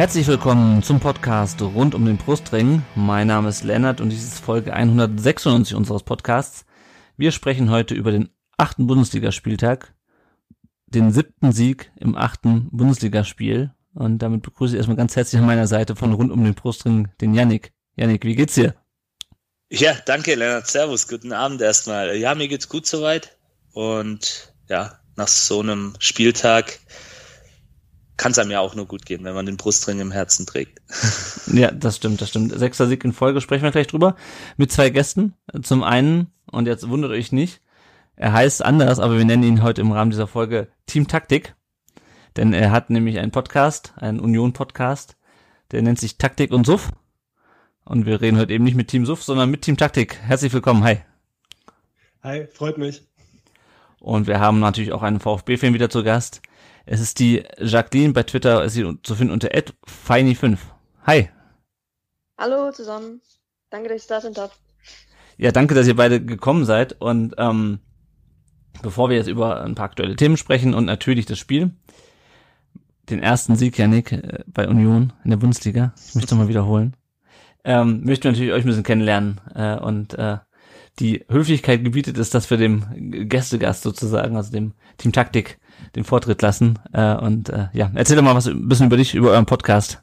Herzlich willkommen zum Podcast rund um den Brustring. Mein Name ist Lennart und dies ist Folge 196 unseres Podcasts. Wir sprechen heute über den achten Bundesligaspieltag, den siebten Sieg im achten Bundesligaspiel. Und damit begrüße ich erstmal ganz herzlich an meiner Seite von rund um den Brustring den Yannick. Yannick, wie geht's dir? Ja, danke Lennart. Servus, guten Abend erstmal. Ja, mir geht's gut soweit. Und ja, nach so einem Spieltag kann es einem ja auch nur gut gehen, wenn man den Brustring im Herzen trägt. Ja, das stimmt, das stimmt. Sechster Sieg in Folge, sprechen wir gleich drüber. Mit zwei Gästen. Zum einen, und jetzt wundert euch nicht, er heißt anders, aber wir nennen ihn heute im Rahmen dieser Folge Team Taktik. Denn er hat nämlich einen Podcast, einen Union-Podcast, der nennt sich Taktik und Suff. Und wir reden heute eben nicht mit Team Suff, sondern mit Team Taktik. Herzlich willkommen, hi. Hi, freut mich. Und wir haben natürlich auch einen VfB-Fan wieder zu Gast. Es ist die Jacqueline, bei Twitter ist sie zu finden unter feini5. Hi. Hallo zusammen. Danke, dass ich da sein darf. Ja, danke, dass ihr beide gekommen seid. Und ähm, bevor wir jetzt über ein paar aktuelle Themen sprechen und natürlich das Spiel, den ersten Sieg, Janik, äh, bei Union in der Bundesliga, ich möchte mal wiederholen, ähm, möchten wir natürlich euch ein bisschen kennenlernen äh, und äh, die Höflichkeit gebietet ist, dass wir dem Gästegast sozusagen, also dem Team Taktik, den Vortritt lassen. Äh, und äh, ja, erzähl doch mal was ein bisschen über dich, über euren Podcast.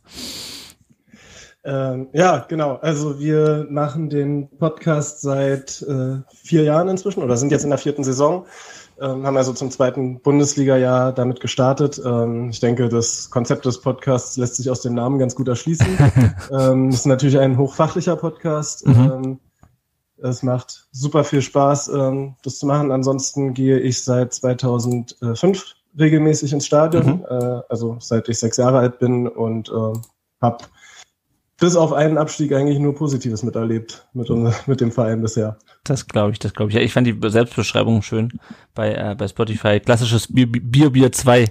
Ähm, ja, genau. Also wir machen den Podcast seit äh, vier Jahren inzwischen oder sind jetzt in der vierten Saison. Ähm, haben also zum zweiten Bundesliga-Jahr damit gestartet. Ähm, ich denke, das Konzept des Podcasts lässt sich aus dem Namen ganz gut erschließen. ähm, das ist natürlich ein hochfachlicher Podcast. Mhm. Ähm, es macht super viel Spaß, ähm, das zu machen. Ansonsten gehe ich seit 2005 regelmäßig ins Stadion, Mhm. äh, also seit ich sechs Jahre alt bin und äh, habe bis auf einen Abstieg eigentlich nur Positives miterlebt mit, unser, mit dem Verein bisher. Das glaube ich, das glaube ich. Ja, ich fand die Selbstbeschreibung schön bei, äh, bei Spotify. Klassisches Bier, Bier, Bier 2.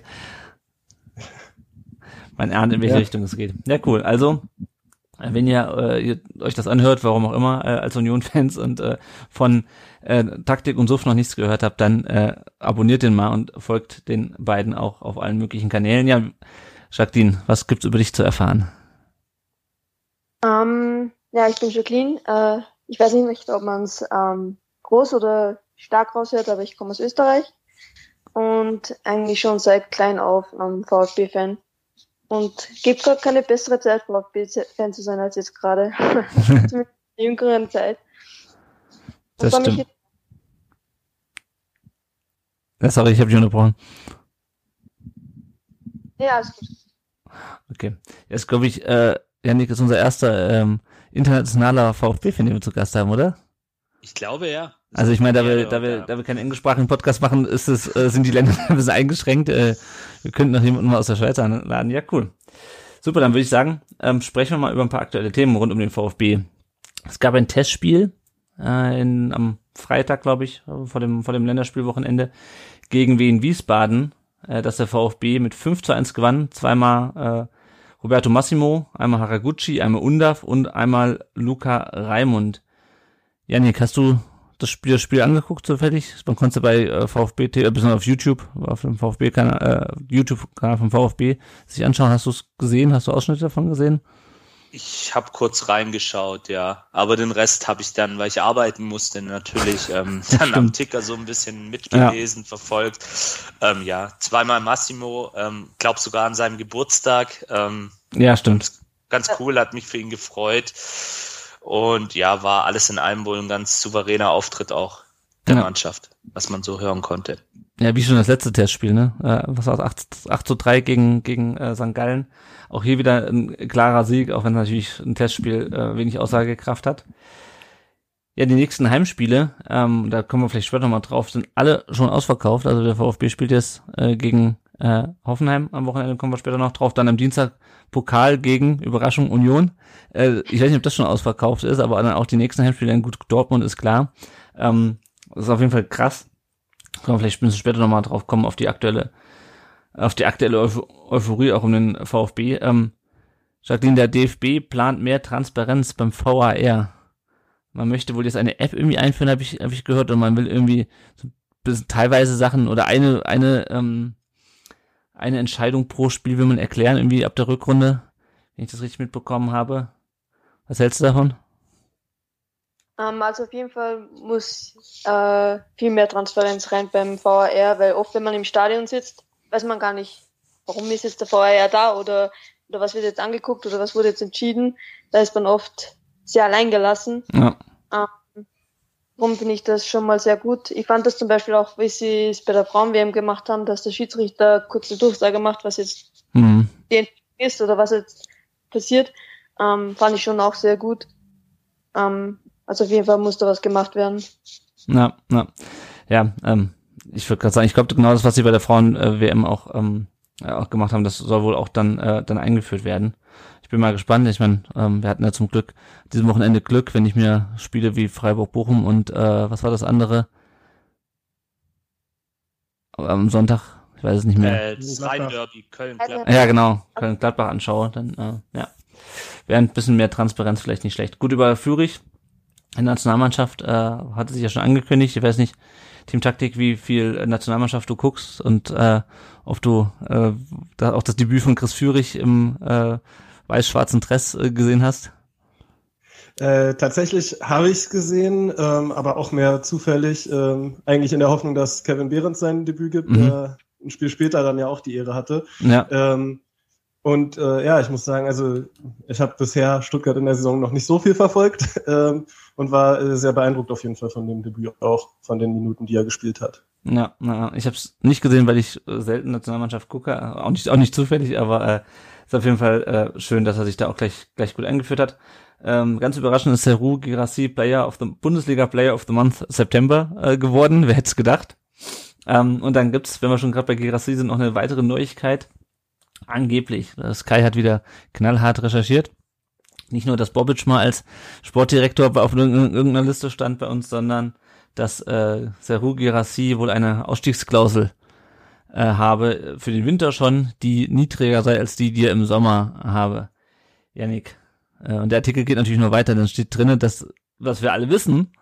Man ahnt, in welche Ja. Richtung es geht. Ja, cool. Also, wenn ihr, äh, ihr euch das anhört, warum auch immer, äh, als Union-Fans und äh, von äh, Taktik und Suff noch nichts gehört habt, dann äh, abonniert den mal und folgt den beiden auch auf allen möglichen Kanälen. Ja, Jacqueline, was gibt's über dich zu erfahren? Ähm, ja, ich bin Jacqueline. Äh, ich weiß nicht, ob man es ähm, groß oder stark raushört, aber ich komme aus Österreich und eigentlich schon seit klein auf ähm, VfB-Fan. Und gibt gerade keine bessere Zeit, VfB-Fan zu sein, als jetzt gerade. Zumindest in der jüngeren Zeit. Das Und mich stimmt. Ja, sorry, ich habe dich unterbrochen. Ja, alles gut. Okay. Jetzt glaube ich, äh, Janik ist unser erster ähm, internationaler VfB-Fan, den wir zu Gast haben, oder? Ich glaube ja. Also ich meine, da wir, da wir, da wir keinen englischsprachigen Podcast machen, ist es, äh, sind die Länder ein bisschen eingeschränkt. Äh, wir könnten noch jemanden mal aus der Schweiz einladen. Ja, cool. Super, dann würde ich sagen, ähm, sprechen wir mal über ein paar aktuelle Themen rund um den VfB. Es gab ein Testspiel äh, in, am Freitag, glaube ich, vor dem, vor dem Länderspielwochenende gegen Wien Wiesbaden, äh, dass der VfB mit 5 zu 1 gewann. Zweimal äh, Roberto Massimo, einmal Haraguchi, einmal Undav und einmal Luca Raimund. Janik, hast du das Spiel, das Spiel angeguckt zufällig? Man konnte bei äh, VfB, äh, besonders auf YouTube, auf dem VfB-Kanal, äh, YouTube-Kanal vom VfB sich anschauen. Hast du es gesehen? Hast du Ausschnitte davon gesehen? Ich habe kurz reingeschaut, ja. Aber den Rest habe ich dann, weil ich arbeiten musste, natürlich ähm, dann am Ticker so ein bisschen mitgelesen, verfolgt. Ähm, ja, zweimal Massimo, ähm, glaub sogar an seinem Geburtstag. Ähm, Ja, stimmt. ganz cool, hat mich für ihn gefreut. Und ja, war alles in allem wohl ein ganz souveräner Auftritt auch der Ja. Mannschaft, was man so hören konnte. Ja, wie schon das letzte Testspiel, ne? Äh, was war 8, 8 zu 3 gegen, gegen äh, St. Gallen. Auch hier wieder ein klarer Sieg, auch wenn natürlich ein Testspiel äh, wenig Aussagekraft hat. Ja, die nächsten Heimspiele, ähm, da kommen wir vielleicht später noch mal drauf, sind alle schon ausverkauft. Also der VfB spielt jetzt äh, gegen äh, Hoffenheim am Wochenende, kommen wir später noch drauf. Dann am Dienstag Pokal gegen Überraschung Union. Äh, ich weiß nicht, ob das schon ausverkauft ist, aber dann auch die nächsten Heimspiele in gut Dortmund ist klar. Ähm, das ist auf jeden Fall krass. Können wir vielleicht ein bisschen später nochmal drauf kommen, auf die aktuelle, auf die aktuelle Euphorie auch um den VfB. Ähm, Jacqueline, der DFB plant mehr Transparenz beim VAR. Man möchte wohl jetzt eine App irgendwie einführen, habe ich, hab ich gehört, und man will irgendwie so teilweise Sachen oder eine, eine, ähm, eine Entscheidung pro Spiel will man erklären, irgendwie ab der Rückrunde, wenn ich das richtig mitbekommen habe. Was hältst du davon? Ähm, also auf jeden Fall muss äh, viel mehr Transparenz rein beim VAR, weil oft, wenn man im Stadion sitzt, weiß man gar nicht, warum ist jetzt der VAR da oder, oder was wird jetzt angeguckt oder was wurde jetzt entschieden. Da ist man oft sehr alleingelassen. Ja. Um, darum finde ich das schon mal sehr gut. Ich fand das zum Beispiel auch, wie sie es bei der Frauen-WM gemacht haben, dass der Schiedsrichter kurze Durchsage macht, was jetzt mhm. ist oder was jetzt passiert. Ähm, fand ich schon auch sehr gut. Um, also auf jeden Fall muss da was gemacht werden. Ja, ja. Ja, ähm, ich würde gerade sagen, ich glaube genau das, was sie bei der Frauen-WM auch, ähm, auch gemacht haben, das soll wohl auch dann, äh, dann eingeführt werden. Ich bin mal gespannt. Ich meine, ähm, wir hatten ja zum Glück diesem Wochenende Glück, wenn ich mir Spiele wie Freiburg-Bochum und äh, was war das andere? Am Sonntag, ich weiß es nicht mehr. Äh, das Rhein-Derby, Köln-Gladbach. Ja, genau, Köln-Gladbach anschaue, dann, äh, ja. Wäre ein bisschen mehr Transparenz vielleicht nicht schlecht. Gut, über Fürich in der Nationalmannschaft äh, hatte sich ja schon angekündigt. Ich weiß nicht, Team Taktik, wie viel Nationalmannschaft du guckst und äh, ob du äh, da auch das Debüt von Chris Führig im äh, weiß-schwarzen Dress äh, gesehen hast. Äh, tatsächlich habe ich es gesehen, ähm, aber auch mehr zufällig, ähm, eigentlich in der Hoffnung, dass Kevin Behrens sein Debüt gibt, mhm. der ein Spiel später dann ja auch die Ehre hatte. Ja. Ähm, und äh, ja, ich muss sagen, also ich habe bisher Stuttgart in der Saison noch nicht so viel verfolgt ähm, und war äh, sehr beeindruckt auf jeden Fall von dem Debüt, auch von den Minuten, die er gespielt hat. Ja, na, ich habe es nicht gesehen, weil ich äh, selten Nationalmannschaft gucke, auch nicht, auch nicht zufällig, aber äh, ist auf jeden Fall äh, schön, dass er sich da auch gleich, gleich gut eingeführt hat. Ähm, ganz überraschend ist Seru Girassi Player of the Bundesliga Player of the Month September äh, geworden. Wer hätte es gedacht? Ähm, und dann gibt's, wenn wir schon gerade bei Girassi sind, noch eine weitere Neuigkeit. Angeblich, Sky hat wieder knallhart recherchiert. Nicht nur, dass Bobic mal als Sportdirektor auf irgendeiner Liste stand bei uns, sondern dass äh, Seru Girassi wohl eine Ausstiegsklausel äh, habe für den Winter schon, die niedriger sei als die, die er im Sommer habe. Janik. Äh, und der Artikel geht natürlich nur weiter, dann steht drinnen, dass, was wir alle wissen,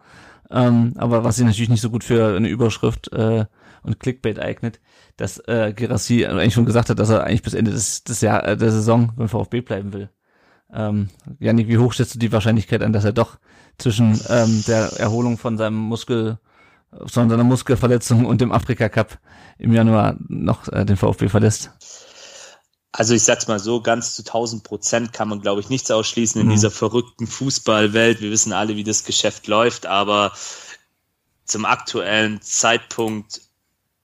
ähm, aber was sich natürlich nicht so gut für eine Überschrift äh, und Clickbait eignet, dass äh, Gerassi eigentlich schon gesagt hat, dass er eigentlich bis Ende des, des Jahr, äh, der Saison beim VfB bleiben will. Ähm, Janik, wie hoch schätzt du die Wahrscheinlichkeit an, dass er doch zwischen ähm, der Erholung von seinem Muskel, von seiner Muskelverletzung und dem Afrika Cup im Januar noch äh, den VfB verlässt? Also ich sag's mal so, ganz zu 1000 Prozent kann man, glaube ich, nichts ausschließen in mhm. dieser verrückten Fußballwelt. Wir wissen alle, wie das Geschäft läuft, aber zum aktuellen Zeitpunkt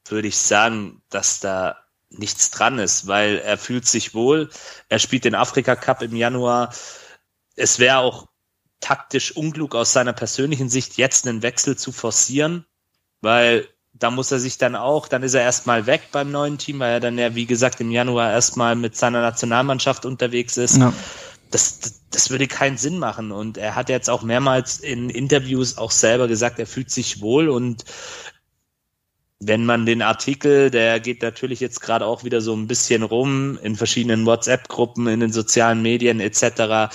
würde ich sagen, dass da nichts dran ist, weil er fühlt sich wohl. Er spielt den Afrika Cup im Januar. Es wäre auch taktisch unklug aus seiner persönlichen Sicht, jetzt einen Wechsel zu forcieren, weil da muss er sich dann auch, dann ist er erstmal weg beim neuen Team, weil er dann ja, wie gesagt, im Januar erstmal mit seiner Nationalmannschaft unterwegs ist. Ja. Das, das, das würde keinen Sinn machen. Und er hat jetzt auch mehrmals in Interviews auch selber gesagt, er fühlt sich wohl und wenn man den Artikel, der geht natürlich jetzt gerade auch wieder so ein bisschen rum in verschiedenen WhatsApp-Gruppen, in den sozialen Medien etc.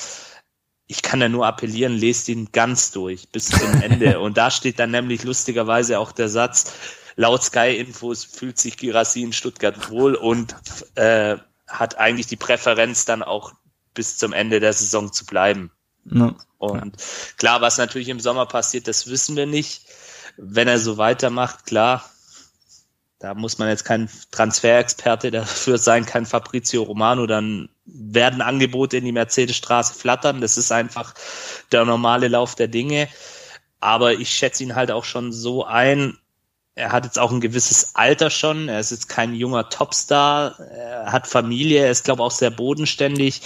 Ich kann da nur appellieren, lest ihn ganz durch bis zum Ende. Und da steht dann nämlich lustigerweise auch der Satz, laut Sky Infos fühlt sich Girassi in Stuttgart wohl und äh, hat eigentlich die Präferenz dann auch bis zum Ende der Saison zu bleiben. No. Und klar, was natürlich im Sommer passiert, das wissen wir nicht. Wenn er so weitermacht, klar, da muss man jetzt kein Transferexperte dafür sein, kein Fabrizio Romano, dann werden Angebote in die Mercedesstraße flattern. Das ist einfach der normale Lauf der Dinge. Aber ich schätze ihn halt auch schon so ein. Er hat jetzt auch ein gewisses Alter schon. Er ist jetzt kein junger Topstar. Er hat Familie. Er ist, glaube ich, auch sehr bodenständig.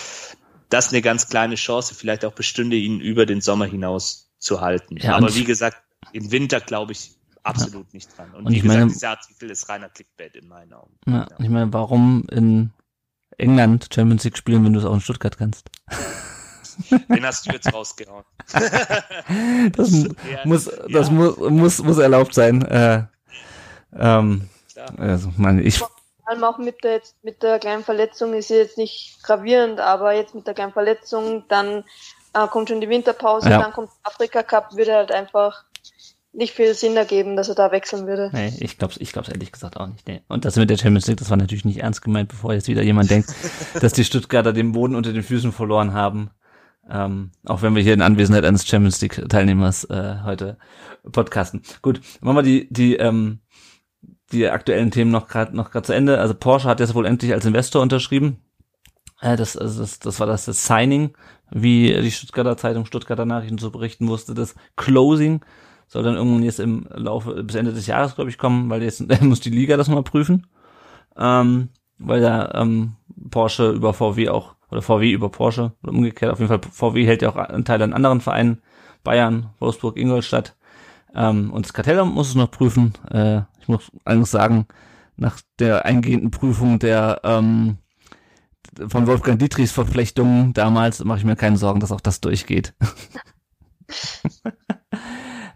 Das ist eine ganz kleine Chance. Vielleicht auch bestünde ihn über den Sommer hinaus zu halten. Ja, Aber wie gesagt, im Winter, glaube ich, absolut ja. nicht dran. Und, und wie ich gesagt, meine, dieser Artikel ist reiner Clickbait in meinen Augen. Ja, ja. ich meine, warum in England Champions League spielen, wenn du es auch in Stuttgart kannst? Den hast du jetzt rausgehauen. das ja, muss, das ja. muss, muss, muss erlaubt sein. Äh, ähm, also, meine, ich. Vor allem auch mit der, mit der kleinen Verletzung ist jetzt nicht gravierend, aber jetzt mit der kleinen Verletzung, dann äh, kommt schon die Winterpause, ja. dann kommt Afrika Cup, würde halt einfach nicht viel Sinn ergeben, dass er da wechseln würde. Nee, ich glaube ich glaub's ehrlich gesagt auch nicht. Nee. Und das mit der Champions League, das war natürlich nicht ernst gemeint, bevor jetzt wieder jemand denkt, dass die Stuttgarter den Boden unter den Füßen verloren haben. Ähm, auch wenn wir hier in Anwesenheit eines Champions League Teilnehmers äh, heute podcasten. Gut, machen wir die die ähm, die aktuellen Themen noch gerade noch gerade zu Ende. Also Porsche hat jetzt wohl endlich als Investor unterschrieben. Äh, das, also das das war das, das Signing, wie die Stuttgarter Zeitung Stuttgarter Nachrichten zu berichten wusste. Das Closing soll dann irgendwann jetzt im Laufe bis Ende des Jahres glaube ich kommen, weil jetzt muss die Liga das mal prüfen, ähm, weil da ähm, Porsche über VW auch oder VW über Porsche oder umgekehrt. Auf jeden Fall VW hält ja auch einen Teil an anderen Vereinen, Bayern, Wolfsburg, Ingolstadt. Ähm, und das Kartellamt muss es noch prüfen. Äh, ich muss allerdings sagen, nach der eingehenden Prüfung der ähm, von Wolfgang Dietrichs Verflechtungen damals mache ich mir keine Sorgen, dass auch das durchgeht.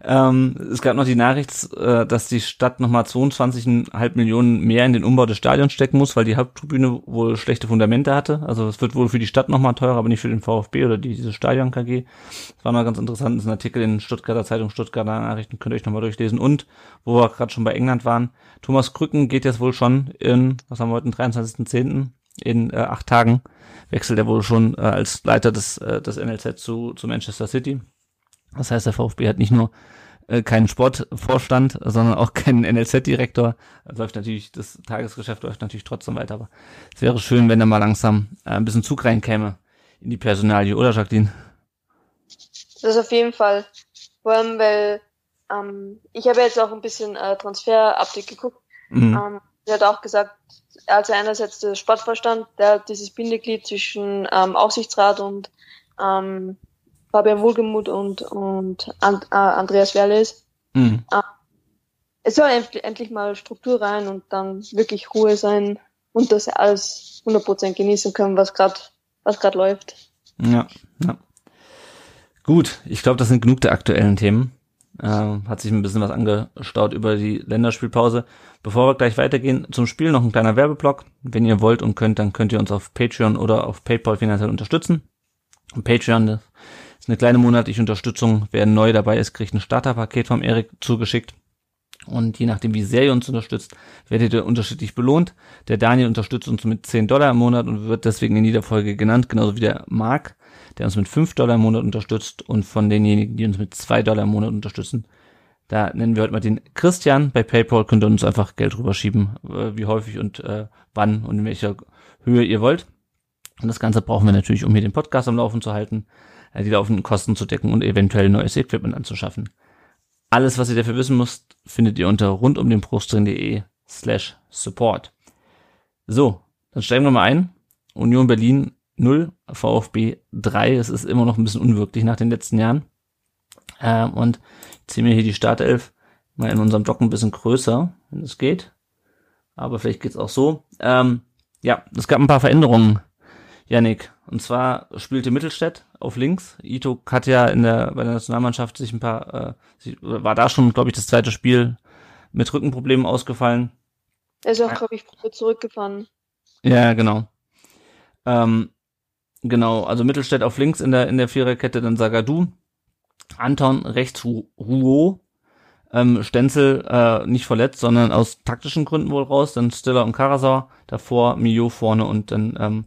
Ähm, es gab noch die Nachricht, äh, dass die Stadt nochmal 22,5 Millionen mehr in den Umbau des Stadions stecken muss, weil die Haupttribüne wohl schlechte Fundamente hatte. Also es wird wohl für die Stadt nochmal teurer, aber nicht für den VfB oder die, diese Stadion KG. Das war noch ganz interessant. Das ist ein Artikel in Stuttgarter Zeitung, Stuttgarter Nachrichten, könnt ihr euch nochmal durchlesen. Und, wo wir gerade schon bei England waren, Thomas Krücken geht jetzt wohl schon in, was haben wir heute, den 23.10., in äh, acht Tagen wechselt er wohl schon äh, als Leiter des, äh, des NLZ zu, zu Manchester City. Das heißt, der VfB hat nicht nur äh, keinen Sportvorstand, sondern auch keinen NLZ-Direktor. Läuft natürlich, das Tagesgeschäft läuft natürlich trotzdem weiter, aber es wäre schön, wenn da mal langsam äh, ein bisschen Zug reinkäme in die Personalie, oder Jacqueline? Das auf jeden Fall. Vor allem, weil ähm, ich habe jetzt auch ein bisschen äh, Transfer-Update geguckt. Mhm. Ähm, er hat auch gesagt, er hat einerseits der Sportvorstand, der dieses Bindeglied zwischen ähm, Aufsichtsrat und ähm, Fabian Wohlgemuth und, und And, äh, Andreas Werles. Mhm. Äh, es soll endlich, mal Struktur rein und dann wirklich Ruhe sein und das alles 100% genießen können, was gerade was gerade läuft. Ja, ja. Gut, ich glaube, das sind genug der aktuellen Themen. Äh, hat sich ein bisschen was angestaut über die Länderspielpause. Bevor wir gleich weitergehen zum Spiel, noch ein kleiner Werbeblock. Wenn ihr wollt und könnt, dann könnt ihr uns auf Patreon oder auf PayPal finanziell unterstützen. Patreon, das ist eine kleine monatliche Unterstützung. Wer neu dabei ist, kriegt ein Starterpaket vom Erik zugeschickt. Und je nachdem, wie sehr ihr uns unterstützt, werdet ihr unterschiedlich belohnt. Der Daniel unterstützt uns mit 10 Dollar im Monat und wird deswegen in jeder Folge genannt, genauso wie der Marc, der uns mit 5 Dollar im Monat unterstützt. Und von denjenigen, die uns mit 2 Dollar im Monat unterstützen, da nennen wir heute mal den Christian. Bei PayPal könnt ihr uns einfach Geld rüberschieben, äh, wie häufig und äh, wann und in welcher Höhe ihr wollt. Und das Ganze brauchen wir natürlich, um hier den Podcast am Laufen zu halten die laufenden Kosten zu decken und eventuell neues Equipment anzuschaffen. Alles, was ihr dafür wissen müsst, findet ihr unter rundumdenbrustring.de slash support. So, dann steigen wir mal ein. Union Berlin 0, VfB 3. Es ist immer noch ein bisschen unwirklich nach den letzten Jahren. Ähm, und ich ziehe mir hier die Startelf mal in unserem Block ein bisschen größer, wenn es geht. Aber vielleicht geht's auch so. Ähm, ja, es gab ein paar Veränderungen Yannick. Und zwar spielte Mittelstädt auf links. Ito hat ja in der, bei der Nationalmannschaft sich ein paar, äh, war da schon, glaube ich, das zweite Spiel mit Rückenproblemen ausgefallen. Er ist auch, glaube ich, zurückgefahren. Ja, genau. Ähm, genau, also Mittelstädt auf links in der, in der Viererkette, dann Sagadu. Anton rechts Ruo. Ähm, Stenzel äh, nicht verletzt, sondern aus taktischen Gründen wohl raus. Dann Stiller und Karasau. Davor Mio vorne und dann ähm,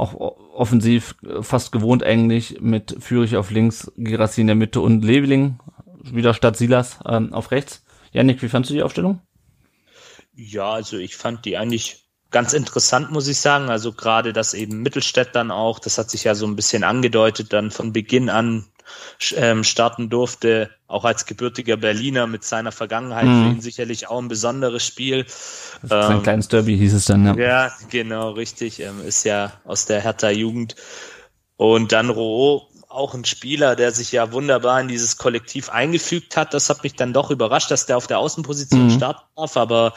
auch offensiv äh, fast gewohnt eigentlich mit Fürich auf links, Girassi in der Mitte und Leveling wieder statt Silas ähm, auf rechts. Janik, wie fandst du die Aufstellung? Ja, also ich fand die eigentlich ganz interessant, muss ich sagen. Also gerade, dass eben Mittelstädt dann auch, das hat sich ja so ein bisschen angedeutet, dann von Beginn an ähm, starten durfte, auch als gebürtiger Berliner mit seiner Vergangenheit, mhm. für ihn sicherlich auch ein besonderes Spiel. Ähm, kleines Derby hieß es dann, ja. Ja, genau, richtig. Ähm, ist ja aus der Hertha Jugend. Und dann Roh auch ein Spieler, der sich ja wunderbar in dieses Kollektiv eingefügt hat. Das hat mich dann doch überrascht, dass der auf der Außenposition mhm. starten darf, aber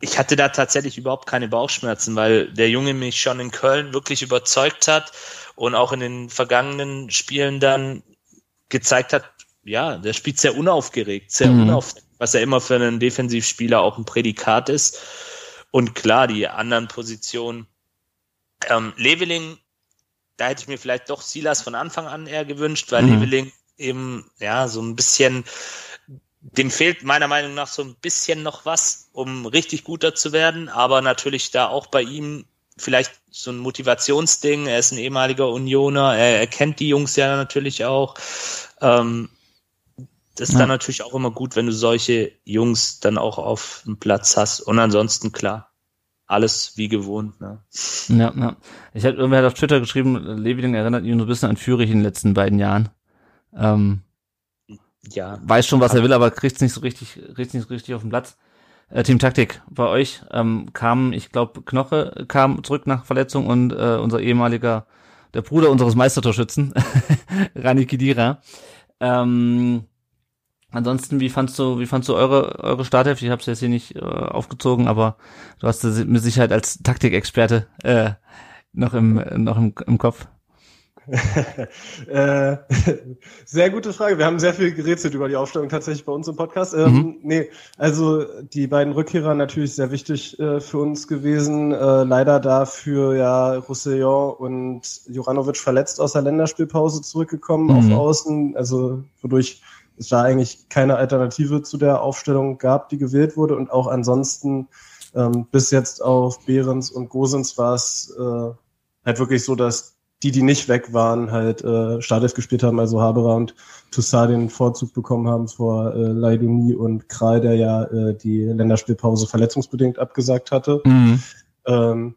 ich hatte da tatsächlich überhaupt keine Bauchschmerzen, weil der Junge mich schon in Köln wirklich überzeugt hat und auch in den vergangenen Spielen dann gezeigt hat, ja, der spielt sehr unaufgeregt, sehr mhm. unaufgeregt, was ja immer für einen Defensivspieler auch ein Prädikat ist. Und klar, die anderen Positionen. Ähm, Leveling, da hätte ich mir vielleicht doch Silas von Anfang an eher gewünscht, weil mhm. Leveling eben, ja, so ein bisschen, dem fehlt meiner Meinung nach so ein bisschen noch was, um richtig guter zu werden, aber natürlich da auch bei ihm vielleicht so ein Motivationsding. Er ist ein ehemaliger Unioner, er, er kennt die Jungs ja natürlich auch. Ähm, das ist ja. dann natürlich auch immer gut, wenn du solche Jungs dann auch auf dem Platz hast. Und ansonsten klar, alles wie gewohnt. Ne? Ja, ja. Ich hatte irgendwer hat auf Twitter geschrieben, Leveling erinnert ihn so ein bisschen an Fürich in den letzten beiden Jahren. Ähm, ja. Weiß schon, was er will, aber kriegt es nicht so richtig, kriegt nicht so richtig auf den Platz. Äh, Team Taktik bei euch ähm, kam, ich glaube, Knoche kam zurück nach Verletzung und äh, unser ehemaliger, der Bruder unseres Meistertorschützen, Rani Kidira. Ähm, Ansonsten, wie fandst du, wie fandst du eure, eure Starthilfe? Ich habe es jetzt hier nicht äh, aufgezogen, aber du hast sie mit Sicherheit als Taktikexperte äh, noch im, noch im, im Kopf. äh, sehr gute Frage. Wir haben sehr viel gerätselt über die Aufstellung tatsächlich bei uns im Podcast. Ähm, mhm. Nee, also die beiden Rückkehrer natürlich sehr wichtig äh, für uns gewesen. Äh, leider dafür ja Roussillon und Juranovic verletzt aus der Länderspielpause zurückgekommen mhm. auf Außen, also wodurch es da eigentlich keine Alternative zu der Aufstellung gab, die gewählt wurde. Und auch ansonsten ähm, bis jetzt auf Behrens und Gosens war es äh, halt wirklich so, dass die, die nicht weg waren, halt äh, Startelf gespielt haben, also Haberer und Toussaint den Vorzug bekommen haben vor äh, Leiduni und Kral, der ja äh, die Länderspielpause verletzungsbedingt abgesagt hatte. Mhm. Ähm,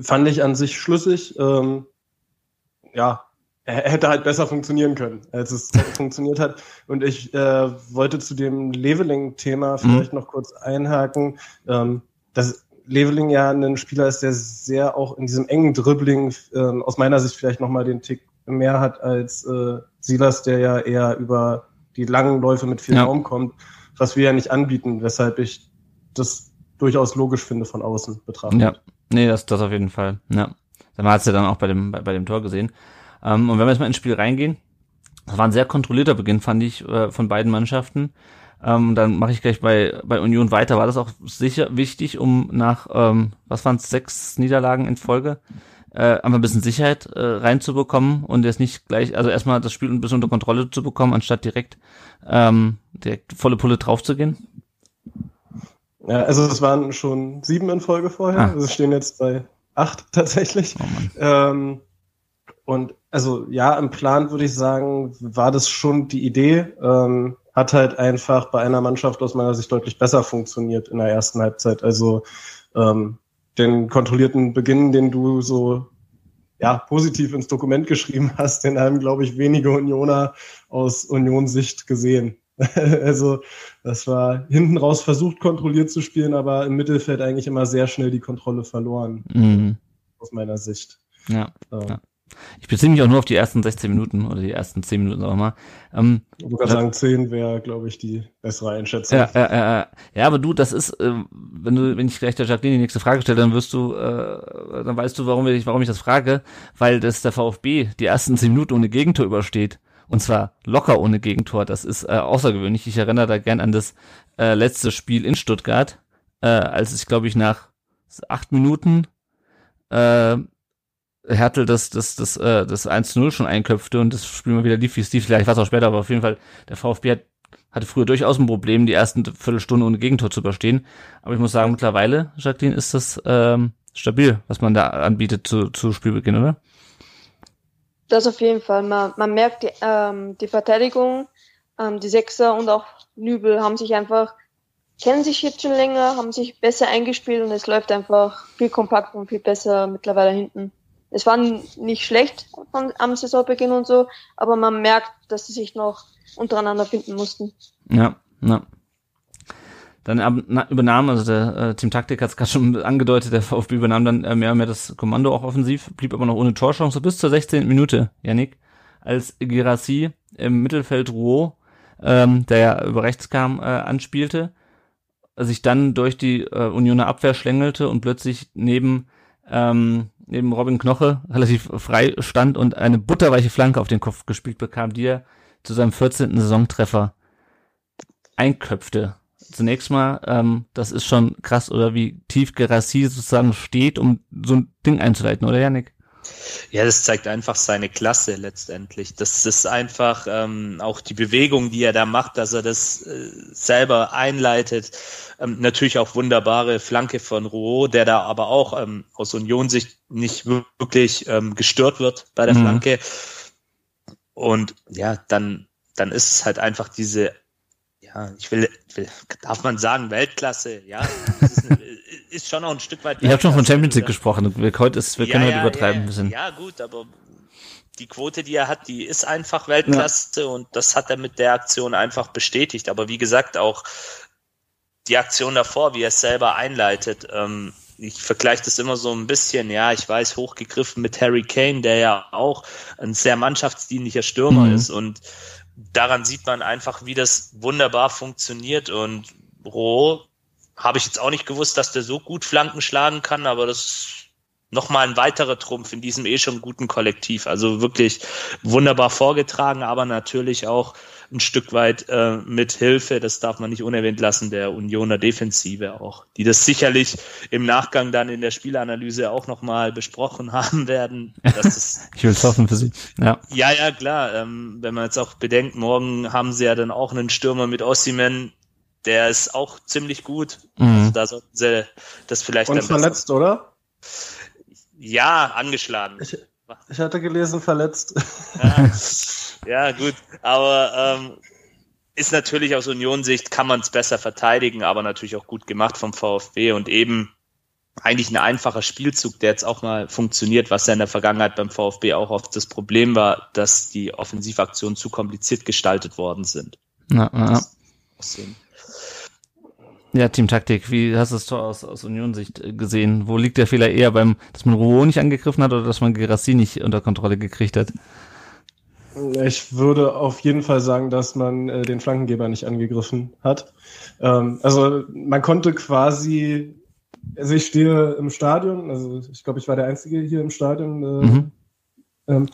fand ich an sich schlüssig. Ähm, ja, er hätte halt besser funktionieren können, als es funktioniert hat. Und ich äh, wollte zu dem Leveling-Thema mhm. vielleicht mhm. noch kurz einhaken, ähm, dass Leveling ja ein Spieler ist, der sehr auch in diesem engen Dribbling ähm, aus meiner Sicht vielleicht nochmal den Tick mehr hat als äh, Silas, der ja eher über die langen Läufe mit viel ja. Raum kommt, was wir ja nicht anbieten, weshalb ich das durchaus logisch finde von außen betrachtet. Ja, nee, das, das auf jeden Fall. Ja. Man hat es ja dann auch bei dem, bei, bei dem Tor gesehen. Ähm, und wenn wir jetzt mal ins Spiel reingehen, das war ein sehr kontrollierter Beginn, fand ich, äh, von beiden Mannschaften. Ähm, dann mache ich gleich bei, bei Union weiter. War das auch sicher wichtig, um nach, ähm, was waren es, sechs Niederlagen in Folge, äh, einfach ein bisschen Sicherheit äh, reinzubekommen und jetzt nicht gleich, also erstmal das Spiel ein bisschen unter Kontrolle zu bekommen, anstatt direkt, ähm, direkt volle Pulle draufzugehen? Ja, also es waren schon sieben in Folge vorher. Ah. Also stehen jetzt bei acht tatsächlich. Oh ähm, und also ja, im Plan würde ich sagen, war das schon die Idee. Ähm, hat halt einfach bei einer Mannschaft aus meiner Sicht deutlich besser funktioniert in der ersten Halbzeit. Also ähm, den kontrollierten Beginn, den du so ja, positiv ins Dokument geschrieben hast, den haben, glaube ich, wenige Unioner aus Unionssicht gesehen. also das war hinten raus versucht, kontrolliert zu spielen, aber im Mittelfeld eigentlich immer sehr schnell die Kontrolle verloren. Mhm. Aus meiner Sicht. Ja, ähm, ja. Ich beziehe mich auch nur auf die ersten 16 Minuten oder die ersten 10 Minuten auch mal. Ähm, ich würde sagen, 10 wäre, glaube ich, die bessere Einschätzung. Ja, ja, ja, ja, aber du, das ist, äh, wenn du, wenn ich gleich der Jacqueline die nächste Frage stelle, dann wirst du, äh, dann weißt du, warum ich, warum ich das frage, weil das der VfB die ersten 10 Minuten ohne Gegentor übersteht. Und zwar locker ohne Gegentor. Das ist äh, außergewöhnlich. Ich erinnere da gern an das äh, letzte Spiel in Stuttgart, äh, als ich, glaube ich, nach acht Minuten äh, Hertel das, das, das, äh, das 1-0 schon einköpfte und das Spiel mal wieder lief wie Steve, vielleicht war es auch später, aber auf jeden Fall, der VfB hat, hatte früher durchaus ein Problem, die ersten Viertelstunde ohne Gegentor zu überstehen. Aber ich muss sagen, mittlerweile, Jacqueline, ist das ähm, stabil, was man da anbietet zu, zu Spielbeginn, oder? Das auf jeden Fall. Man, man merkt die, ähm, die Verteidigung, ähm, die Sechser und auch Nübel haben sich einfach, kennen sich jetzt schon länger, haben sich besser eingespielt und es läuft einfach viel kompakter und viel besser mittlerweile hinten es war nicht schlecht am Saisonbeginn und so, aber man merkt, dass sie sich noch untereinander finden mussten. Ja, ja. Dann na, übernahm, also der äh, Team Taktik hat es gerade schon angedeutet, der VfB übernahm dann äh, mehr und mehr das Kommando auch offensiv, blieb aber noch ohne Torchance bis zur 16. Minute, Yannick, als Girassi im Mittelfeld Rouault, ähm, der ja über rechts kam, äh, anspielte, sich dann durch die äh, Unioner Abwehr schlängelte und plötzlich neben ähm, neben Robin Knoche relativ frei stand und eine butterweiche Flanke auf den Kopf gespielt bekam, die er zu seinem 14. Saisontreffer einköpfte. Zunächst mal, ähm, das ist schon krass, oder wie tief Gerassi sozusagen steht, um so ein Ding einzuleiten, oder Janik? Ja, das zeigt einfach seine Klasse letztendlich. Das ist einfach ähm, auch die Bewegung, die er da macht, dass er das äh, selber einleitet. Ähm, natürlich auch wunderbare Flanke von Rouault, der da aber auch ähm, aus Union-Sicht nicht wirklich ähm, gestört wird bei der mhm. Flanke. Und ja, dann, dann ist es halt einfach diese ja, ich will, will, darf man sagen, Weltklasse, ja. Ist, eine, ist, schon auch ein Stück weit. Ihr habt schon von Champions League gesprochen. Wir, heute ist, wir können ja, heute übertreiben ja, ein bisschen. Ja, gut, aber die Quote, die er hat, die ist einfach Weltklasse und das hat er mit der Aktion einfach bestätigt. Aber wie gesagt, auch die Aktion davor, wie er es selber einleitet, ähm, ich vergleiche das immer so ein bisschen, ja, ich weiß, hochgegriffen mit Harry Kane, der ja auch ein sehr mannschaftsdienlicher Stürmer mhm. ist und daran sieht man einfach, wie das wunderbar funktioniert und Roh habe ich jetzt auch nicht gewusst, dass der so gut Flanken schlagen kann, aber das ist nochmal ein weiterer Trumpf in diesem eh schon guten Kollektiv. Also wirklich wunderbar vorgetragen, aber natürlich auch ein Stück weit äh, mit Hilfe, das darf man nicht unerwähnt lassen, der Unioner Defensive auch, die das sicherlich im Nachgang dann in der Spielanalyse auch nochmal besprochen haben werden. ich will es hoffen für Sie. Ja, ja, ja klar. Ähm, wenn man jetzt auch bedenkt, morgen haben sie ja dann auch einen Stürmer mit Ossiman, der ist auch ziemlich gut. Mhm. Also da sollten sie das vielleicht. Und verletzt, besser. oder? Ja, angeschlagen. Ich, ich hatte gelesen, verletzt. Ja. Ja, gut. Aber ähm, ist natürlich aus Union-Sicht, kann man es besser verteidigen, aber natürlich auch gut gemacht vom VfB und eben eigentlich ein einfacher Spielzug, der jetzt auch mal funktioniert, was ja in der Vergangenheit beim VfB auch oft das Problem war, dass die Offensivaktionen zu kompliziert gestaltet worden sind. Ja, ja. Ja, Teamtaktik, wie hast du das Tor aus, aus Union-Sicht äh, gesehen? Wo liegt der Fehler eher beim, dass man Rouault nicht angegriffen hat oder dass man Gerassi nicht unter Kontrolle gekriegt hat? Ich würde auf jeden Fall sagen, dass man äh, den Flankengeber nicht angegriffen hat. Ähm, also man konnte quasi, also ich stehe im Stadion, also ich glaube, ich war der Einzige hier im Stadion, äh, mhm. ähm,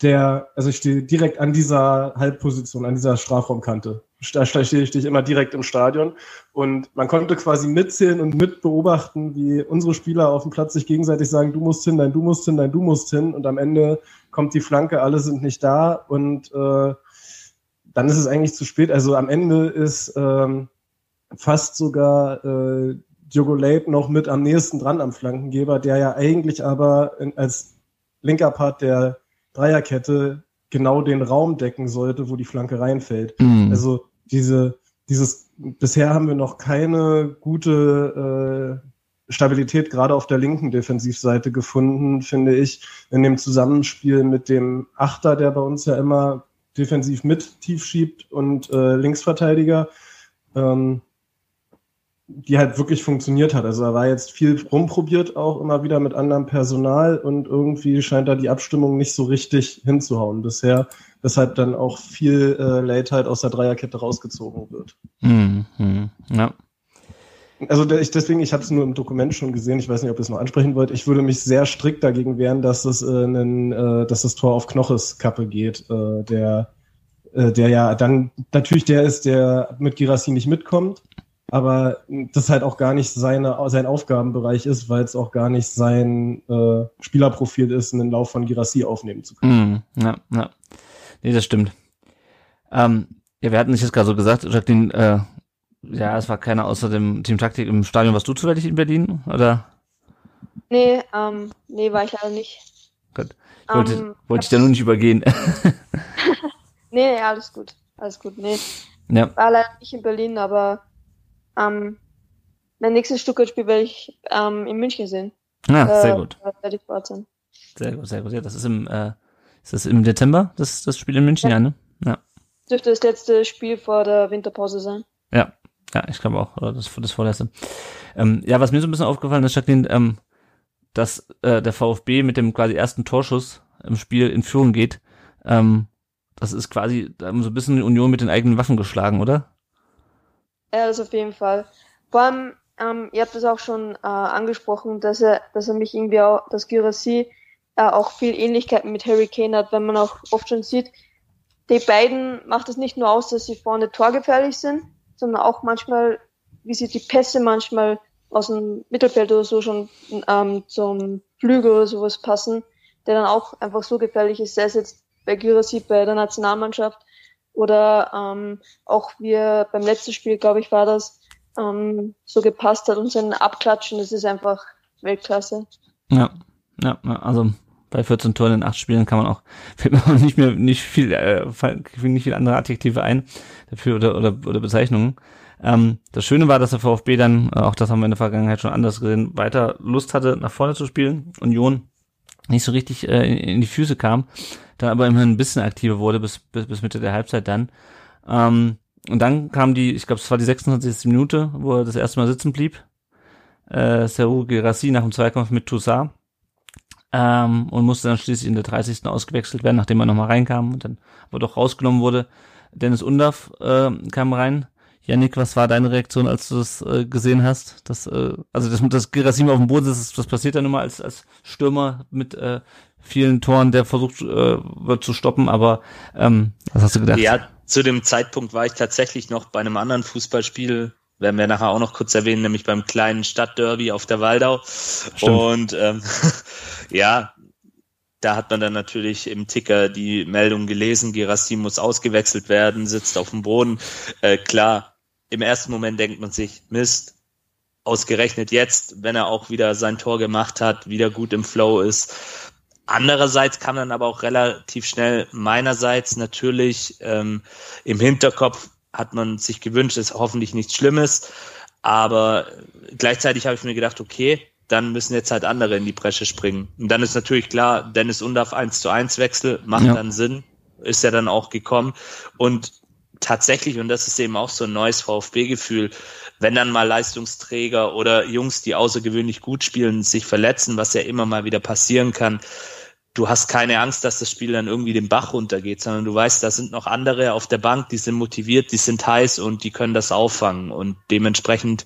der, also ich stehe direkt an dieser Halbposition, an dieser Strafraumkante. Da stehe ich immer direkt im Stadion. Und man konnte quasi mitzählen und mitbeobachten, wie unsere Spieler auf dem Platz sich gegenseitig sagen, du musst hin, nein, du musst hin, nein, du musst hin. Und am Ende kommt die Flanke, alle sind nicht da. Und äh, dann ist es eigentlich zu spät. Also am Ende ist ähm, fast sogar äh, Diogo Leite noch mit am nächsten dran am Flankengeber, der ja eigentlich aber in, als linker Part der Dreierkette genau den Raum decken sollte, wo die Flanke reinfällt. Mhm. Also diese, dieses, bisher haben wir noch keine gute äh, Stabilität gerade auf der linken Defensivseite gefunden, finde ich, in dem Zusammenspiel mit dem Achter, der bei uns ja immer defensiv mit tief schiebt und äh, Linksverteidiger. Ähm, die halt wirklich funktioniert hat. Also da war jetzt viel rumprobiert, auch immer wieder mit anderem Personal und irgendwie scheint da die Abstimmung nicht so richtig hinzuhauen bisher, weshalb dann auch viel äh, Late halt aus der Dreierkette rausgezogen wird. Mhm. Ja. Also ich, deswegen, ich habe es nur im Dokument schon gesehen, ich weiß nicht, ob ihr es noch ansprechen wollt, ich würde mich sehr strikt dagegen wehren, dass, es, äh, einen, äh, dass das Tor auf Knoches Kappe geht, äh, der, äh, der ja dann natürlich der ist, der mit Girassi nicht mitkommt aber das halt auch gar nicht seine, sein Aufgabenbereich ist, weil es auch gar nicht sein äh, Spielerprofil ist, einen Lauf von Girassi aufnehmen zu können. Mm, ja, ja. Nee, das stimmt. Ähm, ja, wir hatten es jetzt gerade so gesagt, Jacqueline, äh, ja, es war keiner außer dem Team Taktik im Stadion. Warst du zufällig in Berlin, oder? Nee, ähm, nee, war ich leider nicht. Gut. Wollte, ähm, wollte ich da nur nicht übergehen. nee, alles gut. Alles gut, nee. Ja. War leider nicht in Berlin, aber ähm, mein nächstes Stuttgart-Spiel werde ich ähm, in München sehen. Ah, sehr äh, gut. Werde ich vor sein. Sehr gut, sehr gut. Ja, das ist im, äh, ist das im Dezember, das, das Spiel in München, ja, ja ne? Ja. Dürfte das letzte Spiel vor der Winterpause sein. Ja, Ja, ich glaube auch, oder das, das vorletzte. Ähm, ja, was mir so ein bisschen aufgefallen ist, Jacqueline, ähm, dass äh, der VfB mit dem quasi ersten Torschuss im Spiel in Führung geht, ähm, das ist quasi so ein bisschen die Union mit den eigenen Waffen geschlagen, oder? Ja, das auf jeden Fall. Vor allem, ähm, ihr habt es auch schon äh, angesprochen, dass er, dass er mich irgendwie auch, dass Girassi äh, auch viel Ähnlichkeiten mit Harry Kane hat, wenn man auch oft schon sieht, die beiden macht es nicht nur aus, dass sie vorne torgefährlich sind, sondern auch manchmal, wie sie die Pässe manchmal aus dem Mittelfeld oder so schon ähm, zum Flügel oder sowas passen, der dann auch einfach so gefährlich ist, sei es jetzt bei Girassi bei der Nationalmannschaft oder ähm, auch wir beim letzten Spiel, glaube ich, war das, ähm, so gepasst hat und sein Abklatschen, das ist einfach Weltklasse. Ja, ja, also bei 14 Toren in 8 Spielen kann man auch, fällt mir nicht mehr, nicht viel, äh, nicht viel andere Adjektive ein dafür oder, oder, oder Bezeichnungen. Ähm, das Schöne war, dass der VfB dann, äh, auch das haben wir in der Vergangenheit schon anders gesehen, weiter Lust hatte, nach vorne zu spielen. Union nicht so richtig äh, in, in die Füße kam, dann aber immerhin ein bisschen aktiver wurde bis, bis, bis Mitte der Halbzeit dann. Ähm, und dann kam die, ich glaube, es war die 26. Minute, wo er das erste Mal sitzen blieb. Äh, Seru Gerassi nach dem Zweikampf mit Toussaint ähm, und musste dann schließlich in der 30. ausgewechselt werden, nachdem er nochmal reinkam und dann aber doch rausgenommen wurde. Dennis Undaff äh, kam rein. Yannick, was war deine Reaktion, als du das äh, gesehen hast? Das, äh, also das, das Gerasim auf dem Boden ist, das passiert dann immer als, als Stürmer mit äh, vielen Toren, der versucht äh, wird zu stoppen, aber ähm, was hast du gedacht? Ja, zu dem Zeitpunkt war ich tatsächlich noch bei einem anderen Fußballspiel werden wir nachher auch noch kurz erwähnen, nämlich beim kleinen Stadtderby auf der Waldau. Stimmt. Und ähm, ja, da hat man dann natürlich im Ticker die Meldung gelesen, Gerassim muss ausgewechselt werden, sitzt auf dem Boden. Äh, klar, im ersten Moment denkt man sich, Mist, ausgerechnet jetzt, wenn er auch wieder sein Tor gemacht hat, wieder gut im Flow ist. Andererseits kam dann aber auch relativ schnell meinerseits natürlich ähm, im Hinterkopf hat man sich gewünscht, ist hoffentlich nichts Schlimmes. Aber gleichzeitig habe ich mir gedacht, okay, dann müssen jetzt halt andere in die Bresche springen. Und dann ist natürlich klar, Dennis Undaff 1 zu 1 Wechsel macht ja. dann Sinn, ist ja dann auch gekommen. Und tatsächlich, und das ist eben auch so ein neues VfB-Gefühl, wenn dann mal Leistungsträger oder Jungs, die außergewöhnlich gut spielen, sich verletzen, was ja immer mal wieder passieren kann, du hast keine Angst, dass das Spiel dann irgendwie den Bach runtergeht, sondern du weißt, da sind noch andere auf der Bank, die sind motiviert, die sind heiß und die können das auffangen. Und dementsprechend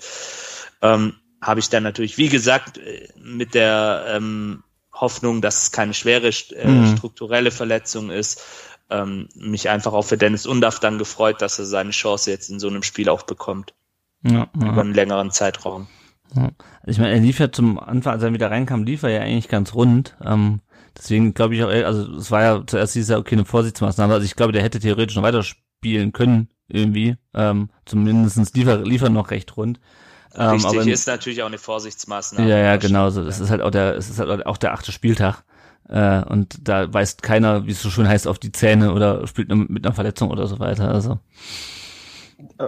ähm, habe ich dann natürlich, wie gesagt, äh, mit der ähm, Hoffnung, dass es keine schwere äh, mhm. strukturelle Verletzung ist, ähm, mich einfach auch für Dennis Undaff dann gefreut, dass er seine Chance jetzt in so einem Spiel auch bekommt. Ja, ja. Über einen längeren Zeitraum. Ja. Ich meine, er lief ja zum Anfang, als er wieder reinkam, lief er ja eigentlich ganz rund. Ähm, Deswegen glaube ich auch, also es war ja zuerst hieß ja, okay, eine Vorsichtsmaßnahme. Also ich glaube, der hätte theoretisch noch weiter spielen können, irgendwie. Ähm, zumindestens liefer, liefern noch recht rund. Ähm, Richtig, aber, ist natürlich auch eine Vorsichtsmaßnahme. Ja, ja, genau. So. Das ist halt auch der, es ist halt auch der achte Spieltag. Äh, und da weist keiner, wie es so schön heißt, auf die Zähne oder spielt mit einer Verletzung oder so weiter. Also.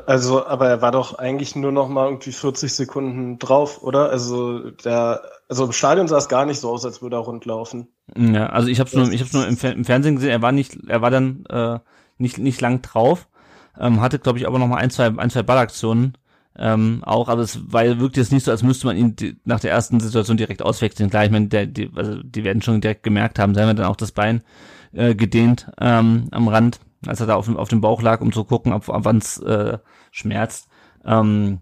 Also, aber er war doch eigentlich nur noch mal irgendwie 40 Sekunden drauf, oder? Also der, also im Stadion sah es gar nicht so aus, als würde er rundlaufen. Ja, also ich habe nur, ich habe nur im, im, Fernsehen gesehen. Er war nicht, er war dann äh, nicht nicht lang drauf, ähm, hatte glaube ich aber noch mal ein zwei ein zwei Ballaktionen. Ähm, auch, aber es war, wirkt jetzt nicht so, als müsste man ihn nach der ersten Situation direkt auswechseln. Klar, ich meine, der, die, also die werden schon direkt gemerkt haben, sie haben dann auch das Bein äh, gedehnt ähm, am Rand als er da auf, auf dem Bauch lag, um zu gucken, ob, ab wann es äh, schmerzt. Ähm,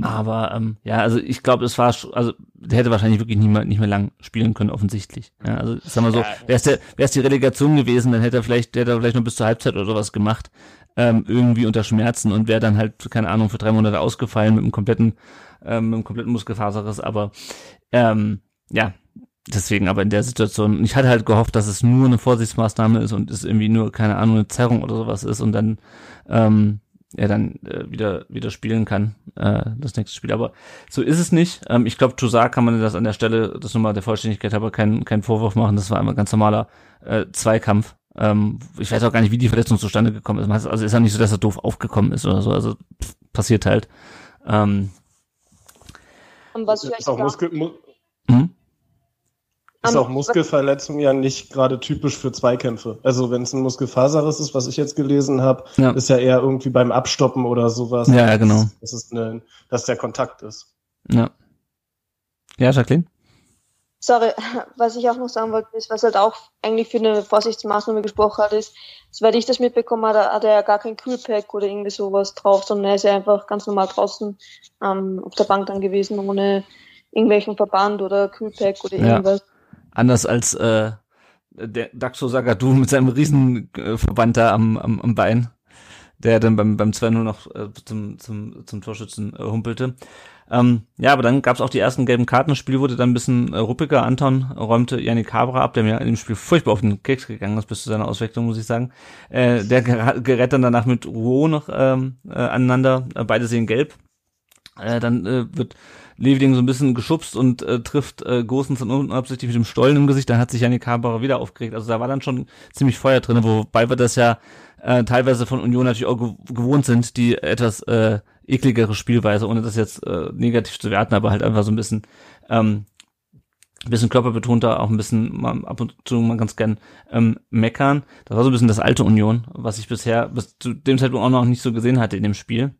aber ähm, ja, also ich glaube, es war, also hätte wahrscheinlich wirklich nicht mehr, nicht mehr lang spielen können, offensichtlich. Ja, also sag mal so, wäre es wäre es die Relegation gewesen, dann hätte er vielleicht, hätte er vielleicht noch bis zur Halbzeit oder sowas gemacht, ähm, irgendwie unter Schmerzen und wäre dann halt, keine Ahnung, für drei Monate ausgefallen mit einem kompletten, ähm, mit einem kompletten Muskelfaserriss. Aber ähm, ja, deswegen aber in der Situation, ich hatte halt gehofft, dass es nur eine Vorsichtsmaßnahme ist und es irgendwie nur, keine Ahnung, eine Zerrung oder sowas ist und dann ähm, er dann äh, wieder wieder spielen kann, äh, das nächste Spiel. Aber so ist es nicht. Ähm, ich glaube, Toussaint kann man das an der Stelle, das nochmal der Vollständigkeit aber keinen keinen Vorwurf machen. Das war einmal ganz normaler äh, Zweikampf. Ähm, ich weiß auch gar nicht, wie die Verletzung zustande gekommen ist. Also ist ja nicht so, dass er doof aufgekommen ist oder so. Also pff, passiert halt. Ähm, und was vielleicht auch Muskel, hm? Ist auch Muskelverletzung ja nicht gerade typisch für Zweikämpfe. Also wenn es ein Muskelfaserriss ist, was ich jetzt gelesen habe, ja. ist ja eher irgendwie beim Abstoppen oder sowas. Ja, ja genau. Das ist eine, dass der Kontakt ist. Ja. Ja, Jacqueline? Sorry, was ich auch noch sagen wollte, ist, was halt auch eigentlich für eine Vorsichtsmaßnahme gesprochen hat, ist, soweit ich das mitbekommen habe, hat er ja gar kein Kühlpack oder irgendwie sowas drauf, sondern er ist ja einfach ganz normal draußen ähm, auf der Bank dann gewesen, ohne irgendwelchen Verband oder Kühlpack oder irgendwas. Ja. Anders als äh, der Daxo Sagadu mit seinem Riesenverband da am, am, am Bein, der dann beim, beim 2-0 noch äh, zum, zum, zum Torschützen äh, humpelte. Ähm, ja, aber dann gab es auch die ersten gelben Karten. Das Spiel wurde dann ein bisschen äh, ruppiger. Anton räumte Yannick Cabra ab, der mir in dem Spiel furchtbar auf den Keks gegangen ist bis zu seiner Auswechslung, muss ich sagen. Äh, der gerät dann danach mit Rouault noch ähm, äh, aneinander. Äh, beide sehen gelb. Äh, dann äh, wird Leviding so ein bisschen geschubst und äh, trifft äh, Gosens dann unabsichtlich mit dem Stollen im Gesicht. Dann hat sich Yannick Cabra wieder aufgeregt. Also da war dann schon ziemlich Feuer drin, wobei wir das ja äh, teilweise von Union natürlich auch gewohnt sind, die etwas äh, ekligere Spielweise, ohne das jetzt äh, negativ zu werten, aber halt einfach so ein bisschen ähm, ein bisschen körperbetonter, auch ein bisschen mal ab und zu mal ganz gern ähm, meckern. Das war so ein bisschen das alte Union, was ich bisher bis zu dem Zeitpunkt auch noch nicht so gesehen hatte in dem Spiel.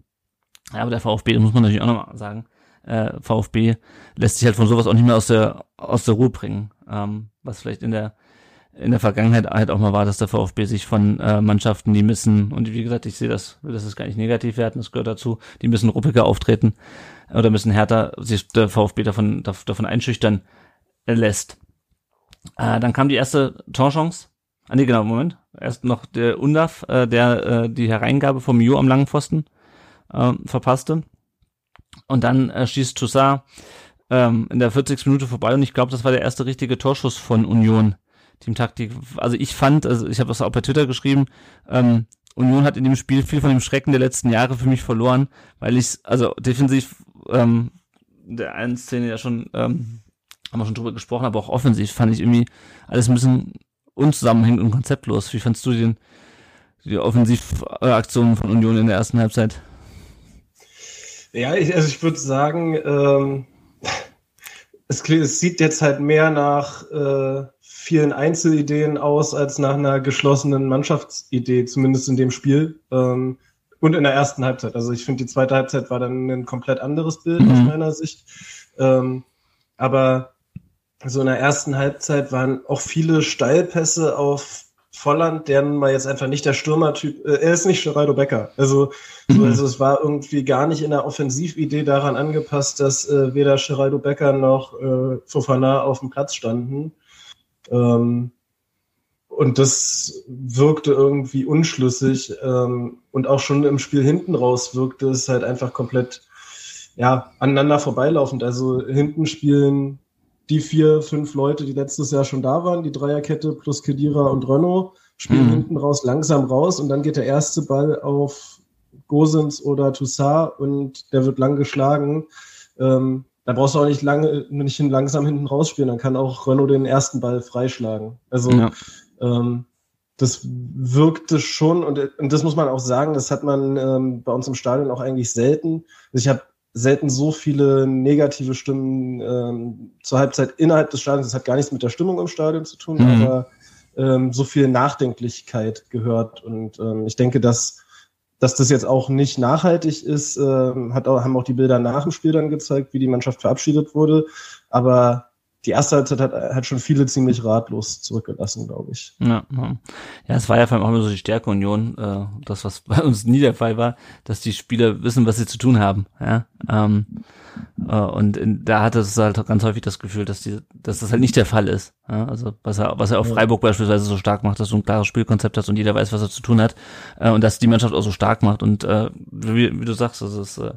Ja, aber der VfB, muss man natürlich auch nochmal sagen, äh, VfB lässt sich halt von sowas auch nicht mehr aus der aus der Ruhe bringen, ähm, was vielleicht in der in der Vergangenheit halt auch mal war, dass der VfB sich von äh, Mannschaften, die müssen, und wie gesagt, ich sehe das, das ist gar nicht negativ werten, das gehört dazu, die müssen ruppiger auftreten oder müssen härter sich der VfB davon, davon einschüchtern lässt. Äh, dann kam die erste Torchance. Ah nee, genau, Moment. Erst noch der Undaf, äh, der äh, die Hereingabe vom Ju am langen Pfosten äh, verpasste. Und dann äh, schießt Toussaint ähm, in der 40. Minute vorbei und ich glaube, das war der erste richtige Torschuss von Union Teamtaktik. Also ich fand, also ich habe das auch bei Twitter geschrieben, ähm, Union hat in dem Spiel viel von dem Schrecken der letzten Jahre für mich verloren, weil ich, also defensiv, ähm, der einen Szene ja schon, ähm, haben wir schon drüber gesprochen, aber auch offensiv fand ich irgendwie alles ein bisschen unzusammenhängend und konzeptlos. Wie fandst du den, die Offensivaktion von Union in der ersten Halbzeit? Ja, ich, also ich würde sagen, ähm, es, es, sieht jetzt halt mehr nach äh, vielen Einzelideen aus als nach einer geschlossenen Mannschaftsidee, zumindest in dem Spiel. Ähm, und in der ersten Halbzeit. Also ich finde, die zweite Halbzeit war dann ein komplett anderes Bild mhm. aus meiner Sicht. Ähm, aber so in der ersten Halbzeit waren auch viele Steilpässe auf Volland, der nun mal jetzt einfach nicht der Stürmertyp, äh, er ist nicht Geraldo Becker. Also, so, also es war irgendwie gar nicht in der Offensividee daran angepasst, dass äh, weder Geraldo Becker noch äh, Fofana auf dem Platz standen. Ähm, und das wirkte irgendwie unschlüssig. Ähm, und auch schon im Spiel hinten raus wirkte es halt einfach komplett ja, aneinander vorbeilaufend. Also hinten spielen die vier, fünf Leute, die letztes Jahr schon da waren, die Dreierkette plus Kedira und Renault, spielen mhm. hinten raus langsam raus und dann geht der erste Ball auf Gosens oder Toussaint und der wird lang geschlagen. Ähm, da brauchst du auch nicht lange, nicht langsam hinten rausspielen, dann kann auch Renault den ersten Ball freischlagen. Also ja. ähm, das wirkte schon und, und das muss man auch sagen, das hat man ähm, bei uns im Stadion auch eigentlich selten. Also ich habe selten so viele negative Stimmen ähm, zur Halbzeit innerhalb des Stadions. Das hat gar nichts mit der Stimmung im Stadion zu tun, mhm. aber ähm, so viel Nachdenklichkeit gehört. Und ähm, ich denke, dass dass das jetzt auch nicht nachhaltig ist, äh, hat auch, haben auch die Bilder nach dem Spiel dann gezeigt, wie die Mannschaft verabschiedet wurde. Aber die erste Halbzeit hat, hat schon viele ziemlich ratlos zurückgelassen, glaube ich. Ja, ja. ja, es war ja vor allem auch immer so die Stärke Union, äh, das, was bei uns nie der Fall war, dass die Spieler wissen, was sie zu tun haben. Ja? Ähm, äh, und in, da hatte es halt ganz häufig das Gefühl, dass, die, dass das halt nicht der Fall ist. Ja? Also was er, was er auf Freiburg beispielsweise so stark macht, dass du ein klares Spielkonzept hast und jeder weiß, was er zu tun hat. Äh, und dass die Mannschaft auch so stark macht. Und äh, wie, wie du sagst, das, äh,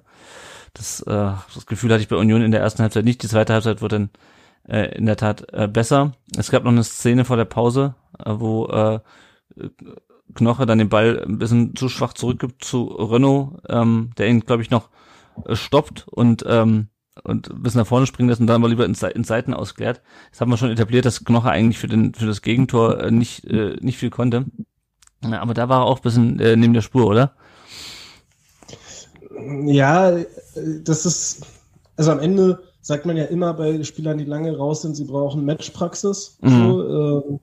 das, äh, das Gefühl hatte ich bei Union in der ersten Halbzeit nicht. Die zweite Halbzeit wurde dann äh, in der Tat äh, besser. Es gab noch eine Szene vor der Pause, äh, wo äh, Knoche dann den Ball ein bisschen zu schwach zurückgibt zu Renault, ähm, der ihn, glaube ich, noch äh, stoppt und ähm, und bis nach vorne springen lässt und dann mal lieber ins, ins Seiten ausklärt. Das haben wir schon etabliert, dass Knoche eigentlich für den für das Gegentor äh, nicht äh, nicht viel konnte. Ja, aber da war er auch ein bisschen äh, neben der Spur, oder? Ja, das ist also am Ende sagt man ja immer bei Spielern, die lange raus sind, sie brauchen Matchpraxis. Mhm. So, äh,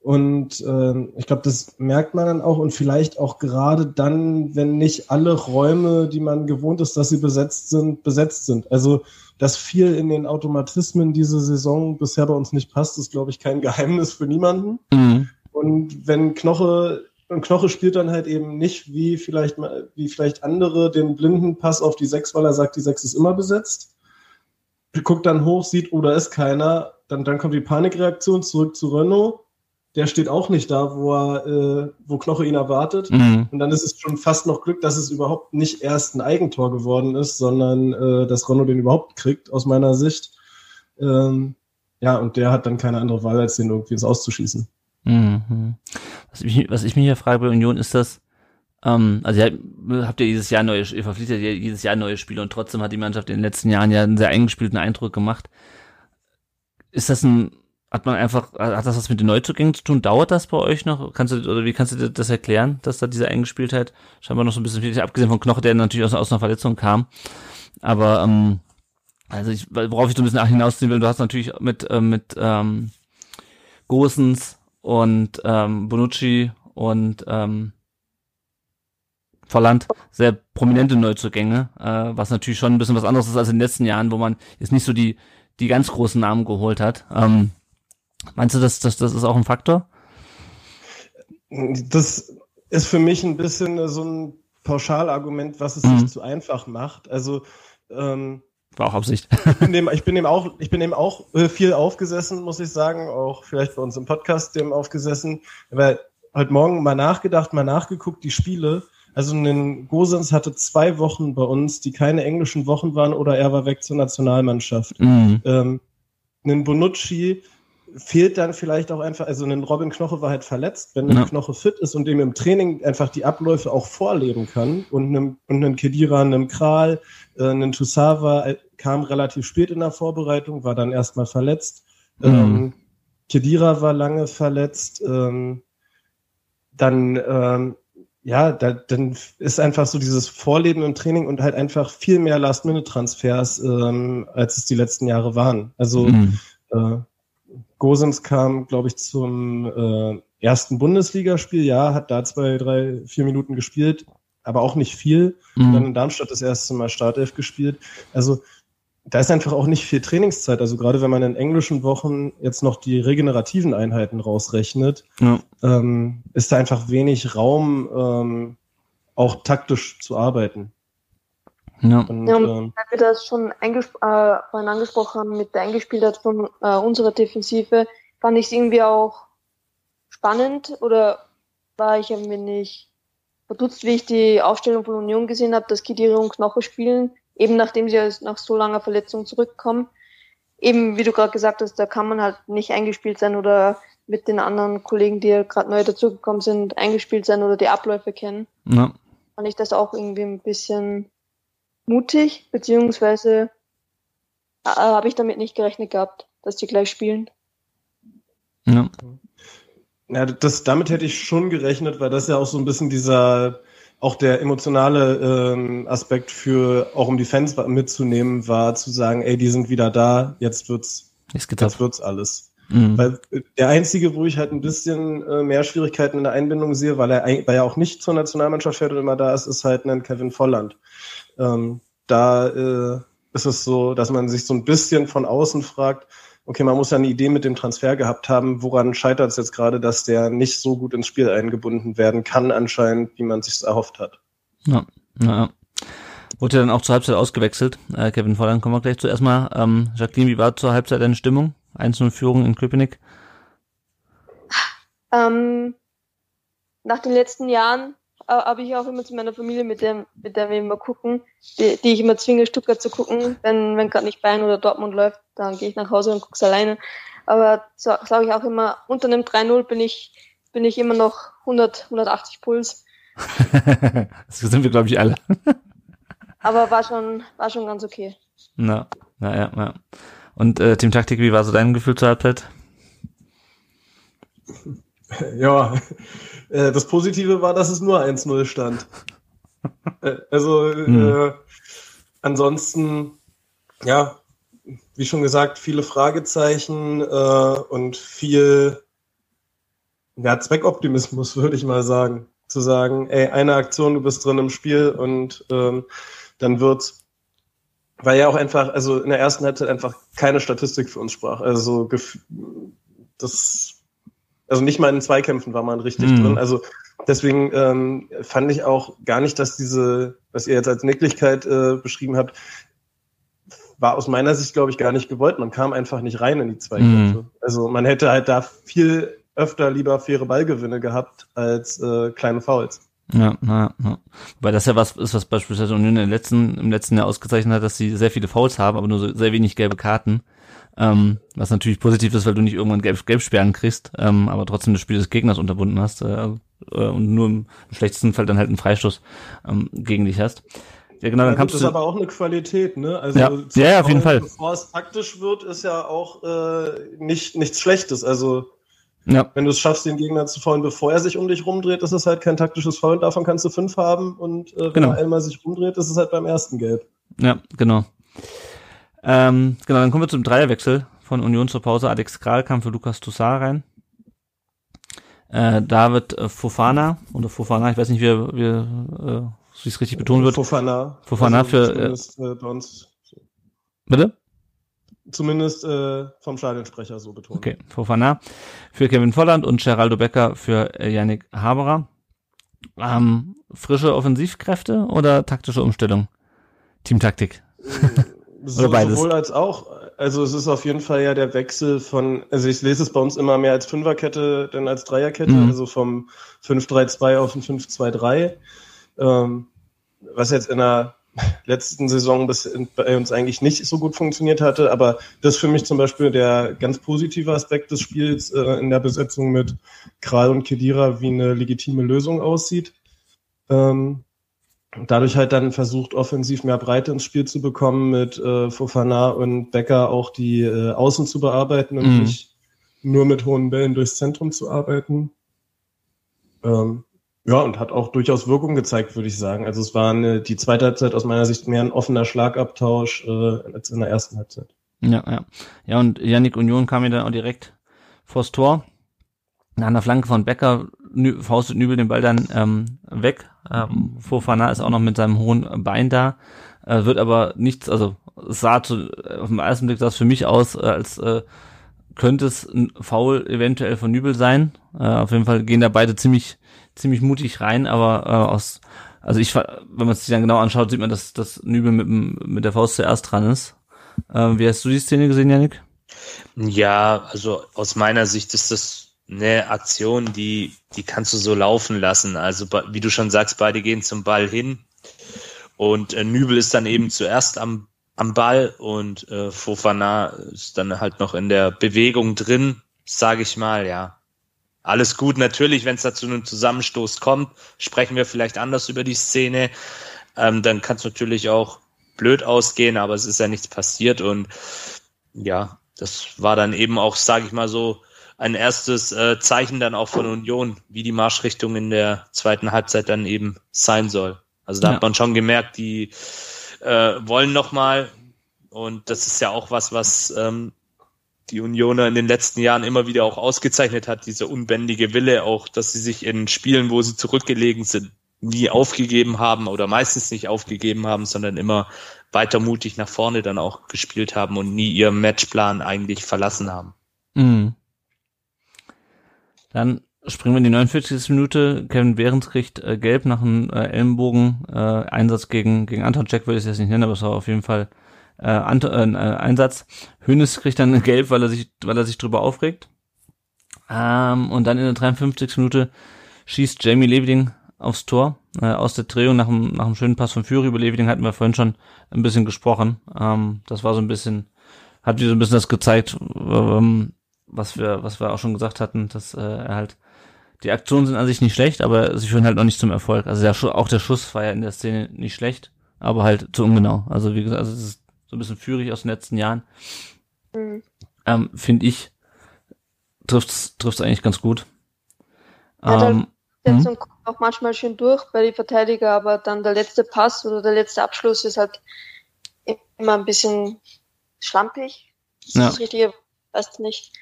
und äh, ich glaube, das merkt man dann auch und vielleicht auch gerade dann, wenn nicht alle Räume, die man gewohnt ist, dass sie besetzt sind, besetzt sind. Also, dass viel in den Automatismen diese Saison bisher bei uns nicht passt, ist, glaube ich, kein Geheimnis für niemanden. Mhm. Und wenn Knoche und Knoche spielt dann halt eben nicht wie vielleicht wie vielleicht andere den blinden Pass auf die Sechs, weil er sagt, die Sechs ist immer besetzt. Guckt dann hoch, sieht, oder oh, ist keiner. Dann, dann kommt die Panikreaktion zurück zu Renault der steht auch nicht da, wo er, äh, wo Knoche ihn erwartet. Mhm. Und dann ist es schon fast noch Glück, dass es überhaupt nicht erst ein Eigentor geworden ist, sondern äh, dass Ronno den überhaupt kriegt, aus meiner Sicht. Ähm, ja, und der hat dann keine andere Wahl, als den irgendwie ins Auszuschießen. Mhm. Was, ich, was ich mich hier frage bei Union ist das, ähm, also ihr habt ja dieses Jahr neue, ihr verpflichtet ja jedes Jahr neue Spiele und trotzdem hat die Mannschaft in den letzten Jahren ja einen sehr eingespielten Eindruck gemacht. Ist das ein hat man einfach, hat das was mit den Neuzugängen zu tun? Dauert das bei euch noch? Kannst du, oder wie kannst du dir das erklären, dass da diese Eingespieltheit scheinbar noch so ein bisschen fehlt? Abgesehen von Knoche, der natürlich aus, aus einer Verletzung kam. Aber, ähm, also ich, worauf ich so ein bisschen hinausziehen will, du hast natürlich mit, äh, mit, ähm, Gosens und, ähm, Bonucci und, ähm, Volland sehr prominente Neuzugänge, äh, was natürlich schon ein bisschen was anderes ist als in den letzten Jahren, wo man jetzt nicht so die, die ganz großen Namen geholt hat. Ähm, Meinst du, das, das, das ist auch ein Faktor? Das ist für mich ein bisschen so ein Pauschalargument, was es mhm. sich zu einfach macht. Also ähm, war auch Absicht. ich bin dem, ich bin dem auch, ich bin dem auch äh, viel aufgesessen, muss ich sagen, auch vielleicht bei uns im Podcast dem aufgesessen, weil heute Morgen mal nachgedacht, mal nachgeguckt, die Spiele. Also ein Gosens hatte zwei Wochen bei uns, die keine englischen Wochen waren oder er war weg zur Nationalmannschaft. Mhm. Ähm, einen Bonucci fehlt dann vielleicht auch einfach, also ein Robin Knoche war halt verletzt, wenn ein ja. Knoche fit ist und dem im Training einfach die Abläufe auch vorleben kann und einem, und einem Kedira, einem Kral, äh, einem Tusawa äh, kam relativ spät in der Vorbereitung, war dann erstmal verletzt. Mhm. Ähm, Kedira war lange verletzt, ähm, dann ähm, ja, da, dann ist einfach so dieses Vorleben im Training und halt einfach viel mehr Last-Minute-Transfers, ähm, als es die letzten Jahre waren. Also mhm. äh, Gosens kam, glaube ich, zum äh, ersten Bundesligaspiel, ja, hat da zwei, drei, vier Minuten gespielt, aber auch nicht viel. Mhm. Dann in Darmstadt das erste Mal Startelf gespielt. Also da ist einfach auch nicht viel Trainingszeit. Also gerade wenn man in englischen Wochen jetzt noch die regenerativen Einheiten rausrechnet, ja. ähm, ist da einfach wenig Raum, ähm, auch taktisch zu arbeiten. Ja. Und, ja, ähm, weil wir das schon äh, vorhin angesprochen haben mit der Eingespieltheit von äh, unserer Defensive, fand ich es irgendwie auch spannend oder war ich ein wenig verdutzt, wie ich die Aufstellung von Union gesehen habe, dass Kidiri und Knoche spielen, eben nachdem sie nach so langer Verletzung zurückkommen. Eben, wie du gerade gesagt hast, da kann man halt nicht eingespielt sein oder mit den anderen Kollegen, die ja gerade neu dazugekommen sind, eingespielt sein oder die Abläufe kennen. Ja. Fand ich das auch irgendwie ein bisschen mutig, beziehungsweise äh, habe ich damit nicht gerechnet gehabt, dass die gleich spielen. Ja. Ja, das, damit hätte ich schon gerechnet, weil das ja auch so ein bisschen dieser, auch der emotionale ähm, Aspekt für, auch um die Fans mitzunehmen, war zu sagen, ey, die sind wieder da, jetzt wird's, jetzt wird's alles. Mhm. Weil äh, der einzige, wo ich halt ein bisschen äh, mehr Schwierigkeiten in der Einbindung sehe, weil er, weil er auch nicht zur Nationalmannschaft fährt und immer da ist, ist halt ein Kevin Volland. Ähm, da äh, ist es so, dass man sich so ein bisschen von außen fragt, okay, man muss ja eine Idee mit dem Transfer gehabt haben, woran scheitert es jetzt gerade, dass der nicht so gut ins Spiel eingebunden werden kann, anscheinend, wie man sich erhofft hat. Ja, ja. Wurde ja dann auch zur Halbzeit ausgewechselt. Äh, Kevin Volland kommen wir gleich zuerst mal. Ähm, Jacqueline, wie war zur Halbzeit deine Stimmung? 1-0 Führung in Köpenick? Ähm, nach den letzten Jahren habe ich auch immer zu meiner Familie, mit der, mit der wir immer gucken, die, die ich immer zwinge, Stuttgart zu gucken. Wenn, wenn gerade nicht Bayern oder Dortmund läuft, dann gehe ich nach Hause und gucke es alleine. Aber so, sage ich auch immer, unter einem 3-0 bin ich, bin ich immer noch 100, 180 Puls. das sind wir, glaube ich, alle. Aber war schon, war schon ganz okay. Na, na ja, ja. Und äh, Team Taktik, wie war so dein Gefühl zur Halbzeit? Ja, äh, das Positive war, dass es nur 1-0 stand. äh, also hm. äh, ansonsten, ja, wie schon gesagt, viele Fragezeichen äh, und viel ja, Zweckoptimismus, würde ich mal sagen. Zu sagen, ey, eine Aktion, du bist drin im Spiel und ähm, dann wird's weil ja auch einfach, also in der ersten Halbzeit einfach keine Statistik für uns sprach. Also das, also nicht mal in Zweikämpfen war man richtig mhm. drin. Also deswegen ähm, fand ich auch gar nicht, dass diese, was ihr jetzt als Nicklichkeit äh, beschrieben habt, war aus meiner Sicht, glaube ich, gar nicht gewollt. Man kam einfach nicht rein in die Zweikämpfe. Mhm. Also man hätte halt da viel öfter lieber faire Ballgewinne gehabt als äh, kleine Fouls. Ja, na, ja. Wobei das ja was ist, was beispielsweise Union im letzten, im letzten Jahr ausgezeichnet hat, dass sie sehr viele Fouls haben, aber nur so sehr wenig gelbe Karten. Ähm, was natürlich positiv ist, weil du nicht irgendwann gelb, Gelbsperren kriegst, ähm, aber trotzdem das Spiel des Gegners unterbunden hast äh, äh, und nur im schlechtesten Fall dann halt einen Freistoß ähm, gegen dich hast. Ja, genau, dann ja, kannst das ist aber auch eine Qualität, ne? Also ja, ja, ja auf jeden Fall. Bevor es taktisch wird, ist ja auch äh, nicht nichts Schlechtes. Also ja. Wenn du es schaffst, den Gegner zu faulen, bevor er sich um dich rumdreht, ist es halt kein taktisches Foul. Davon kannst du fünf haben. Und äh, wenn genau. er einmal sich rumdreht, ist es halt beim ersten Gelb. Ja, genau. Ähm, genau, dann kommen wir zum Dreierwechsel von Union zur Pause. Alex Kral kam für Lukas Toussaint rein. Äh, David äh, Fofana oder Fofana, ich weiß nicht, wie, wie, äh, wie es richtig betont wird. Fofana. Fofana also für äh, bei uns. Bitte? Zumindest äh, vom Stadionsprecher so betont. Okay, Fofana für Kevin Volland und Geraldo Becker für äh, Yannick Haberer. Ähm, frische Offensivkräfte oder taktische Umstellung? Teamtaktik? So? Sowohl als auch. Also es ist auf jeden Fall ja der Wechsel von, also ich lese es bei uns immer mehr als Fünferkette, denn als Dreierkette, mhm. also vom 5-3-2 auf ein 5-2-3. Ähm, was jetzt in einer letzten Saison bis bei uns eigentlich nicht so gut funktioniert hatte. Aber das ist für mich zum Beispiel der ganz positive Aspekt des Spiels äh, in der Besetzung mit Kral und Kedira, wie eine legitime Lösung aussieht. Ähm, dadurch halt dann versucht, offensiv mehr Breite ins Spiel zu bekommen, mit äh, Fofana und Becker auch die äh, Außen zu bearbeiten und mhm. nicht nur mit hohen Bällen durchs Zentrum zu arbeiten. Ähm, ja, und hat auch durchaus Wirkung gezeigt, würde ich sagen. Also es war eine, die zweite Halbzeit aus meiner Sicht mehr ein offener Schlagabtausch äh, als in der ersten Halbzeit. Ja, ja. Ja, und Yannick Union kam mir dann auch direkt vors Tor. Nach einer Flanke von Becker faustet Nübel den Ball dann ähm, weg. Ähm, Fofana ist auch noch mit seinem hohen Bein da. Äh, wird aber nichts, also sah zu, auf den ersten Blick sah für mich aus, äh, als äh, könnte es ein Foul eventuell von Nübel sein. Äh, auf jeden Fall gehen da beide ziemlich ziemlich mutig rein, aber äh, aus, also ich, wenn man es sich dann genau anschaut, sieht man, dass, dass Nübel mit, mit der Faust zuerst dran ist. Äh, wie hast du die Szene gesehen, Janik? Ja, also aus meiner Sicht ist das eine Aktion, die, die kannst du so laufen lassen. Also wie du schon sagst, beide gehen zum Ball hin und äh, Nübel ist dann eben zuerst am, am Ball und äh, Fofana ist dann halt noch in der Bewegung drin, sage ich mal, ja alles gut. Natürlich, wenn es da zu einem Zusammenstoß kommt, sprechen wir vielleicht anders über die Szene. Ähm, dann kann es natürlich auch blöd ausgehen, aber es ist ja nichts passiert und ja, das war dann eben auch, sage ich mal so, ein erstes äh, Zeichen dann auch von Union, wie die Marschrichtung in der zweiten Halbzeit dann eben sein soll. Also da ja. hat man schon gemerkt, die äh, wollen noch mal und das ist ja auch was, was ähm, die Unioner in den letzten Jahren immer wieder auch ausgezeichnet hat, dieser unbändige Wille auch, dass sie sich in Spielen, wo sie zurückgelegen sind, nie aufgegeben haben oder meistens nicht aufgegeben haben, sondern immer weiter mutig nach vorne dann auch gespielt haben und nie ihren Matchplan eigentlich verlassen haben. Mhm. Dann springen wir in die 49. Minute. Kevin Behrens kriegt äh, gelb nach einem äh, Ellenbogen äh, Einsatz gegen, gegen Anton Jack, würde ich es jetzt nicht nennen, aber es war auf jeden Fall äh, Ant äh, äh, Einsatz. Hönes kriegt dann Gelb, weil er sich, weil er sich drüber aufregt. Ähm, und dann in der 53. Minute schießt Jamie Leveling aufs Tor äh, aus der Drehung nach einem, nach einem schönen Pass von Führer über Leveling hatten wir vorhin schon ein bisschen gesprochen. Ähm, das war so ein bisschen, hat wieder so ein bisschen das gezeigt, ähm, was wir, was wir auch schon gesagt hatten, dass äh, er halt die Aktionen sind an sich nicht schlecht, aber sie führen halt noch nicht zum Erfolg. Also der, auch der Schuss war ja in der Szene nicht schlecht, aber halt zu ungenau. Also wie gesagt, also es ist so ein bisschen führig aus den letzten Jahren. Mhm. Ähm, Finde ich, trifft's, trifft's eigentlich ganz gut. Ja, ähm, der mhm. kommt auch manchmal schön durch bei den Verteidiger, aber dann der letzte Pass oder der letzte Abschluss ist halt immer ein bisschen schlampig. Das Ja. ist das Richtige, weißt du nicht.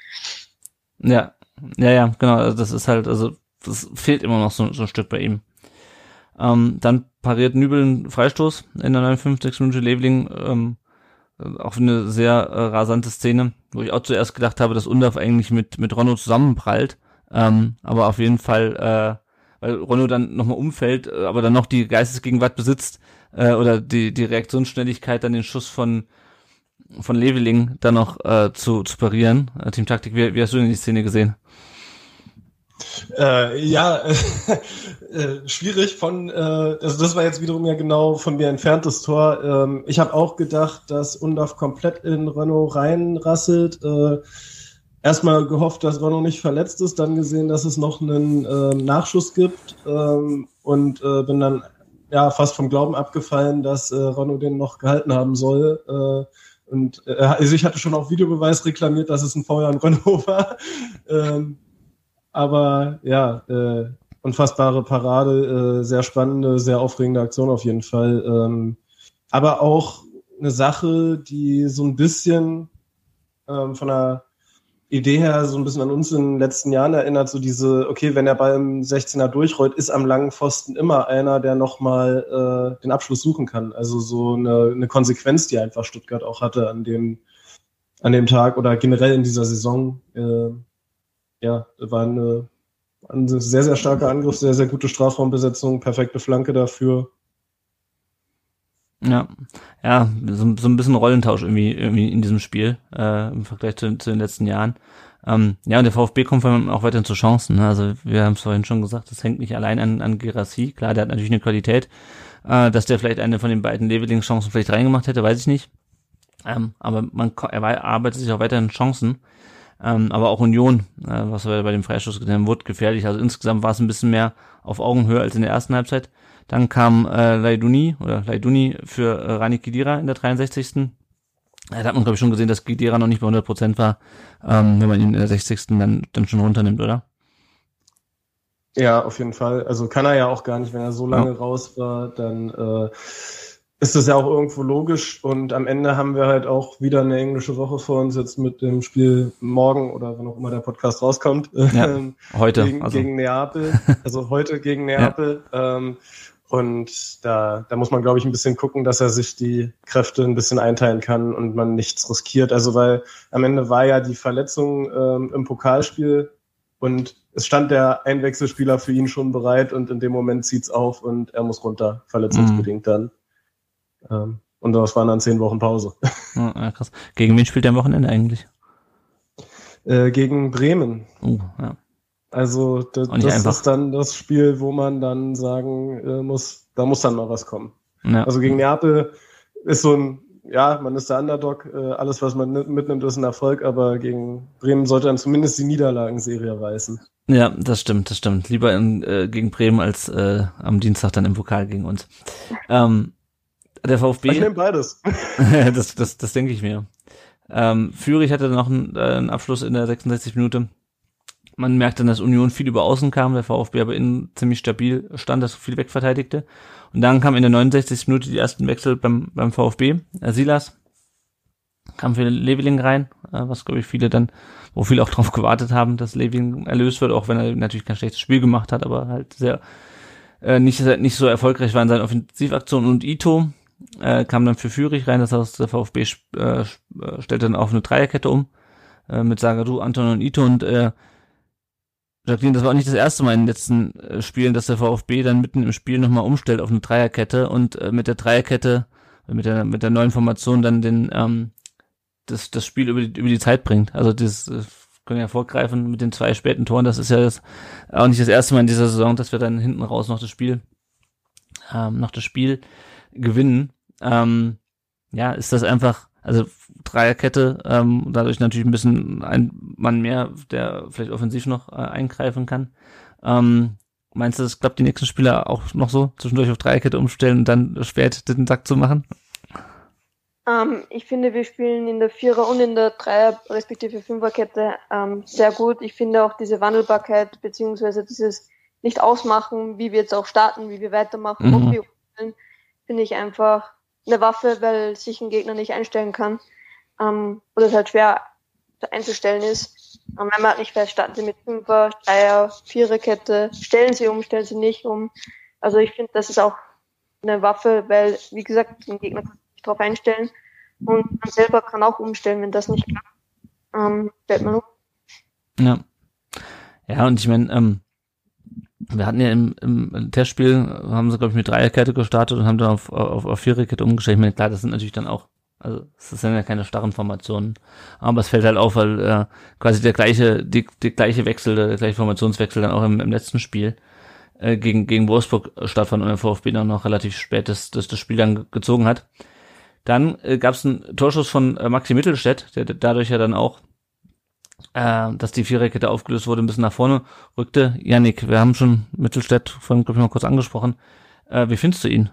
Ja, ja, ja, genau. Also das ist halt, also das fehlt immer noch so, so ein Stück bei ihm. Ähm, dann pariert Nübel einen Freistoß in der 59. Minute Leveling. Ähm, auch eine sehr äh, rasante Szene, wo ich auch zuerst gedacht habe, dass Undorf eigentlich mit, mit Ronno zusammenprallt. Ähm, aber auf jeden Fall, äh, weil Ronno dann nochmal umfällt, äh, aber dann noch die Geistesgegenwart besitzt äh, oder die, die Reaktionsschnelligkeit, dann den Schuss von von Leveling dann noch äh, zu, zu parieren. Äh, Team Taktik, wie, wie hast du denn die Szene gesehen? Äh, ja, äh, schwierig von, äh, also das war jetzt wiederum ja genau von mir entferntes Tor. Ähm, ich habe auch gedacht, dass Undaf komplett in Renault reinrasselt. Äh, erstmal gehofft, dass Renault nicht verletzt ist, dann gesehen, dass es noch einen äh, Nachschuss gibt ähm, und äh, bin dann ja fast vom Glauben abgefallen, dass äh, Renault den noch gehalten haben soll. Äh, und äh, also ich hatte schon auf Videobeweis reklamiert, dass es ein Feuer an Renault war. Ähm, aber ja, äh, unfassbare Parade, äh, sehr spannende, sehr aufregende Aktion auf jeden Fall. Ähm, aber auch eine Sache, die so ein bisschen ähm, von der Idee her so ein bisschen an uns in den letzten Jahren erinnert, so diese, okay, wenn der Ball im 16er durchrollt, ist am langen Pfosten immer einer, der nochmal äh, den Abschluss suchen kann. Also so eine, eine Konsequenz, die einfach Stuttgart auch hatte an dem, an dem Tag oder generell in dieser Saison. Äh, ja, war eine, ein sehr, sehr starker Angriff, sehr, sehr gute Strafraumbesetzung, perfekte Flanke dafür. Ja, ja, so, so ein bisschen Rollentausch irgendwie, irgendwie in diesem Spiel äh, im Vergleich zu, zu den letzten Jahren. Ähm, ja, und der VfB kommt vor allem auch weiterhin zu Chancen. Ne? Also wir haben es vorhin schon gesagt, das hängt nicht allein an, an Gerassi. Klar, der hat natürlich eine Qualität. Äh, dass der vielleicht eine von den beiden Leveling-Chancen vielleicht reingemacht hätte, weiß ich nicht. Ähm, aber man er arbeitet sich auch weiterhin Chancen. Ähm, aber auch Union, äh, was wir bei dem Freistoß gesehen haben, wurde gefährlich. Also insgesamt war es ein bisschen mehr auf Augenhöhe als in der ersten Halbzeit. Dann kam äh, Laiduni oder Laiduni für äh, Rani Kidira in der 63. Äh, Da hat man, glaube ich, schon gesehen, dass Kidira noch nicht bei 100% war, ähm, wenn man ihn in der 60. dann, dann schon runternimmt, oder? Ja, auf jeden Fall. Also kann er ja auch gar nicht, wenn er so lange ja. raus war, dann äh, ist das ja auch irgendwo logisch. Und am Ende haben wir halt auch wieder eine englische Woche vor uns jetzt mit dem Spiel morgen oder wann auch immer der Podcast rauskommt. Ja, heute. gegen, also. gegen Neapel. Also heute gegen Neapel. Ja. Ähm, und da, da muss man, glaube ich, ein bisschen gucken, dass er sich die Kräfte ein bisschen einteilen kann und man nichts riskiert. Also weil am Ende war ja die Verletzung ähm, im Pokalspiel und es stand der Einwechselspieler für ihn schon bereit und in dem Moment zieht's auf und er muss runter, verletzungsbedingt mhm. dann. Ähm, und das waren dann zehn Wochen Pause. Ja, krass. Gegen wen spielt er am Wochenende eigentlich? Äh, gegen Bremen. Oh, ja. Also das, das ist dann das Spiel, wo man dann sagen äh, muss, da muss dann mal was kommen. Ja. Also gegen Neapel ist so ein, ja, man ist der Underdog, äh, alles was man mitnimmt ist ein Erfolg, aber gegen Bremen sollte dann zumindest die Niederlagenserie reißen. Ja, das stimmt, das stimmt. Lieber in, äh, gegen Bremen als äh, am Dienstag dann im Pokal gegen uns. Ähm, der VfB. Ich nehme beides. das, das, das denke ich mir. Ähm, Fürich hatte noch einen, äh, einen Abschluss in der 66 Minute. Man merkte dann, dass Union viel über außen kam, der VfB aber innen ziemlich stabil stand, dass viel wegverteidigte. Und dann kam in der 69. Minute die ersten Wechsel beim, beim VfB. Äh, Silas kam für Leveling rein, äh, was glaube ich viele dann, wo viele auch drauf gewartet haben, dass Leveling erlöst wird, auch wenn er natürlich kein schlechtes Spiel gemacht hat, aber halt sehr äh, nicht, nicht so erfolgreich war in seinen Offensivaktionen. Und Ito äh, kam dann für Fürich rein, das heißt, der VfB äh, stellte dann auf eine Dreierkette um äh, mit Sagadu, Anton und Ito und äh, Jacqueline, das war auch nicht das erste Mal in den letzten äh, Spielen, dass der VfB dann mitten im Spiel nochmal umstellt auf eine Dreierkette und äh, mit der Dreierkette, mit der, mit der neuen Formation dann den, ähm, das, das Spiel über die, über die Zeit bringt. Also das äh, können ja vorgreifen mit den zwei späten Toren. Das ist ja das, auch nicht das erste Mal in dieser Saison, dass wir dann hinten raus noch das Spiel, ähm, noch das Spiel gewinnen. Ähm, ja, ist das einfach, also Dreierkette, ähm, dadurch natürlich ein bisschen ein Mann mehr, der vielleicht offensiv noch äh, eingreifen kann. Ähm, meinst du, das klappt die nächsten Spieler auch noch so, zwischendurch auf Dreierkette umstellen und dann spät den Sack zu machen? Ähm, ich finde, wir spielen in der Vierer- und in der Dreier- respektive Fünferkette ähm, sehr gut. Ich finde auch diese Wandelbarkeit beziehungsweise dieses nicht ausmachen, wie wir jetzt auch starten, wie wir weitermachen, Mhm. ob wir spielen, finde ich einfach eine Waffe, weil sich ein Gegner nicht einstellen kann. ähm, oder es halt schwer einzustellen ist. Und wenn man halt nicht fest starten sie mit Fünfer, Dreier, Viererkette, stellen sie um, stellen sie nicht um. Also ich finde, das ist auch eine Waffe, weil, wie gesagt, den Gegner kann sich darauf einstellen und man selber kann auch umstellen, wenn das nicht klappt. Ähm, stellt man um. Ja. Ja, und ich meine, ähm, wir hatten ja im, im Testspiel, haben sie, glaube ich, mit Dreierkette gestartet und haben dann auf, auf, auf Viererkette umgestellt. Ich meine, klar, das sind natürlich dann auch, also es sind ja keine starren Formationen, aber es fällt halt auf, weil äh, quasi der gleiche, die, die gleiche Wechsel, der gleiche Formationswechsel dann auch im, im letzten Spiel äh, gegen, gegen Wolfsburg stattfand und der VfB dann noch relativ spät das, das, das Spiel dann gezogen hat. Dann äh, gab es einen Torschuss von äh, Maxi Mittelstädt, der dadurch ja dann auch äh, dass die Viererkette aufgelöst wurde, ein bisschen nach vorne rückte. Yannick, wir haben schon Mittelstädt vorhin, glaube ich, mal kurz angesprochen. Äh, wie findest du ihn?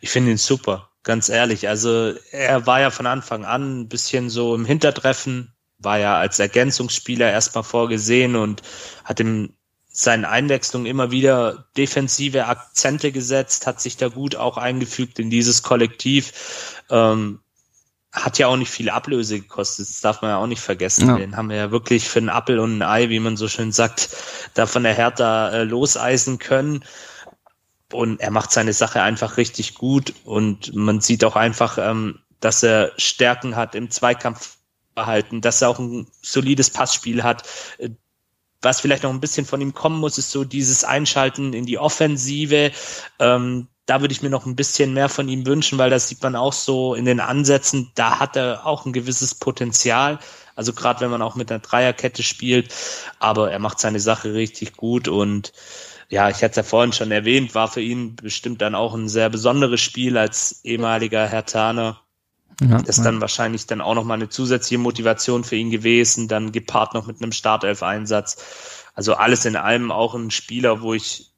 Ich finde ihn super, ganz ehrlich. Also er war ja von Anfang an ein bisschen so im Hintertreffen, war ja als Ergänzungsspieler erstmal vorgesehen und hat im seinen Einwechslungen immer wieder defensive Akzente gesetzt, hat sich da gut auch eingefügt in dieses Kollektiv. Ähm, hat ja auch nicht viel Ablöse gekostet, das darf man ja auch nicht vergessen. Ja. Den haben wir ja wirklich für einen Appel und ein Ei, wie man so schön sagt, da von der Hertha äh, loseisen können. Und er macht seine Sache einfach richtig gut und man sieht auch einfach, ähm, dass er Stärken hat im Zweikampfverhalten, dass er auch ein solides Passspiel hat. Was vielleicht noch ein bisschen von ihm kommen muss, ist so dieses Einschalten in die Offensive. Ähm, da würde ich mir noch ein bisschen mehr von ihm wünschen, weil das sieht man auch so in den Ansätzen, da hat er auch ein gewisses Potenzial. Also gerade wenn man auch mit einer Dreierkette spielt, aber er macht seine Sache richtig gut und ja, ich hatte es ja vorhin schon erwähnt, war für ihn bestimmt dann auch ein sehr besonderes Spiel als ehemaliger Herr Taner. Ja, das ist dann wahrscheinlich dann auch nochmal eine zusätzliche Motivation für ihn gewesen, dann gepaart noch mit einem Startelf-Einsatz. Also alles in allem auch ein Spieler, wo ich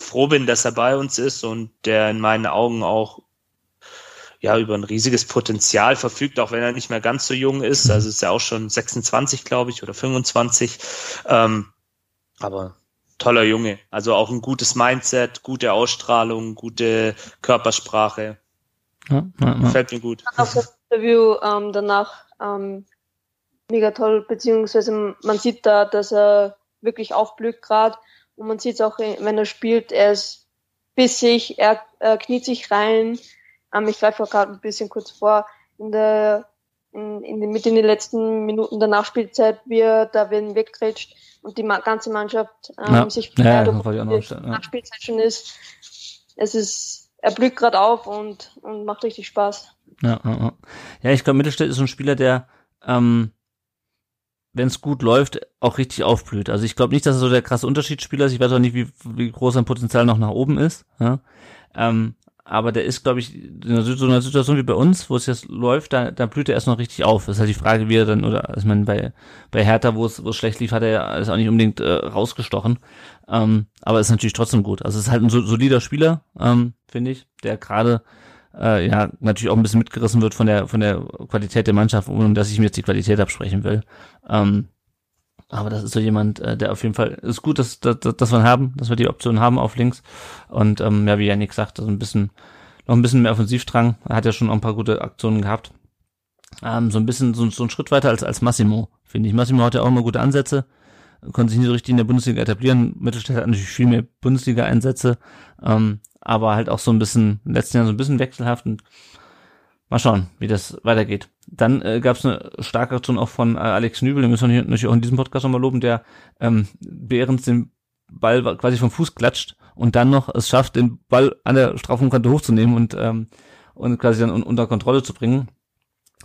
froh bin, dass er bei uns ist und der in meinen Augen auch ja über ein riesiges Potenzial verfügt, auch wenn er nicht mehr ganz so jung ist. Mhm. Also ist er auch schon 26, glaube ich, oder 25. Ähm, aber toller Junge. Also auch ein gutes Mindset, gute Ausstrahlung, gute Körpersprache. Ja, ja, ja. Fällt mir gut. Auch das Interview ähm, danach ähm, mega toll, beziehungsweise man sieht da, dass er wirklich aufblüht gerade und man sieht es auch, wenn er spielt, er ist bissig, er, er kniet sich rein. Ähm, ich greife gerade ein bisschen kurz vor. In der, in, in den, mit in den letzten Minuten der Nachspielzeit, wie er da wen wegrätscht und die ganze Mannschaft ähm, ja. sich ja, die ja. Nachspielzeit schon ist. Es ist, er blüht gerade auf und, und macht richtig Spaß. Ja, ja, ja. ich glaube, Mittelstädt ist ein Spieler, der ähm, wenn es gut läuft, auch richtig aufblüht. Also ich glaube nicht, dass er so der krasse Unterschiedsspieler ist. Ich weiß auch nicht, wie, wie groß sein Potenzial noch nach oben ist. Ja? Ähm, aber der ist, glaube ich, in so einer Situation wie bei uns, wo es jetzt läuft, da, da blüht er erst noch richtig auf. Das ist halt die Frage, wie er dann, oder ich meine, bei, bei Hertha, wo es, wo es schlecht lief, hat er ist auch nicht unbedingt äh, rausgestochen. Ähm, aber ist natürlich trotzdem gut. Also es ist halt ein solider Spieler, ähm, finde ich, der gerade äh, ja natürlich auch ein bisschen mitgerissen wird von der von der Qualität der Mannschaft, ohne dass ich mir jetzt die Qualität absprechen will. Ähm, aber das ist so jemand, äh, der auf jeden Fall ist gut, dass, dass, dass wir haben, dass wir die Option haben auf links. Und ähm, ja, wie Janik sagt, also ein bisschen noch ein bisschen mehr Offensivdrang. Er hat ja schon auch ein paar gute Aktionen gehabt. Ähm, so ein bisschen so, so ein Schritt weiter als als Massimo, finde ich. Massimo hat ja auch immer gute Ansätze, konnte sich nicht so richtig in der Bundesliga etablieren. Mittelstädt hat natürlich viel mehr Bundesliga-Einsätze. Ähm, aber halt auch so ein bisschen, den letzten Jahren so ein bisschen wechselhaft und mal schauen, wie das weitergeht. Dann äh, gab es eine starke Aktion auch von äh, Alex Nübel, den müssen wir natürlich auch in diesem Podcast nochmal loben, der ähm, Behrens den Ball quasi vom Fuß klatscht und dann noch es schafft, den Ball an der Strafraumkante hochzunehmen und, ähm, und quasi dann un unter Kontrolle zu bringen.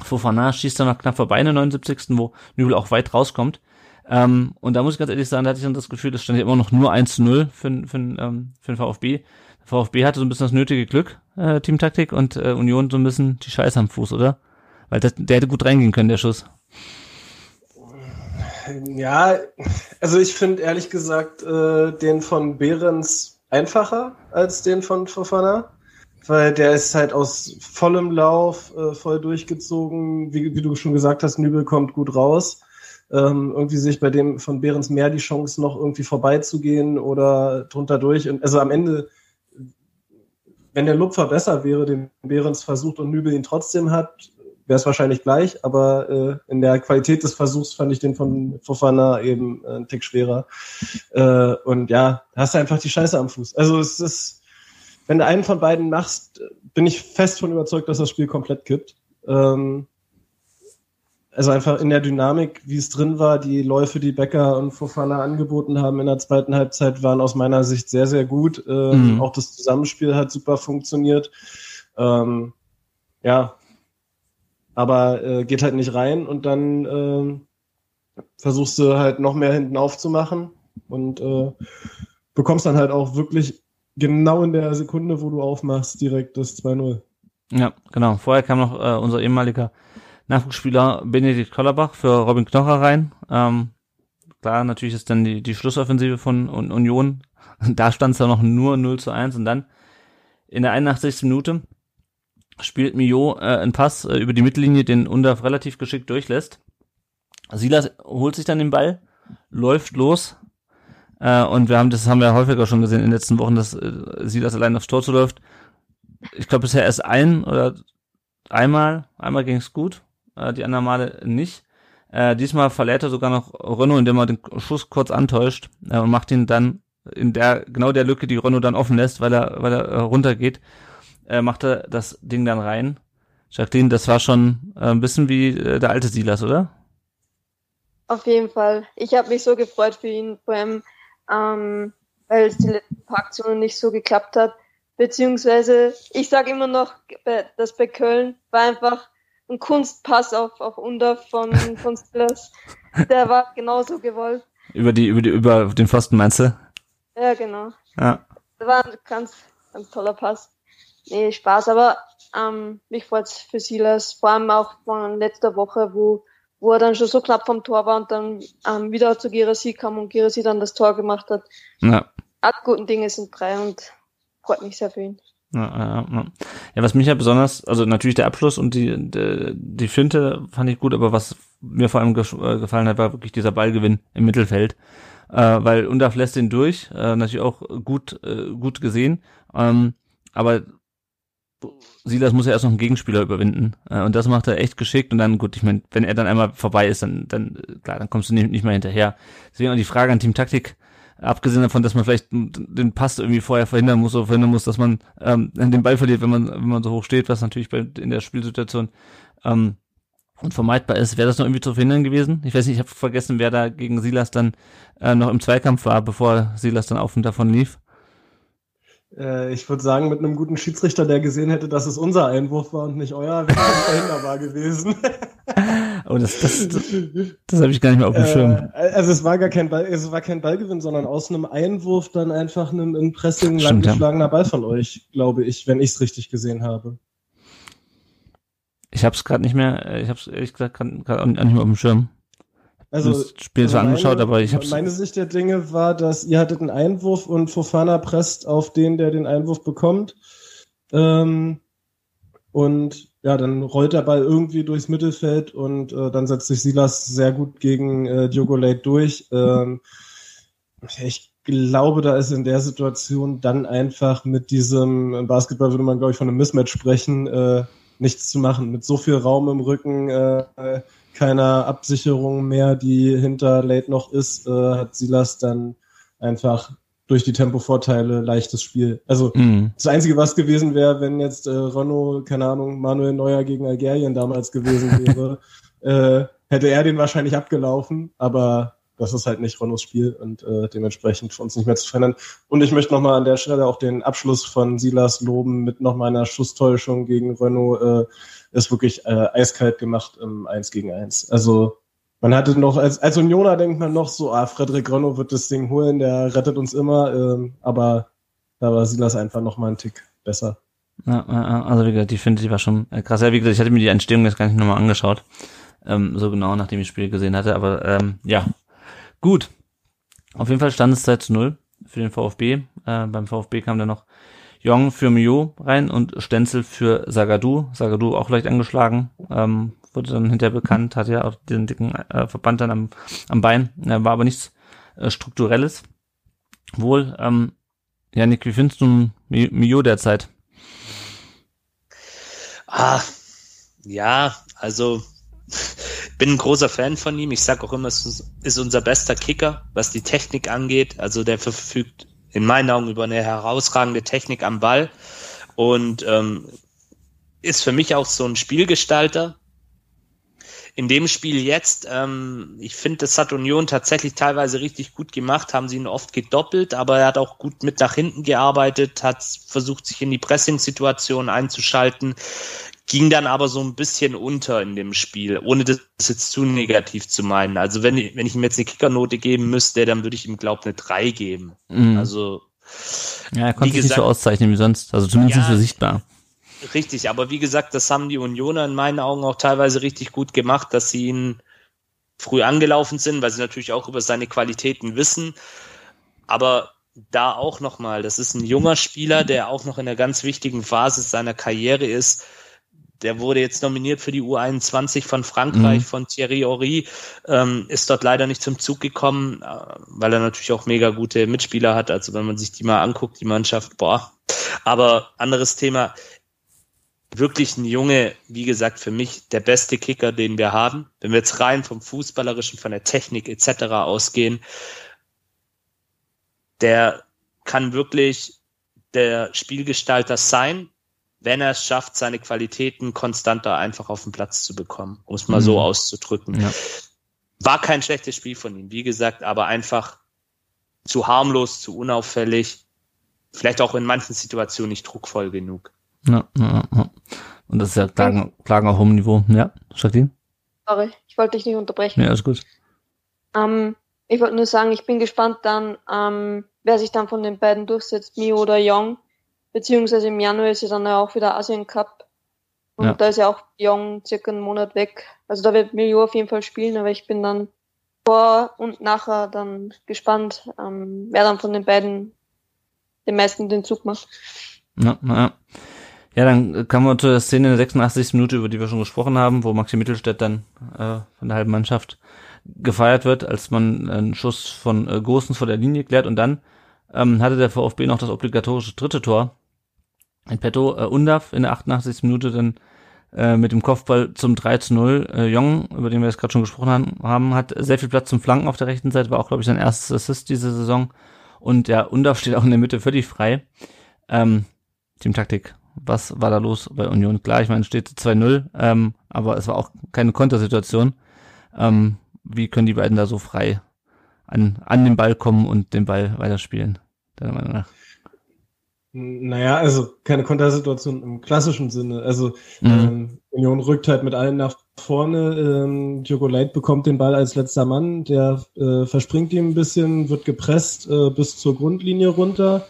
Fofana schießt dann noch knapp vorbei in der 79. wo Nübel auch weit rauskommt. Ähm, und da muss ich ganz ehrlich sagen, da hatte ich dann das Gefühl, das stand ja immer noch nur 1 zu 0 für, für, ähm, für den VfB. VfB hatte so ein bisschen das nötige Glück, äh, Teamtaktik, und äh, Union so ein bisschen die Scheiße am Fuß, oder? Weil das, der hätte gut reingehen können, der Schuss. Ja, also ich finde ehrlich gesagt äh, den von Behrens einfacher als den von Fofana, weil der ist halt aus vollem Lauf äh, voll durchgezogen. Wie, wie du schon gesagt hast, Nübel kommt gut raus. Ähm, irgendwie sich bei dem von Behrens mehr die Chance noch irgendwie vorbeizugehen oder drunter durch. Und also am Ende wenn der Lupfer besser wäre, den Behrens versucht und Nübel ihn trotzdem hat, wäre es wahrscheinlich gleich, aber äh, in der Qualität des Versuchs fand ich den von Fofana eben äh, einen Tick schwerer. Äh, und ja, hast du einfach die Scheiße am Fuß. Also es ist, wenn du einen von beiden machst, bin ich fest von überzeugt, dass das Spiel komplett kippt. Ähm, also einfach in der Dynamik, wie es drin war, die Läufe, die Becker und Fofana angeboten haben in der zweiten Halbzeit, waren aus meiner Sicht sehr, sehr gut. Ähm, mhm. Auch das Zusammenspiel hat super funktioniert. Ähm, ja, aber äh, geht halt nicht rein und dann äh, versuchst du halt noch mehr hinten aufzumachen und äh, bekommst dann halt auch wirklich genau in der Sekunde, wo du aufmachst, direkt das 2-0. Ja, genau. Vorher kam noch äh, unser ehemaliger Nachwuchsspieler Benedikt Kollerbach für Robin Knocher rein. Ähm, klar, natürlich ist dann die, die Schlussoffensive von Union. Da stand es ja noch nur 0 zu 1 und dann in der 81. Minute spielt Mio äh, einen Pass äh, über die Mittellinie, den Undaf relativ geschickt durchlässt. Silas holt sich dann den Ball, läuft los, äh, und wir haben, das haben wir häufiger schon gesehen in den letzten Wochen, dass äh, Silas allein aufs Tor zu läuft. Ich glaube bisher erst ein oder einmal, einmal ging es gut, äh, die anderen Male nicht. Äh, diesmal verlädt er sogar noch Renault, indem er den Schuss kurz antäuscht äh, und macht ihn dann in der genau der Lücke, die Renault dann offen lässt, weil er weil er äh, runtergeht, äh, macht er das Ding dann rein. Jacqueline, das war schon äh, ein bisschen wie äh, der alte Silas, oder? Auf jeden Fall. Ich habe mich so gefreut für ihn, vor allem ähm, weil es die letzten paar Aktionen nicht so geklappt hat. Beziehungsweise, ich sage immer noch, dass bei Köln war einfach ein Kunstpass auf, auf Under von, von Silas. Der war genauso gewollt. Über die, über die, über den Pfosten meinst du? Ja, genau. Ja. Das war ein ganz, ganz toller Pass. Nee, Spaß, aber ähm, mich freut's für Silas, vor allem auch von letzter Woche, wo wo er dann schon so knapp vom Tor war und dann ähm, wieder zu Girasi kam und Girasi dann das Tor gemacht hat. Ja. Alle guten Dinge sind drei und freut mich sehr für ihn. Ja, ja, ja. was mich ja besonders, also natürlich der Abschluss und die, die, die Finte fand ich gut, aber was mir vor allem äh, gefallen hat, war wirklich dieser Ballgewinn im Mittelfeld. Äh, weil Undaf lässt den durch, äh, natürlich auch gut, äh, gut gesehen. Ähm, aber Silas muss ja erst noch einen Gegenspieler überwinden. Äh, und das macht er echt geschickt. Und dann, gut, ich meine, wenn er dann einmal vorbei ist, dann, dann, klar, dann kommst du nicht, nicht mehr hinterher. Deswegen auch die Frage an Team Taktik, abgesehen davon, dass man vielleicht den Pass irgendwie vorher verhindern muss oder verhindern muss, dass man ähm, den Ball verliert, wenn man, wenn man so hoch steht, was natürlich bei, in der Spielsituation ähm, unvermeidbar ist. Wäre das noch irgendwie zu verhindern gewesen? Ich weiß nicht, ich habe vergessen, wer da gegen Silas dann äh, noch im Zweikampf war, bevor Silas dann auf und davon lief. Äh, ich würde sagen, mit einem guten Schiedsrichter, der gesehen hätte, dass es unser Einwurf war und nicht euer, wäre es verhinderbar gewesen. oh, das, das, das, das habe ich gar nicht mehr auf dem Schirm. Äh, also es war gar kein Ball, es war kein Ballgewinn, sondern aus einem Einwurf dann einfach einem in Pressing langgeschlagener ja. Ball von euch, glaube ich, wenn ich es richtig gesehen habe. Ich habe es gerade nicht mehr, äh, ich habe es ehrlich gesagt gerade auch nicht mehr auf dem Schirm. Also, das Spiel also angeschaut, aber ich habe Meine Sicht der Dinge war, dass ihr hattet einen Einwurf und Fofana presst auf den, der den Einwurf bekommt. Ähm, und ja, dann rollt der Ball irgendwie durchs Mittelfeld und äh, dann setzt sich Silas sehr gut gegen äh, Diogo Late durch. Ähm, ich glaube, da ist in der Situation dann einfach mit diesem, im Basketball würde man, glaube ich, von einem Mismatch sprechen, äh, nichts zu machen. Mit so viel Raum im Rücken äh, keiner Absicherung mehr, die hinter Late noch ist, äh, hat Silas dann einfach durch die Tempovorteile leichtes Spiel. Also mhm. das Einzige, was gewesen wäre, wenn jetzt äh, Renault, keine Ahnung, Manuel Neuer gegen Algerien damals gewesen wäre, äh, hätte er den wahrscheinlich abgelaufen, aber das ist halt nicht Renaults Spiel und äh, dementsprechend für uns nicht mehr zu verändern. Und ich möchte nochmal an der Stelle auch den Abschluss von Silas loben mit nochmal einer Schusstäuschung gegen Renault. Äh, ist wirklich äh, eiskalt gemacht im 1 gegen 1. Also man hatte noch, als, als Unioner denkt man noch so, ah, Frederik Renault wird das Ding holen, der rettet uns immer, ähm, aber da war Silas einfach nochmal ein Tick besser. Ja, also wie gesagt, die finde ich war schon äh, krass. Ja, wie gesagt, ich hatte mir die Entstehung jetzt gar nicht nochmal angeschaut. Ähm, so genau, nachdem ich das Spiel gesehen hatte. Aber ähm, ja, gut. Auf jeden Fall stand es 2 zu 0 für den VfB. Äh, beim VfB kam dann noch Jong für Mio rein und Stenzel für Sagadu. Sagadu auch leicht angeschlagen, ähm, wurde dann hinterher bekannt, hat ja auch den dicken äh, Verband dann am, am Bein, äh, war aber nichts äh, Strukturelles. Wohl, ähm, Janik, wie findest du Mio derzeit? Ah, Ja, also bin ein großer Fan von ihm. Ich sage auch immer, es ist unser bester Kicker, was die Technik angeht. Also der verfügt in meinen Augen über eine herausragende Technik am Ball und ähm, ist für mich auch so ein Spielgestalter. In dem Spiel jetzt, ähm, ich finde, das hat Union tatsächlich teilweise richtig gut gemacht, haben sie ihn oft gedoppelt, aber er hat auch gut mit nach hinten gearbeitet, hat versucht, sich in die Pressing-Situation einzuschalten, ging dann aber so ein bisschen unter in dem Spiel, ohne das jetzt zu negativ zu meinen. Also wenn, ich, wenn ich ihm jetzt eine Kickernote geben müsste, dann würde ich ihm, glaube ich, eine 3 geben. Mhm. Also ja, er konnte sich nicht so auszeichnen wie sonst, also zumindest ja, nicht so sichtbar. Richtig, aber wie gesagt, das haben die Unioner in meinen Augen auch teilweise richtig gut gemacht, dass sie ihn früh angelaufen sind, weil sie natürlich auch über seine Qualitäten wissen. Aber da auch nochmal, das ist ein junger Spieler, der auch noch in einer ganz wichtigen Phase seiner Karriere ist der wurde jetzt nominiert für die U21 von Frankreich, mhm. von Thierry Horry, ähm, ist dort leider nicht zum Zug gekommen, äh, weil er natürlich auch mega gute Mitspieler hat. Also wenn man sich die mal anguckt, die Mannschaft, boah. Aber anderes Thema, wirklich ein Junge, wie gesagt, für mich der beste Kicker, den wir haben. Wenn wir jetzt rein vom Fußballerischen, von der Technik etc. ausgehen, der kann wirklich der Spielgestalter sein, wenn er es schafft, seine Qualitäten konstanter einfach auf den Platz zu bekommen, um es mal mhm. so auszudrücken. Ja. War kein schlechtes Spiel von ihm, wie gesagt, aber einfach zu harmlos, zu unauffällig, vielleicht auch in manchen Situationen nicht druckvoll genug. Ja, ja, ja. Und das ist ja Klagen, Klagen auf hohem Niveau. Ja, Jacqueline? Sorry, ich wollte dich nicht unterbrechen. Ja, ist gut. Ähm, ich wollte nur sagen, ich bin gespannt dann, ähm, wer sich dann von den beiden durchsetzt, Mio oder Young. Beziehungsweise im Januar ist ja dann auch wieder Asien Cup. Und ja. da ist ja auch Young circa einen Monat weg. Also da wird Milio auf jeden Fall spielen, aber ich bin dann vor und nachher dann gespannt, ähm, wer dann von den beiden den meisten den Zug macht. Ja, ja. Ja, dann kommen wir zur Szene in der 86. Minute, über die wir schon gesprochen haben, wo Maxi Mittelstädt dann äh, von der halben Mannschaft gefeiert wird, als man einen Schuss von äh, Gosens vor der Linie klärt und dann ähm, hatte der VfB noch das obligatorische dritte Tor in petto. Äh, Undaf in der 88. Minute dann äh, mit dem Kopfball zum 3 zu 0. Äh, Jong, über den wir jetzt gerade schon gesprochen haben, hat sehr viel Platz zum Flanken auf der rechten Seite, war auch, glaube ich, sein erstes Assist diese Saison. Und ja, Undaf steht auch in der Mitte völlig frei. Ähm, Teamtaktik. Was war da los bei Union? Klar, ich meine, es steht 2-0, ähm, aber es war auch keine Kontersituation. Ähm, wie können die beiden da so frei an, an den Ball kommen und den Ball weiterspielen? Deiner Meinung nach? Naja, also keine Kontersituation im klassischen Sinne. Also mhm. ähm, Union rückt halt mit allen nach vorne. Ähm, Diogo Leit bekommt den Ball als letzter Mann. Der äh, verspringt ihm ein bisschen, wird gepresst äh, bis zur Grundlinie runter.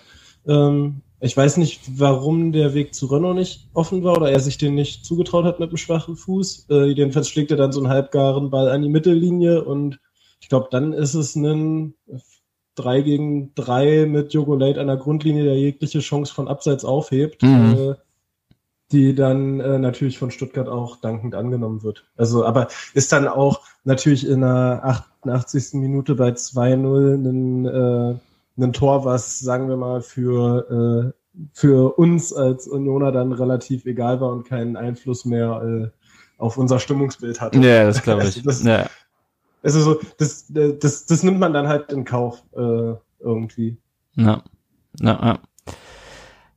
Ähm, ich weiß nicht, warum der Weg zu Renault nicht offen war oder er sich den nicht zugetraut hat mit dem schwachen Fuß. Äh, jedenfalls schlägt er dann so einen halbgaren Ball an die Mittellinie und ich glaube, dann ist es ein 3 gegen 3 mit Jogo Late an der Grundlinie, der jegliche Chance von Abseits aufhebt, mhm. äh, die dann äh, natürlich von Stuttgart auch dankend angenommen wird. Also, aber ist dann auch natürlich in der 88. Minute bei 2-0 ein, äh, ein Tor, was, sagen wir mal, für, äh, für uns als Unioner dann relativ egal war und keinen Einfluss mehr äh, auf unser Stimmungsbild hatte. Ja, das glaube ich. Also das, ja. Also so, das, das, das nimmt man dann halt in Kauf äh, irgendwie. Ja. ja, ja.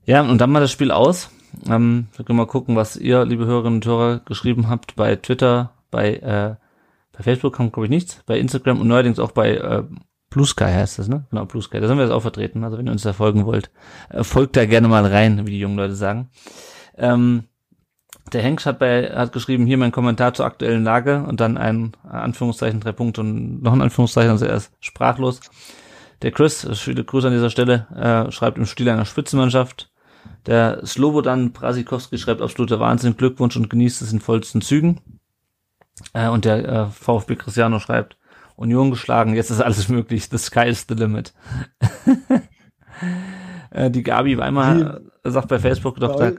Ja, und dann mal das Spiel aus. Ähm, wir können mal gucken, was ihr, liebe Hörerinnen und Hörer, geschrieben habt bei Twitter, bei, äh, bei Facebook kam, glaube ich, nichts, bei Instagram und neuerdings auch bei äh, Blue Sky heißt das, ne? Genau, Blue Sky. Da sind wir jetzt auch vertreten. Also wenn ihr uns da folgen wollt, äh, folgt da gerne mal rein, wie die jungen Leute sagen. Ähm, der Hengst hat bei, hat geschrieben, hier mein Kommentar zur aktuellen Lage und dann ein Anführungszeichen, drei Punkte und noch ein Anführungszeichen, also er ist sprachlos. Der Chris, viele Grüße an dieser Stelle, äh, schreibt im Stil einer Spitzenmannschaft. Der Slobodan Brasikowski schreibt absoluter Wahnsinn, Glückwunsch und genießt es in vollsten Zügen. Äh, und der äh, VfB Cristiano schreibt, Union geschlagen, jetzt ist alles möglich, the sky is the limit. äh, die Gabi Weimar sagt bei Facebook doch, da,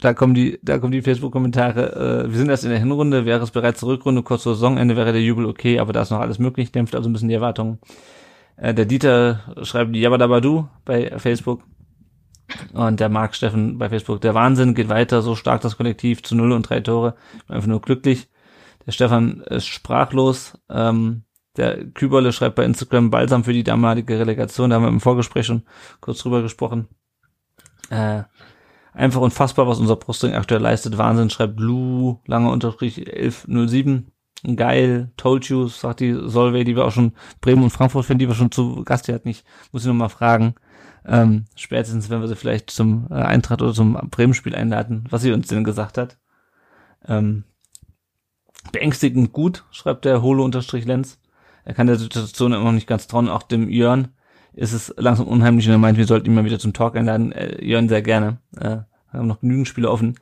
da kommen die, da kommen die Facebook-Kommentare. Äh, wir sind erst in der Hinrunde, wäre es bereits zur Rückrunde, kurz vor Saisonende wäre der Jubel okay, aber da ist noch alles möglich, dämpft also ein bisschen die Erwartungen. Äh, der Dieter schreibt die Yabadabadu bei Facebook. Und der Marc Steffen bei Facebook, der Wahnsinn geht weiter, so stark das Kollektiv zu null und drei Tore. Einfach nur glücklich. Der Stefan ist sprachlos. Ähm, der Küberle schreibt bei Instagram Balsam für die damalige Relegation. Da haben wir im Vorgespräch schon kurz drüber gesprochen. Äh, einfach unfassbar, was unser Brustring aktuell leistet. Wahnsinn, schreibt Blue, lange Unterstrich 1107. Geil, told you, sagt die Solveig, die wir auch schon Bremen und Frankfurt finden, die wir schon zu Gast hatten. Ich muss sie nochmal fragen. Ähm, spätestens, wenn wir sie vielleicht zum äh, Eintracht oder zum Bremen-Spiel einladen, was sie uns denn gesagt hat. Ähm, beängstigend gut, schreibt der Holo-Lenz. Er kann der Situation immer noch nicht ganz trauen, auch dem Jörn ist es langsam unheimlich und er meint, wir sollten ihn mal wieder zum Talk einladen. Äh, Jörn sehr gerne. Äh, haben noch genügend Spiele offen.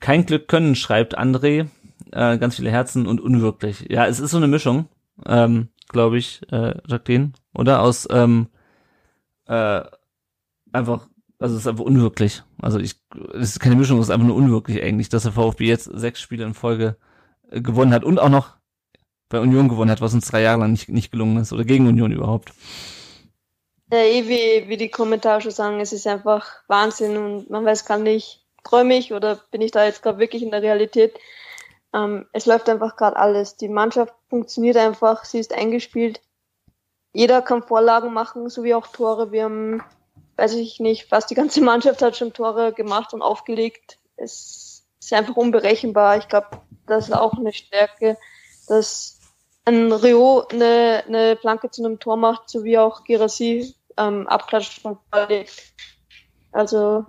Kein Glück können, schreibt André. Äh, ganz viele Herzen und unwirklich. Ja, es ist so eine Mischung, ähm, glaube ich, äh, Jacqueline, oder? Aus ähm, äh, einfach, also es ist einfach unwirklich. Also ich, es ist keine Mischung, es ist einfach nur unwirklich eigentlich, dass der VfB jetzt sechs Spiele in Folge äh, gewonnen hat und auch noch bei Union gewonnen hat, was uns drei Jahre lang nicht, nicht gelungen ist oder gegen Union überhaupt. Ja, eh wie, wie die Kommentare schon sagen, es ist einfach Wahnsinn und man weiß gar nicht, träume ich oder bin ich da jetzt gerade wirklich in der Realität. Ähm, es läuft einfach gerade alles. Die Mannschaft funktioniert einfach, sie ist eingespielt. Jeder kann Vorlagen machen, sowie auch Tore. Wir haben, weiß ich nicht, fast die ganze Mannschaft hat schon Tore gemacht und aufgelegt. Es ist einfach unberechenbar. Ich glaube, das ist auch eine Stärke, dass ein Rio eine, eine Planke zu einem Tor macht, sowie auch Girassi ähm, abklatscht von Also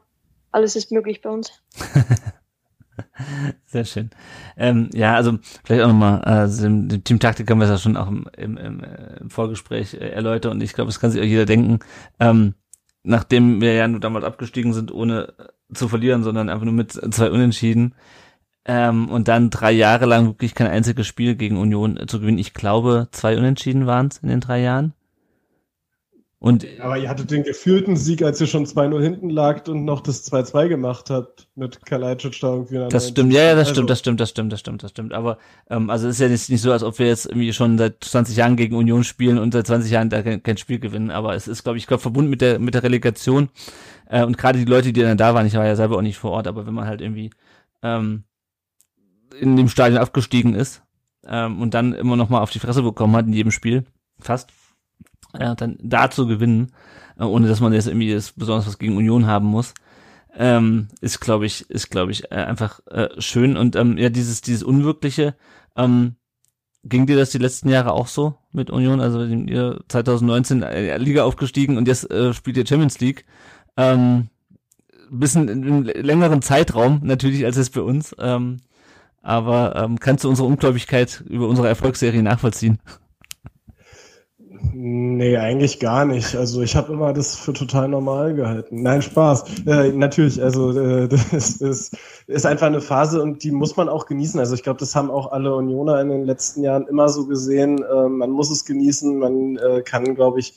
alles ist möglich bei uns. Sehr schön. Ähm, ja, also vielleicht auch nochmal, äh, dem, dem Team Taktik haben wir es ja schon auch im, im, im, äh, im Vorgespräch äh, erläutert und ich glaube, das kann sich auch jeder denken. Ähm, nachdem wir ja nur damals abgestiegen sind, ohne zu verlieren, sondern einfach nur mit zwei Unentschieden, ähm, und dann drei Jahre lang wirklich kein einziges Spiel gegen Union zu gewinnen. Ich glaube, zwei Unentschieden waren es in den drei Jahren. Und Aber ihr hattet den gefühlten Sieg, als ihr schon 2-0 hinten lagt und noch das 2-2 gemacht habt mit Kalajdzic da irgendwie. Das stimmt, ja, ja, das also. stimmt, das stimmt, das stimmt, das stimmt, das stimmt. Aber ähm, also es ist ja nicht, nicht so, als ob wir jetzt irgendwie schon seit 20 Jahren gegen Union spielen und seit 20 Jahren da kein, kein Spiel gewinnen. Aber es ist, glaube ich, glaub, verbunden mit der mit der Relegation. Äh, und gerade die Leute, die dann da waren, ich war ja selber auch nicht vor Ort, aber wenn man halt irgendwie ähm, in dem Stadion abgestiegen ist ähm, und dann immer noch mal auf die Fresse bekommen hat in jedem Spiel, fast, äh, dann da zu gewinnen, äh, ohne dass man jetzt irgendwie das besonders was gegen Union haben muss, ähm, ist glaube ich, ist glaube ich äh, einfach äh, schön und ähm, ja dieses dieses unwirkliche. Ähm, ging dir das die letzten Jahre auch so mit Union? Also ihr 2019 äh, Liga aufgestiegen und jetzt äh, spielt ihr Champions League. Ähm, bisschen im längeren Zeitraum natürlich als es bei uns. Ähm, aber ähm, kannst du unsere Ungläubigkeit über unsere Erfolgsserie nachvollziehen? Nee, eigentlich gar nicht. Also ich habe immer das für total normal gehalten. Nein, Spaß. Äh, natürlich, also äh, das ist, ist einfach eine Phase und die muss man auch genießen. Also ich glaube, das haben auch alle Unioner in den letzten Jahren immer so gesehen. Äh, man muss es genießen, man äh, kann, glaube ich,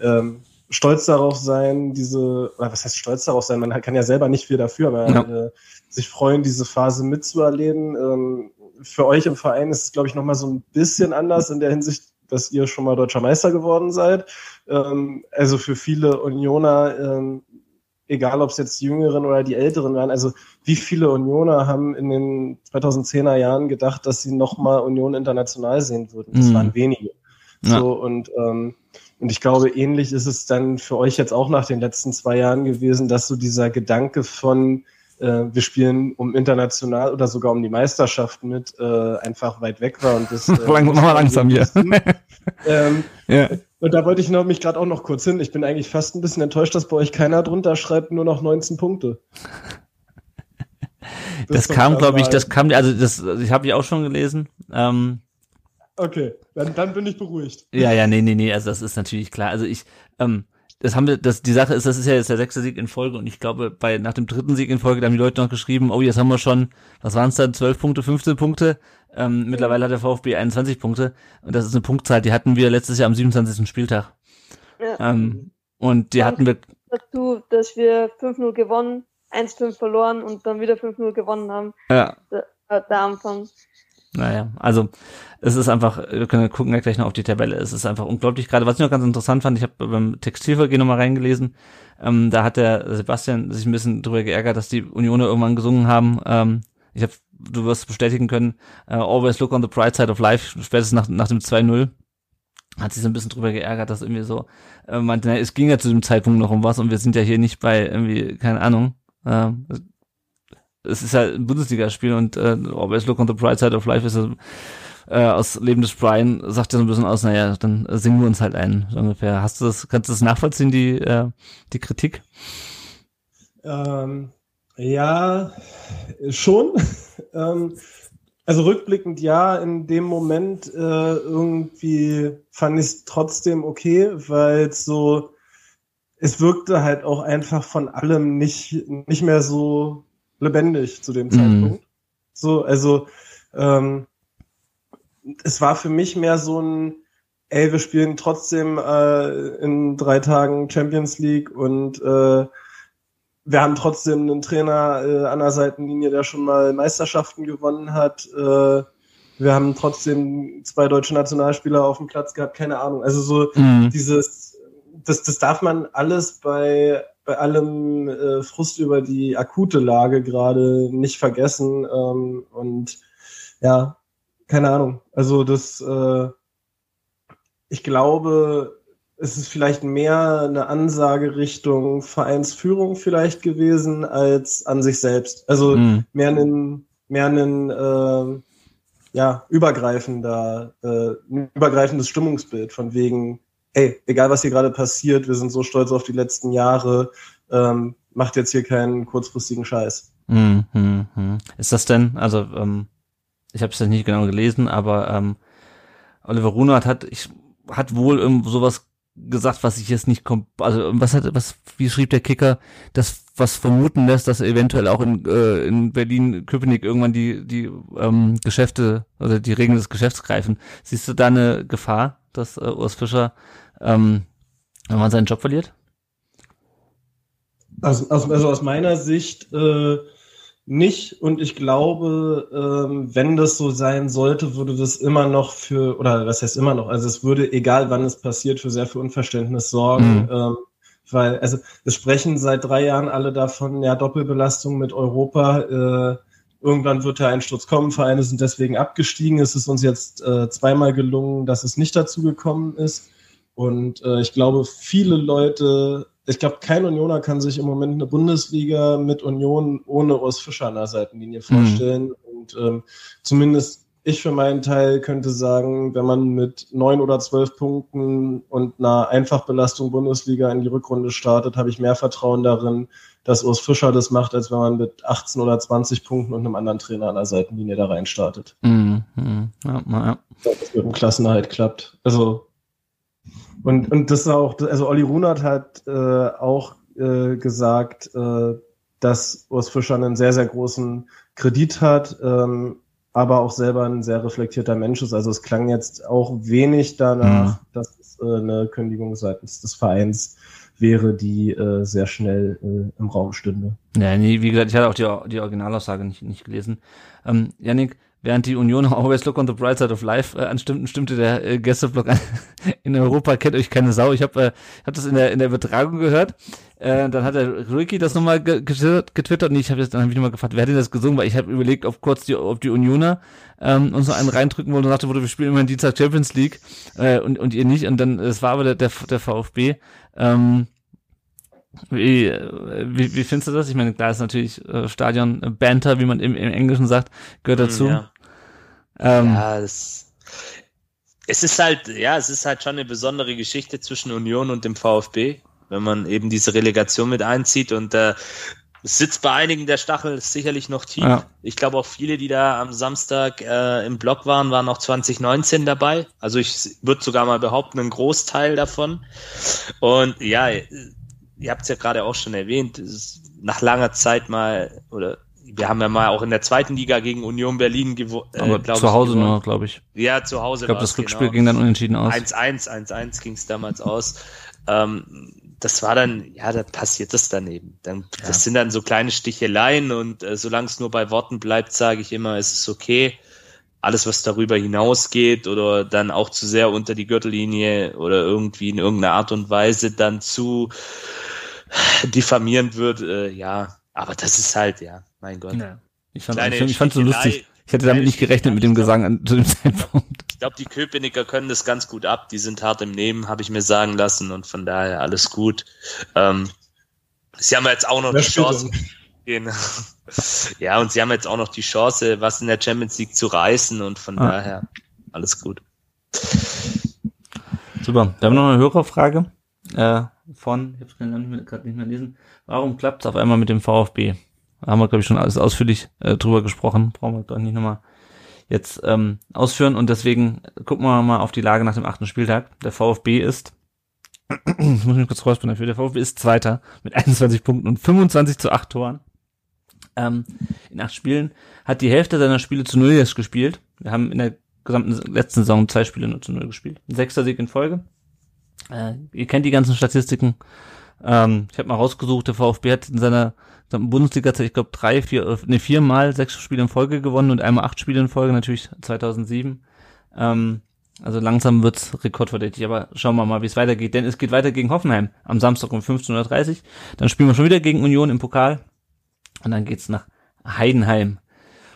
ähm, stolz darauf sein, diese, oder was heißt stolz darauf sein? Man kann ja selber nicht viel dafür, aber ja. äh, sich freuen, diese Phase mitzuerleben. Ähm, für euch im Verein ist es, glaube ich, nochmal so ein bisschen anders in der Hinsicht, dass ihr schon mal deutscher Meister geworden seid. Ähm, also für viele Unioner, ähm, egal ob es jetzt die Jüngeren oder die Älteren waren, also wie viele Unioner haben in den 2010er Jahren gedacht, dass sie nochmal Union international sehen würden? Das mhm. waren wenige. Ja. So und ähm, und ich glaube, ähnlich ist es dann für euch jetzt auch nach den letzten zwei Jahren gewesen, dass so dieser Gedanke von äh, wir spielen um international oder sogar um die Meisterschaft mit, äh, einfach weit weg war. Und das, äh, Lang, mal langsam hier. ähm, ja. Und da wollte ich noch, mich gerade auch noch kurz hin. Ich bin eigentlich fast ein bisschen enttäuscht, dass bei euch keiner drunter schreibt, nur noch 19 Punkte. Das, das kam, glaube ich, das kam, also das, ich habe ich auch schon gelesen. Ähm, okay, dann, dann bin ich beruhigt. Ja, ja, nee, nee, nee, also das ist natürlich klar. Also ich, ähm, das haben wir, das, die Sache ist, das ist ja jetzt der sechste Sieg in Folge und ich glaube, bei, nach dem dritten Sieg in Folge, da haben die Leute noch geschrieben, oh, jetzt haben wir schon, was waren es dann, 12 Punkte, 15 Punkte, ähm, mittlerweile hat der VfB 21 Punkte und das ist eine Punktzahl, die hatten wir letztes Jahr am 27. Spieltag. Ja. Ähm, und die hatten wir. Dazu, dass wir 5-0 gewonnen, 1-5 verloren und dann wieder 5-0 gewonnen haben. Ja. Der, der Anfang. Naja, also es ist einfach, wir können gucken ja gleich noch auf die Tabelle, es ist einfach unglaublich gerade. Was ich noch ganz interessant fand, ich habe beim Textilvergehen nochmal reingelesen, ähm, da hat der Sebastian sich ein bisschen drüber geärgert, dass die Unioner irgendwann gesungen haben, ähm, ich habe, du wirst bestätigen können, uh, always look on the bright side of life, spätestens nach, nach dem 2-0 hat sich so ein bisschen drüber geärgert, dass irgendwie so äh, meinte, na, es ging ja zu dem Zeitpunkt noch um was und wir sind ja hier nicht bei irgendwie, keine Ahnung, äh, es ist ja ein Bundesligaspiel und äh, always look on the bright side of life ist äh, aus Leben des Brian sagt ja so ein bisschen aus, naja, dann singen wir uns halt ein, so ungefähr. Hast du das, kannst du das nachvollziehen, die, äh, die Kritik? Ähm, ja, schon. ähm, also rückblickend ja, in dem Moment äh, irgendwie fand ich es trotzdem okay, weil so, es wirkte halt auch einfach von allem nicht, nicht mehr so lebendig zu dem mhm. Zeitpunkt. So, also ähm, es war für mich mehr so ein, ey, wir spielen trotzdem äh, in drei Tagen Champions League und äh, wir haben trotzdem einen Trainer äh, an der Seitenlinie, der schon mal Meisterschaften gewonnen hat. Äh, wir haben trotzdem zwei deutsche Nationalspieler auf dem Platz gehabt, keine Ahnung. Also so mhm. dieses, das, das darf man alles bei, bei allem äh, Frust über die akute Lage gerade nicht vergessen. Ähm, und ja, keine Ahnung. Also das, äh, ich glaube, es ist vielleicht mehr eine Ansage Richtung Vereinsführung vielleicht gewesen als an sich selbst. Also mhm. mehr ein, mehr ein äh, ja, übergreifender, äh, ein übergreifendes Stimmungsbild von wegen, ey, egal was hier gerade passiert, wir sind so stolz auf die letzten Jahre, ähm, macht jetzt hier keinen kurzfristigen Scheiß. Mhm, mh, mh. Ist das denn, also ähm, ich habe es ja nicht genau gelesen, aber ähm, Oliver Runert hat, ich, hat wohl ähm, sowas gesagt, was ich jetzt nicht kommt, also was hat, was, wie schrieb der Kicker, das was vermuten lässt, dass eventuell auch in, äh, in Berlin, Köpenick irgendwann die, die ähm, Geschäfte oder die Regeln des Geschäfts greifen. Siehst du da eine Gefahr, dass äh, Urs Fischer, ähm, wenn man seinen Job verliert? Also, also, aus meiner Sicht äh, nicht und ich glaube, ähm, wenn das so sein sollte, würde das immer noch für, oder was heißt immer noch, also es würde, egal wann es passiert, für sehr viel Unverständnis sorgen. Mhm. Ähm, weil, also es sprechen seit drei Jahren alle davon, ja, Doppelbelastung mit Europa, äh, irgendwann wird der Einsturz kommen, Vereine sind deswegen abgestiegen. Es ist uns jetzt äh, zweimal gelungen, dass es nicht dazu gekommen ist. Und äh, ich glaube, viele Leute ich glaube, kein Unioner kann sich im Moment eine Bundesliga mit Union ohne Urs Fischer an der Seitenlinie mhm. vorstellen. Mhm. Und ähm, zumindest ich für meinen Teil könnte sagen, wenn man mit neun oder zwölf Punkten und einer Einfachbelastung Bundesliga in die Rückrunde startet, habe ich mehr Vertrauen darin, dass Urs Fischer das macht, als wenn man mit 18 oder 20 Punkten und einem anderen Trainer an der Seitenlinie da rein startet. Mhm. Ja, ja. Das mit dem Klassenerhalt klappt. Also und, und das ist auch, also Olli Runert hat äh, auch äh, gesagt, äh, dass Urs Fischer einen sehr, sehr großen Kredit hat, ähm, aber auch selber ein sehr reflektierter Mensch ist. Also es klang jetzt auch wenig danach, mhm. dass es äh, eine Kündigung seitens des Vereins wäre, die äh, sehr schnell äh, im Raum stünde. Ja, nee, wie gesagt, ich hatte auch die, die Originalaussage nicht, nicht gelesen. Ähm, Janik, Während die Union Always Look on the Bright Side of Life äh, anstimmten, stimmte der äh, Gästeblock an. In Europa kennt euch keine Sau. Ich habe äh, hab das in der in der Übertragung gehört. Äh, dann hat der Ricky das nochmal getwittert, getwittert und ich habe jetzt dann hab ich nochmal gefragt, wer hat denn das gesungen? Weil ich habe überlegt, ob kurz die, ob die Unioner ähm, uns noch einen reindrücken wollen und sagte, wurde, wir spielen immerhin Dienstag Champions League äh, und, und ihr nicht. Und dann, es war aber der, der, der VfB. Ähm, wie, wie, wie findest du das? Ich meine, klar ist natürlich äh, Stadion äh, Banter, wie man im, im Englischen sagt, gehört hm, dazu. Ja, ähm, ja das, es ist halt, ja, es ist halt schon eine besondere Geschichte zwischen Union und dem VfB, wenn man eben diese Relegation mit einzieht und äh, es sitzt bei einigen der Stachel sicherlich noch tief. Ja. Ich glaube auch viele, die da am Samstag äh, im Block waren, waren auch 2019 dabei. Also ich würde sogar mal behaupten, ein Großteil davon. Und ja, ihr habt es ja gerade auch schon erwähnt, nach langer Zeit mal, oder wir haben ja mal auch in der zweiten Liga gegen Union Berlin gewonnen. Äh, zu Hause nur, glaube ich. Ja, zu Hause. Ich glaube, das Rückspiel genau. ging dann unentschieden aus. 1-1, 1-1 ging es damals aus. Ähm, das war dann, ja, da passiert das dann eben. Dann, ja. Das sind dann so kleine Sticheleien und äh, solange es nur bei Worten bleibt, sage ich immer, ist es okay. alles, was darüber hinausgeht oder dann auch zu sehr unter die Gürtellinie oder irgendwie in irgendeiner Art und Weise dann zu diffamierend wird, äh, ja, aber das ist halt, ja, mein Gott. Ja. Ich fand es so lustig. Ich hätte damit nicht gerechnet mit dem Gesang an, zu dem Zeitpunkt. Ich glaube, die Köpenicker können das ganz gut ab. Die sind hart im Nehmen, habe ich mir sagen lassen und von daher alles gut. Ähm, sie haben jetzt auch noch das die Chance. Genau. Ja, und sie haben jetzt auch noch die Chance, was in der Champions League zu reißen und von ah. daher alles gut. Super. Wir haben noch eine Hörerfrage äh, von, ich habe es gerade nicht mehr lesen. Warum klappt es auf einmal mit dem VfB? Haben wir, glaube ich, schon alles ausführlich äh, drüber gesprochen. Brauchen wir doch nicht nochmal jetzt ähm, ausführen. Und deswegen gucken wir mal auf die Lage nach dem achten Spieltag. Der VfB ist ich muss mich kurz rausfinden dafür. Der VfB ist Zweiter mit 21 Punkten und 25 zu 8 Toren ähm, in acht Spielen, hat die Hälfte seiner Spiele zu Null jetzt gespielt. Wir haben in der gesamten letzten Saison zwei Spiele nur zu Null gespielt. Ein sechster Sieg in Folge. Äh, ihr kennt die ganzen Statistiken. Ähm, ich habe mal rausgesucht, der VfB hat in seiner Bundesliga-Zeit, ich glaube, drei, vier, ne, viermal sechs Spiele in Folge gewonnen und einmal acht Spiele in Folge, natürlich 2007. Ähm, also langsam wird's rekordverdächtig, aber schauen wir mal, wie es weitergeht. Denn es geht weiter gegen Hoffenheim am Samstag um 15.30 Uhr. Dann spielen wir schon wieder gegen Union im Pokal. Und dann geht's nach Heidenheim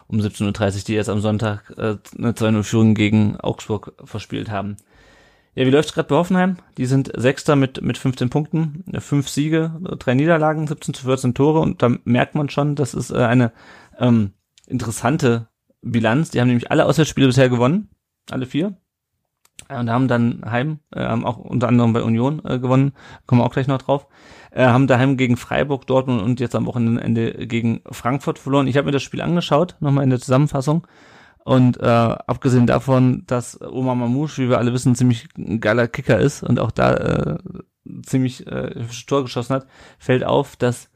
um 17.30 Uhr, die jetzt am Sonntag äh, eine 2-0-Führung gegen Augsburg verspielt haben. Ja, wie läuft's gerade bei Hoffenheim? Die sind Sechster mit, mit 15 Punkten, fünf Siege, drei Niederlagen, 17 zu 14 Tore und da merkt man schon, das ist äh, eine ähm, interessante Bilanz. Die haben nämlich alle Auswärtsspiele bisher gewonnen, alle vier. Und haben dann heim, äh, haben auch unter anderem bei Union äh, gewonnen, kommen wir auch gleich noch drauf äh, haben daheim gegen Freiburg, Dortmund und jetzt am Wochenende gegen Frankfurt verloren. Ich habe mir das Spiel angeschaut, nochmal in der Zusammenfassung. Und äh, abgesehen davon, dass Omar Mamouche, wie wir alle wissen, ziemlich ein geiler Kicker ist und auch da äh, ziemlich äh, Tor geschossen hat, fällt auf, dass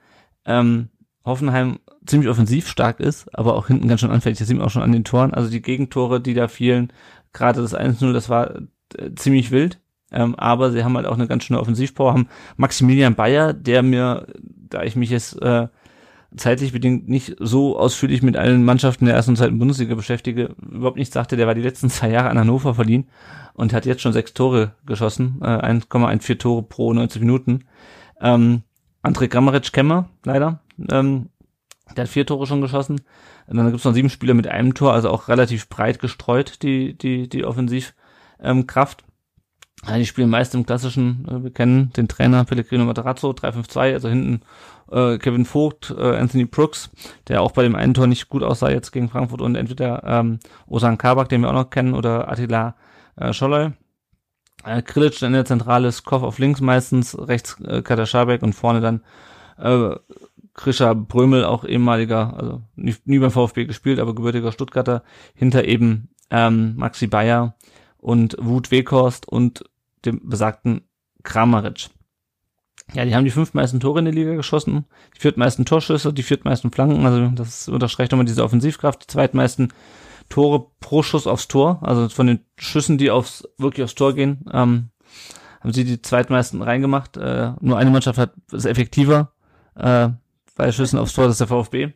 ähm, Hoffenheim ziemlich offensiv stark ist, aber auch hinten ganz schön anfällig. Das sieht man auch schon an den Toren. Also die Gegentore, die da fielen, gerade das 1-0, das war äh, ziemlich wild. Ähm, aber sie haben halt auch eine ganz schöne Offensivpower, haben Maximilian Bayer, der mir, da ich mich jetzt äh, zeitlich bedingt nicht so ausführlich mit allen Mannschaften der ersten und zweiten Bundesliga beschäftige, überhaupt nicht sagte, der war die letzten zwei Jahre an Hannover verliehen und hat jetzt schon sechs Tore geschossen, äh, 1,14 Tore pro 90 Minuten. Ähm, André Grammaric Kemmer, leider, ähm, der hat vier Tore schon geschossen. Und dann gibt's noch sieben Spieler mit einem Tor, also auch relativ breit gestreut, die, die, die Offensivkraft. Ähm. Ja, die spielen meist im klassischen, äh, wir kennen den Trainer Pellegrino Matarazzo, 3-5-2, also hinten äh, Kevin Vogt, äh, Anthony Brooks, der auch bei dem einen Tor nicht gut aussah jetzt gegen Frankfurt und entweder ähm, Osan Kabak, den wir auch noch kennen, oder Attila äh, Scholloy. Äh, Krilic in der Zentrale Koff auf links meistens, rechts äh, Katar Schabek und vorne dann äh, Krischer Brömel, auch ehemaliger, also nie, nie beim VfB gespielt, aber gebürtiger Stuttgarter, hinter eben ähm, Maxi Bayer und Wut Weghorst und dem besagten Kramaric. Ja, die haben die fünf meisten Tore in der Liga geschossen, die viertmeisten Torschüsse, die viertmeisten Flanken, also das unterstreicht nochmal diese Offensivkraft, die zweitmeisten Tore pro Schuss aufs Tor, also von den Schüssen, die aufs, wirklich aufs Tor gehen, ähm, haben sie die zweitmeisten reingemacht. Äh, nur eine Mannschaft hat ist effektiver äh, bei Schüssen aufs Tor, das ist der VfB.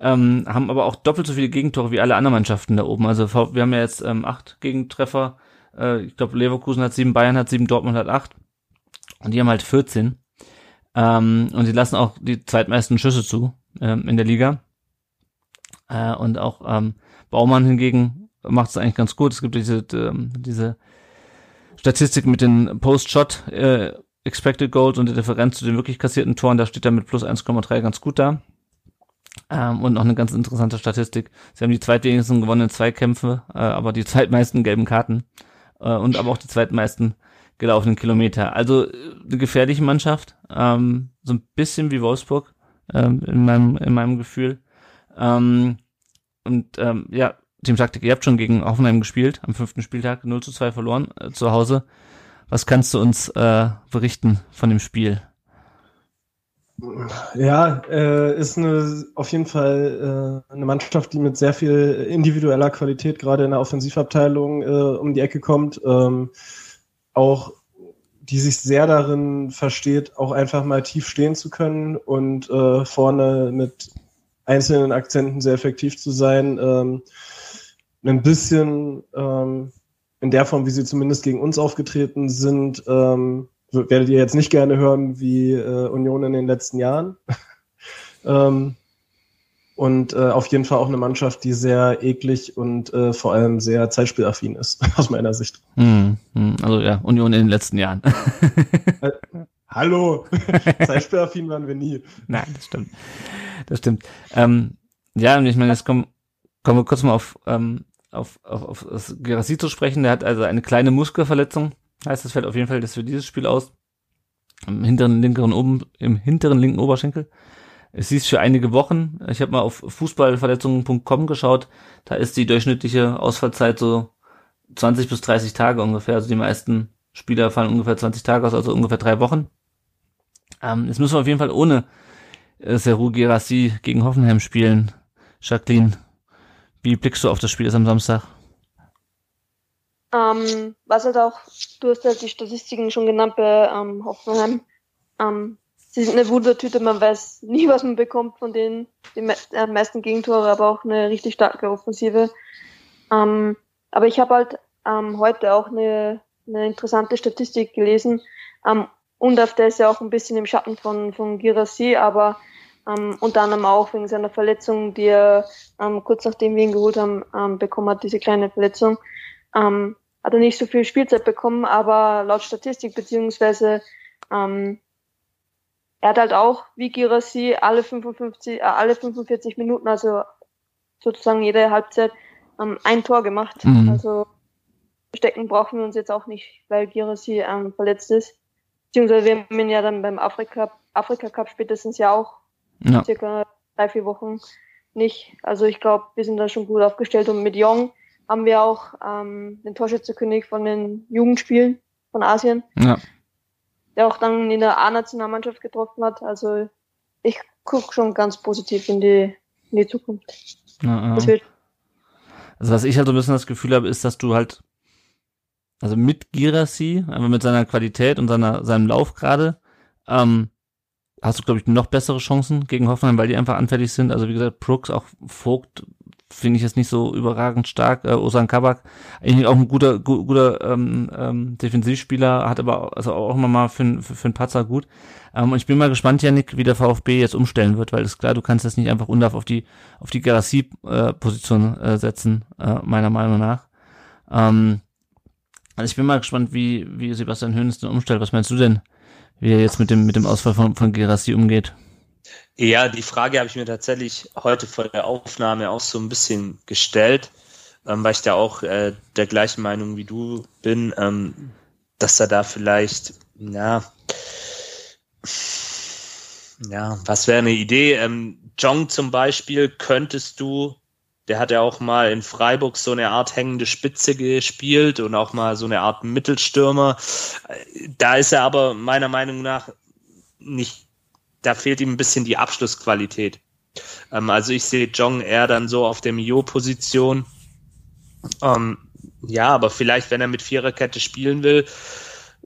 Ähm, haben aber auch doppelt so viele Gegentore wie alle anderen Mannschaften da oben. Also wir haben ja jetzt ähm, acht Gegentreffer äh, ich glaube, Leverkusen hat sieben, Bayern hat sieben, Dortmund hat acht. Und die haben halt 14. Ähm, und sie lassen auch die zweitmeisten Schüsse zu ähm, in der Liga. Äh, und auch ähm, Baumann hingegen macht es eigentlich ganz gut. Es gibt diese, ähm, diese Statistik mit den Post-Shot äh, Expected Goals und der Differenz zu den wirklich kassierten Toren. Da steht er mit plus 1,3 ganz gut da. Ähm, und noch eine ganz interessante Statistik. Sie haben die zweitwenigsten gewonnenen Zweikämpfe, äh, aber die zweitmeisten gelben Karten äh, und aber auch die zweitmeisten gelaufenen Kilometer. Also äh, eine gefährliche Mannschaft, ähm, so ein bisschen wie Wolfsburg ähm, in meinem in meinem Gefühl. Ähm, und ähm, ja, Team Taktik, ihr habt schon gegen Hoffenheim gespielt, am fünften Spieltag 0 zu 2 verloren äh, zu Hause. Was kannst du uns äh, berichten von dem Spiel? Ja, äh, ist eine, auf jeden Fall äh, eine Mannschaft, die mit sehr viel individueller Qualität gerade in der Offensivabteilung äh, um die Ecke kommt. Ähm, auch die sich sehr darin versteht, auch einfach mal tief stehen zu können und äh, vorne mit einzelnen Akzenten sehr effektiv zu sein. Ähm, ein bisschen ähm, in der Form, wie sie zumindest gegen uns aufgetreten sind, ähm, werdet ihr jetzt nicht gerne hören wie äh, Union in den letzten Jahren. ähm, und äh, auf jeden Fall auch eine Mannschaft, die sehr eklig und äh, vor allem sehr zeitspielaffin ist, aus meiner Sicht. Hm, hm, also ja, Union in den letzten Jahren. äh, hallo, zeitspielaffin waren wir nie. Nein, das stimmt. Das stimmt. Ähm, ja, und ich meine, jetzt kommen, kommen wir kurz mal auf, ähm, auf, auf, auf das Gerassi zu sprechen. Der hat also eine kleine Muskelverletzung. Heißt, das fällt auf jeden Fall das für dieses Spiel aus. Im hinteren linkeren oben, im hinteren linken Oberschenkel. Es hieß für einige Wochen. Ich habe mal auf fußballverletzungen.com geschaut. Da ist die durchschnittliche Ausfallzeit so 20 bis 30 Tage ungefähr. Also die meisten Spieler fallen ungefähr 20 Tage aus, also ungefähr drei Wochen. Ähm, jetzt müssen wir auf jeden Fall ohne äh, Seru Gerassi gegen Hoffenheim spielen. Jacqueline, wie blickst du auf das Spiel am Samstag? Ähm, was halt auch, du hast halt die Statistiken schon genannt bei ähm, Hoffenheim. Ähm, sie sind eine Wundertüte, man weiß nie, was man bekommt von denen. Die me äh, meisten Gegentore, aber auch eine richtig starke Offensive. Ähm, aber ich habe halt ähm, heute auch eine, eine interessante Statistik gelesen. Ähm, Undaf, der ist ja auch ein bisschen im Schatten von, von Girassi, aber ähm, unter anderem auch wegen seiner Verletzung, die er ähm, kurz nachdem wir ihn geholt haben, ähm, bekommen hat, diese kleine Verletzung. Ähm, hat er nicht so viel Spielzeit bekommen, aber laut Statistik beziehungsweise ähm, er hat halt auch, wie Girassi, alle 55, äh, alle 45 Minuten, also sozusagen jede Halbzeit, ähm, ein Tor gemacht. Mhm. Also stecken brauchen wir uns jetzt auch nicht, weil Girassi ähm, verletzt ist. Beziehungsweise wir haben ihn ja dann beim Afrika, Afrika Cup spätestens ja auch ja. circa drei, vier Wochen nicht. Also ich glaube, wir sind da schon gut aufgestellt und mit Jong haben wir auch ähm, den Torschützekönig von den Jugendspielen von Asien. Ja der auch dann in der A-Nationalmannschaft getroffen hat. Also ich gucke schon ganz positiv in die, in die Zukunft. Ja, ja. Also was ich halt so ein bisschen das Gefühl habe, ist, dass du halt, also mit Girassi, einfach mit seiner Qualität und seiner, seinem Lauf gerade, ähm, hast du, glaube ich, noch bessere Chancen gegen Hoffenheim, weil die einfach anfällig sind. Also wie gesagt, Brooks, auch Vogt finde ich jetzt nicht so überragend stark. Äh, Osan Kabak, eigentlich auch ein guter, gu guter ähm, ähm, Defensivspieler, hat aber also auch immer mal für, für, für einen Patzer gut. Ähm, und ich bin mal gespannt, Janik, wie der VfB jetzt umstellen wird, weil ist klar, du kannst jetzt nicht einfach undarf auf die auf die Garassi-Position äh, setzen, äh, meiner Meinung nach. Ähm, also ich bin mal gespannt, wie, wie Sebastian Hönes den umstellt. Was meinst du denn, wie er jetzt mit dem, mit dem Ausfall von, von Gerassi umgeht? Ja, die Frage habe ich mir tatsächlich heute vor der Aufnahme auch so ein bisschen gestellt, ähm, weil ich da auch äh, der gleichen Meinung wie du bin, ähm, dass er da vielleicht, ja, ja, was wäre eine Idee? Ähm, Jong zum Beispiel könntest du, der hat ja auch mal in Freiburg so eine Art hängende Spitze gespielt und auch mal so eine Art Mittelstürmer. Äh, da ist er aber meiner Meinung nach nicht da fehlt ihm ein bisschen die Abschlussqualität. Ähm, also ich sehe Jong eher dann so auf der Mio-Position. Ähm, ja, aber vielleicht, wenn er mit Viererkette spielen will,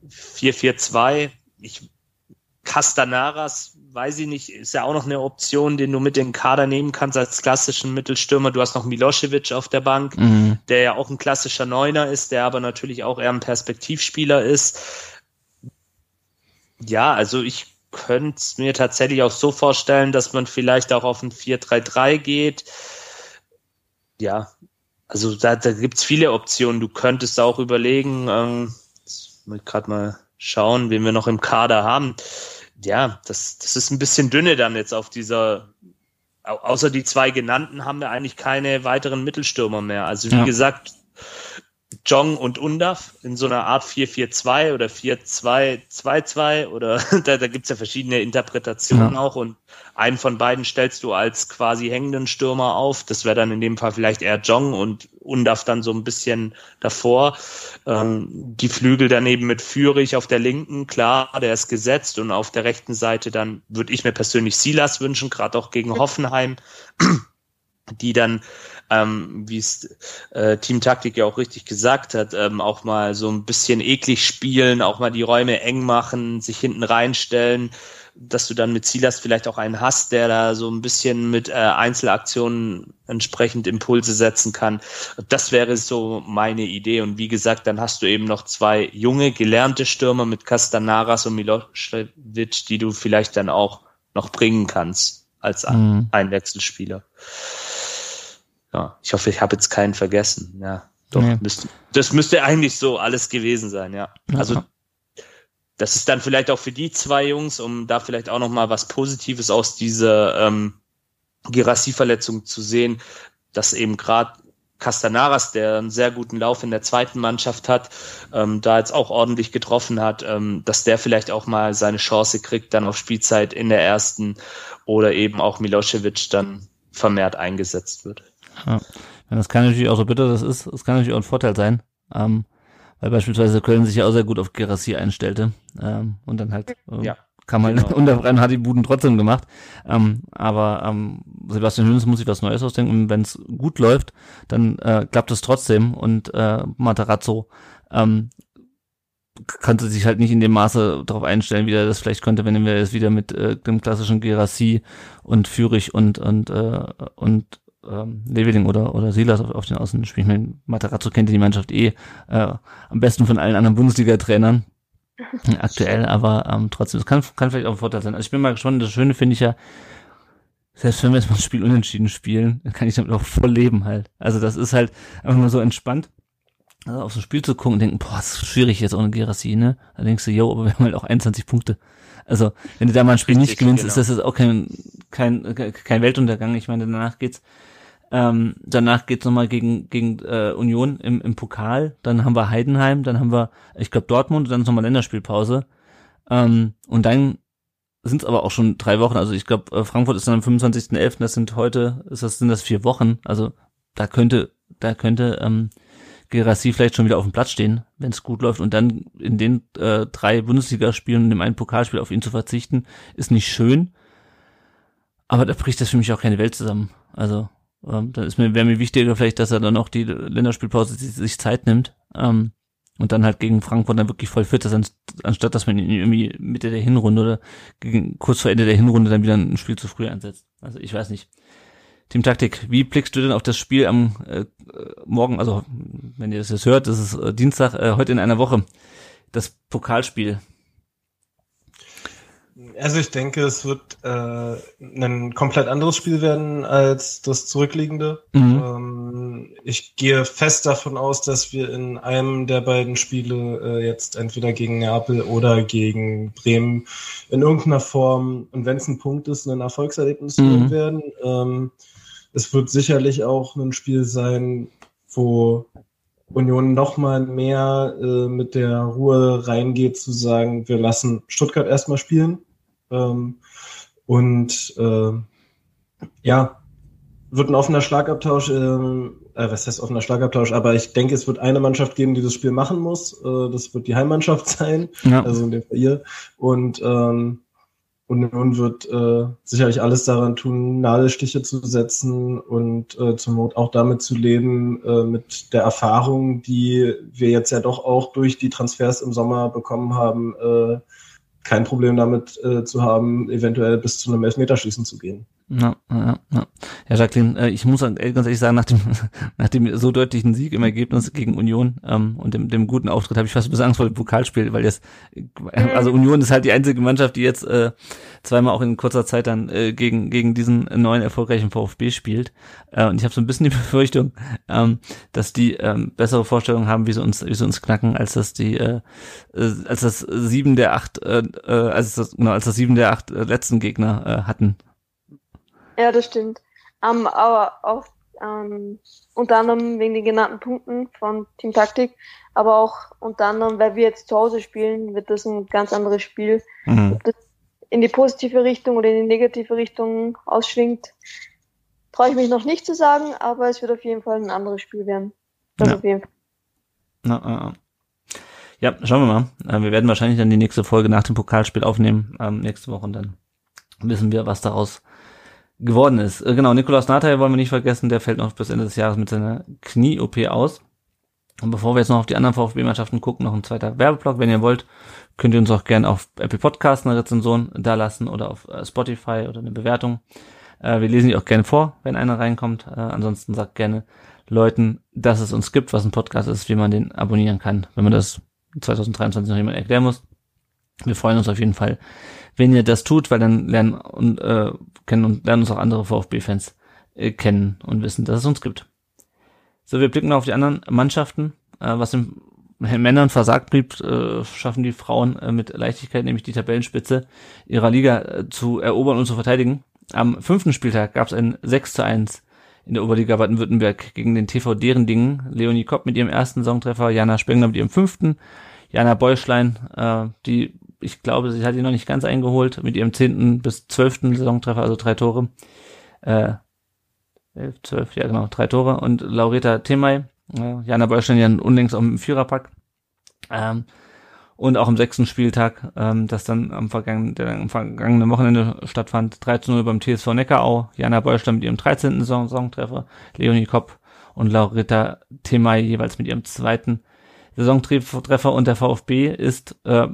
4-4-2, ich Castanaras, weiß ich nicht, ist ja auch noch eine Option, den du mit den Kader nehmen kannst als klassischen Mittelstürmer. Du hast noch Milosevic auf der Bank, mhm. der ja auch ein klassischer Neuner ist, der aber natürlich auch eher ein Perspektivspieler ist. Ja, also ich könnte es mir tatsächlich auch so vorstellen, dass man vielleicht auch auf ein 4-3-3 geht. Ja, also da, da gibt es viele Optionen. Du könntest auch überlegen, ähm, gerade mal schauen, wen wir noch im Kader haben. Ja, das, das ist ein bisschen dünne dann jetzt auf dieser, außer die zwei genannten haben wir eigentlich keine weiteren Mittelstürmer mehr. Also wie ja. gesagt, Jong und Undaf in so einer Art 4-4-2 oder 4-2-2-2 oder da, da gibt's ja verschiedene Interpretationen ja. auch und einen von beiden stellst du als quasi hängenden Stürmer auf. Das wäre dann in dem Fall vielleicht eher Jong und Undaf dann so ein bisschen davor. Ähm, die Flügel daneben mit Führig auf der linken, klar, der ist gesetzt und auf der rechten Seite dann würde ich mir persönlich Silas wünschen, gerade auch gegen Hoffenheim die dann ähm, wie es äh, Team Taktik ja auch richtig gesagt hat, ähm, auch mal so ein bisschen eklig spielen, auch mal die Räume eng machen, sich hinten reinstellen, dass du dann mit Silas vielleicht auch einen hast, der da so ein bisschen mit äh, Einzelaktionen entsprechend Impulse setzen kann. Das wäre so meine Idee. Und wie gesagt, dann hast du eben noch zwei junge, gelernte Stürmer mit Castanaras und Milosevic, die du vielleicht dann auch noch bringen kannst als mhm. Einwechselspieler. Ja, ich hoffe, ich habe jetzt keinen vergessen. Ja, doch, nee. müsste, das müsste eigentlich so alles gewesen sein, ja. Also das ist dann vielleicht auch für die zwei Jungs, um da vielleicht auch noch mal was Positives aus dieser ähm, Girassi-Verletzung zu sehen, dass eben gerade Castanaras, der einen sehr guten Lauf in der zweiten Mannschaft hat, ähm, da jetzt auch ordentlich getroffen hat, ähm, dass der vielleicht auch mal seine Chance kriegt, dann auf Spielzeit in der ersten oder eben auch Milosevic dann vermehrt eingesetzt wird. Ja. Das kann natürlich auch so bitter das ist, es kann natürlich auch ein Vorteil sein, ähm, weil beispielsweise Köln sich ja auch sehr gut auf Gerassi einstellte ähm, und dann halt äh, ja. kam halt genau. unter freien hat die Buden trotzdem gemacht. Ähm, aber ähm, Sebastian Hönes muss sich was Neues ausdenken und wenn es gut läuft, dann äh, klappt es trotzdem und äh, Matarazzo ähm, konnte sich halt nicht in dem Maße darauf einstellen, wie er das vielleicht könnte, wenn wir jetzt wieder mit äh, dem klassischen Gerassi und Fürich und und äh, und ähm, Leveling oder, oder Silas auf, auf den Außen spielen. Ich meine, Matarazzo kennt die Mannschaft eh äh, am besten von allen anderen Bundesliga-Trainern aktuell, aber ähm, trotzdem, es kann, kann vielleicht auch ein Vorteil sein. Also ich bin mal gespannt, das Schöne finde ich ja, selbst wenn wir jetzt mal ein Spiel unentschieden spielen, dann kann ich damit auch voll leben halt. Also das ist halt einfach mal so entspannt, also auf so ein Spiel zu gucken und denken, boah, das ist schwierig jetzt ohne Gerassi, ne? Da denkst du, yo, aber wir haben halt auch 21 Punkte. Also, wenn du da mal ein Spiel Richtig, nicht gewinnst, genau. ist das jetzt auch kein, kein, kein Weltuntergang. Ich meine, danach geht's ähm, danach geht's nochmal gegen, gegen äh, Union im, im Pokal. Dann haben wir Heidenheim, dann haben wir, ich glaube, Dortmund, dann ist nochmal Länderspielpause. Ähm, und dann sind es aber auch schon drei Wochen. Also ich glaube, äh, Frankfurt ist dann am 25.11., das sind heute, ist das, sind das vier Wochen. Also da könnte, da könnte ähm, Gerassi vielleicht schon wieder auf dem Platz stehen, wenn es gut läuft. Und dann in den äh, drei Bundesligaspielen und dem einen Pokalspiel auf ihn zu verzichten, ist nicht schön. Aber da bricht das für mich auch keine Welt zusammen. Also ähm, dann ist mir, wäre mir wichtiger vielleicht, dass er dann auch die Länderspielpause sich Zeit nimmt. Ähm, und dann halt gegen Frankfurt dann wirklich voll fit ist, anstatt dass man ihn irgendwie Mitte der Hinrunde oder gegen, kurz vor Ende der Hinrunde dann wieder ein Spiel zu früh einsetzt. Also ich weiß nicht. Team Taktik, wie blickst du denn auf das Spiel am äh, morgen, also wenn ihr das jetzt hört, das ist äh, Dienstag, äh, heute in einer Woche, das Pokalspiel also ich denke, es wird äh, ein komplett anderes Spiel werden als das zurückliegende. Mhm. Ähm, ich gehe fest davon aus, dass wir in einem der beiden Spiele äh, jetzt entweder gegen Neapel oder gegen Bremen in irgendeiner Form, und wenn es ein Punkt ist, ein Erfolgserlebnis mhm. werden. Ähm, es wird sicherlich auch ein Spiel sein, wo Union noch mal mehr äh, mit der Ruhe reingeht, zu sagen, wir lassen Stuttgart erstmal spielen. Ähm, und äh, ja, wird ein offener Schlagabtausch, äh, äh, was heißt offener Schlagabtausch, aber ich denke, es wird eine Mannschaft geben, die das Spiel machen muss. Äh, das wird die Heimmannschaft sein, ja. also in dem Fall ihr. Und ähm, Union wird äh, sicherlich alles daran tun, Nadelstiche zu setzen und äh, zur Not auch damit zu leben, äh, mit der Erfahrung, die wir jetzt ja doch auch durch die Transfers im Sommer bekommen haben, äh, kein Problem damit äh, zu haben, eventuell bis zu einem Elfmeterschießen zu gehen. Ja, ja, ja. Ja, Jacqueline, äh, ich muss ganz ehrlich sagen, nach dem, nach dem so deutlichen Sieg im Ergebnis gegen Union ähm, und dem, dem guten Auftritt habe ich fast ein bisschen Angst vor dem Pokalspiel, weil jetzt, also Union ist halt die einzige Mannschaft, die jetzt äh, zweimal auch in kurzer Zeit dann äh, gegen, gegen diesen neuen erfolgreichen VfB spielt. Äh, und ich habe so ein bisschen die Befürchtung, ähm, dass die ähm, bessere Vorstellungen haben, wie sie uns, wie sie uns knacken, als dass die, äh, äh, als das sieben der acht, äh, äh, als das, genau, als das sieben der acht äh, letzten Gegner äh, hatten. Ja, das stimmt. Um, aber auch ähm, unter anderem wegen den genannten Punkten von Team Taktik, aber auch unter anderem, weil wir jetzt zu Hause spielen, wird das ein ganz anderes Spiel. Mhm. Ob das in die positive Richtung oder in die negative Richtung ausschwingt, traue ich mich noch nicht zu sagen, aber es wird auf jeden Fall ein anderes Spiel werden. Das ja. auf jeden Fall. Na, äh, ja, schauen wir mal. Äh, wir werden wahrscheinlich dann die nächste Folge nach dem Pokalspiel aufnehmen, ähm, nächste Woche und dann wissen wir, was daraus geworden ist. Äh, genau, Nikolaus Nathai wollen wir nicht vergessen, der fällt noch bis Ende des Jahres mit seiner Knie-OP aus. Und bevor wir jetzt noch auf die anderen VfB-Mannschaften gucken, noch ein zweiter Werbeblock. Wenn ihr wollt, könnt ihr uns auch gerne auf Apple Podcast eine Rezension da lassen oder auf äh, Spotify oder eine Bewertung. Äh, wir lesen die auch gerne vor, wenn einer reinkommt. Ansonsten sagt gerne Leuten, dass es uns gibt, was ein Podcast ist, wie man den abonnieren kann, wenn man das 2023 noch jemand erklären muss. Wir freuen uns auf jeden Fall, wenn ihr das tut, weil dann lernen und äh, kennen und lernen uns auch andere VfB-Fans äh, kennen und wissen, dass es uns gibt. So, wir blicken auf die anderen Mannschaften. Äh, was den Männern versagt blieb, äh, schaffen die Frauen äh, mit Leichtigkeit, nämlich die Tabellenspitze ihrer Liga äh, zu erobern und zu verteidigen. Am fünften Spieltag gab es ein 6 zu 1 in der Oberliga Baden-Württemberg gegen den TV Derendingen. Leonie Kopp mit ihrem ersten Songtreffer, Jana Spengler mit ihrem fünften, Jana Beuschlein, äh, die, ich glaube, sie hat ihn noch nicht ganz eingeholt, mit ihrem zehnten bis zwölften Saisontreffer, also drei Tore. Äh, elf, zwölf, ja genau, drei Tore. Und Laureta Temay, äh, Jana ja unlängst auch im Viererpack. Ähm, und auch am sechsten Spieltag, ähm, das dann am vergangenen, der am vergangenen Wochenende stattfand, 3 zu 0 beim TSV Neckarau, Jana Beulstein mit ihrem 13. Saisontreffer, Leonie Kopp und Laurita Temay jeweils mit ihrem zweiten Saisontreffer und der VfB ist äh,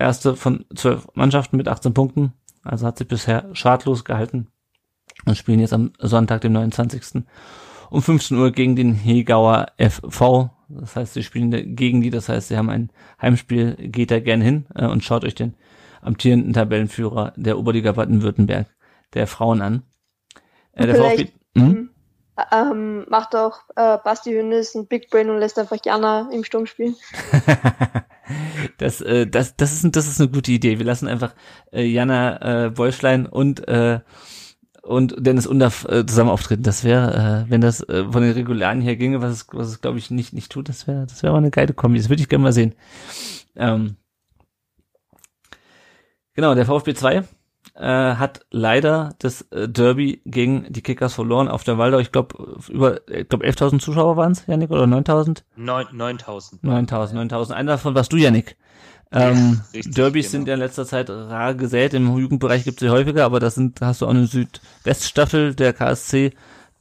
erste von zwölf Mannschaften mit 18 Punkten, also hat sich bisher schadlos gehalten und spielen jetzt am Sonntag, dem 29. um 15 Uhr gegen den Hegauer FV. Das heißt, sie spielen gegen die, das heißt, sie haben ein Heimspiel, geht da gern hin äh, und schaut euch den amtierenden Tabellenführer der Oberliga Baden-Württemberg der Frauen an. Äh, der VfB, hm? Ähm, macht auch äh, Basti Hünnes ein Big Brain und lässt einfach Jana im Sturm spielen. das, äh, das, das, ist, das ist eine gute Idee. Wir lassen einfach äh, Jana äh, Beuschlein und äh, und Dennis Undaff äh, zusammen auftreten. Das wäre, äh, wenn das äh, von den Regularien her ginge, was es, was es glaube ich nicht nicht tut, das wäre das wäre mal eine geile Kombi. Das würde ich gerne mal sehen. Ähm, genau, der VfB 2 äh, hat leider das äh, Derby gegen die Kickers verloren auf der Waldau. Ich glaube über ich glaube 11.000 Zuschauer waren es, Janik oder 9.000? 9.000. 9.000, 9.000. Einer davon warst du, Janik. Ähm, ja, Derbys genau. sind ja in letzter Zeit rar gesät. Im Jugendbereich gibt es sie häufiger, aber das sind, hast du auch eine Südweststaffel. Der KSC